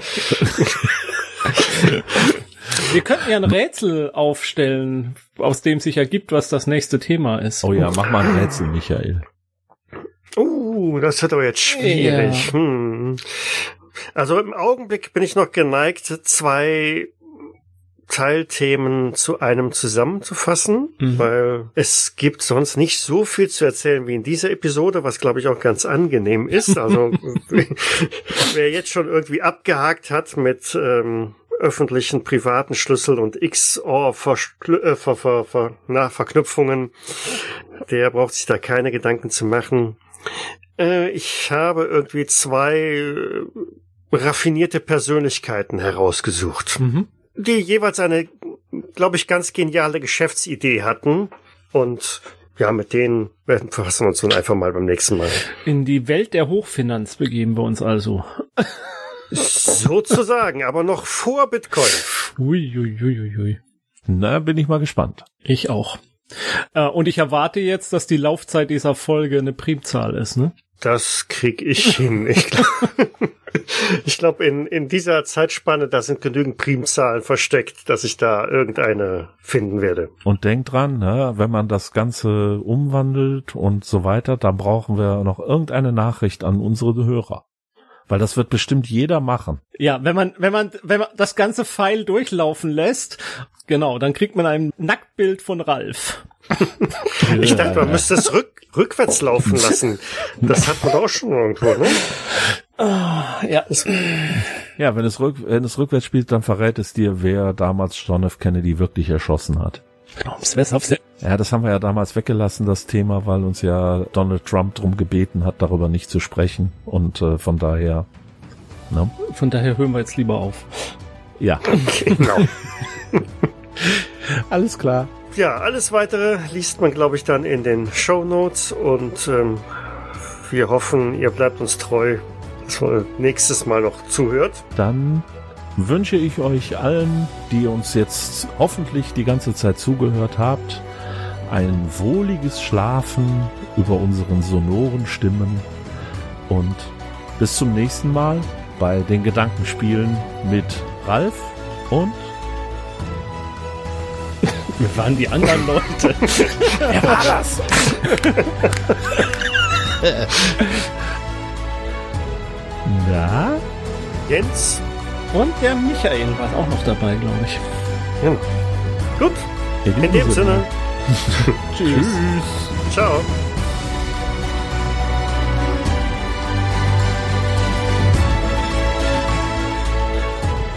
Wir könnten ja ein Rätsel aufstellen, aus dem sich ergibt, was das nächste Thema ist. Oh ja, mach mal ein Rätsel, Michael. Uh, das wird aber jetzt schwierig. Ja. Hm. Also im Augenblick bin ich noch geneigt, zwei Teilthemen zu einem zusammenzufassen, mhm. weil es gibt sonst nicht so viel zu erzählen wie in dieser Episode, was glaube ich auch ganz angenehm ist. Also wer jetzt schon irgendwie abgehakt hat mit ähm, öffentlichen privaten Schlüssel und XOR-Verknüpfungen, äh, der braucht sich da keine Gedanken zu machen. Äh, ich habe irgendwie zwei äh, raffinierte Persönlichkeiten herausgesucht, mhm. die jeweils eine, glaube ich, ganz geniale Geschäftsidee hatten und ja, mit denen werden wir uns nun einfach mal beim nächsten Mal. In die Welt der Hochfinanz begeben wir uns also. Sozusagen, aber noch vor Bitcoin. Ui, ui, ui, ui. Na, bin ich mal gespannt. Ich auch. Äh, und ich erwarte jetzt, dass die Laufzeit dieser Folge eine Primzahl ist, ne? Das krieg ich hin. Ich glaube, glaub, in, in dieser Zeitspanne, da sind genügend Primzahlen versteckt, dass ich da irgendeine finden werde. Und denkt dran, ne, wenn man das Ganze umwandelt und so weiter, dann brauchen wir noch irgendeine Nachricht an unsere Hörer. Weil das wird bestimmt jeder machen. Ja, wenn man, wenn man, wenn man das ganze Pfeil durchlaufen lässt, genau, dann kriegt man ein Nacktbild von Ralf. ich dachte, man müsste es rück, rückwärts laufen lassen. Das hat man auch schon irgendwo, ne? Ah, ja. Ja, wenn es, rück, wenn es rückwärts spielt, dann verrät es dir, wer damals John F. Kennedy wirklich erschossen hat. Ja, das haben wir ja damals weggelassen, das Thema, weil uns ja Donald Trump drum gebeten hat, darüber nicht zu sprechen. Und äh, von daher. Ne? Von daher hören wir jetzt lieber auf. Ja. Genau. alles klar. Ja, alles weitere liest man, glaube ich, dann in den Show Notes und ähm, wir hoffen, ihr bleibt uns treu, dass ihr nächstes Mal noch zuhört. Dann wünsche ich euch allen, die uns jetzt hoffentlich die ganze Zeit zugehört habt, ein wohliges Schlafen über unseren sonoren Stimmen und bis zum nächsten Mal bei den Gedankenspielen mit Ralf und wir waren die anderen Leute. Wer war das? Na? Jens und der Michael war auch noch dabei, glaube ich. Ja. Gut. In, In dem Sinne. Tschüss. Tschüss. Ciao.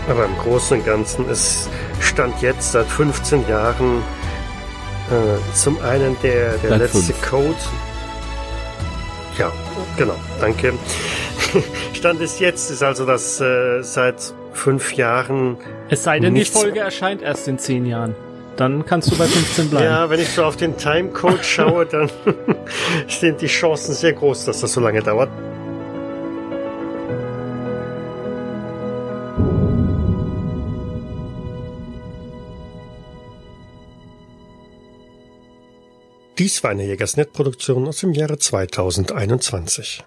Aber im Großen und Ganzen ist Stand jetzt seit 15 Jahren äh, zum einen der, der letzte fünf. Code. Ja, genau, danke. Stand ist jetzt ist also, dass äh, seit fünf Jahren. Es sei denn, die Folge erscheint erst in zehn Jahren. Dann kannst du bei 15 bleiben. Ja, wenn ich so auf den Timecode schaue, dann sind die Chancen sehr groß, dass das so lange dauert. Dies war eine Jägersnet-Produktion aus dem Jahre 2021.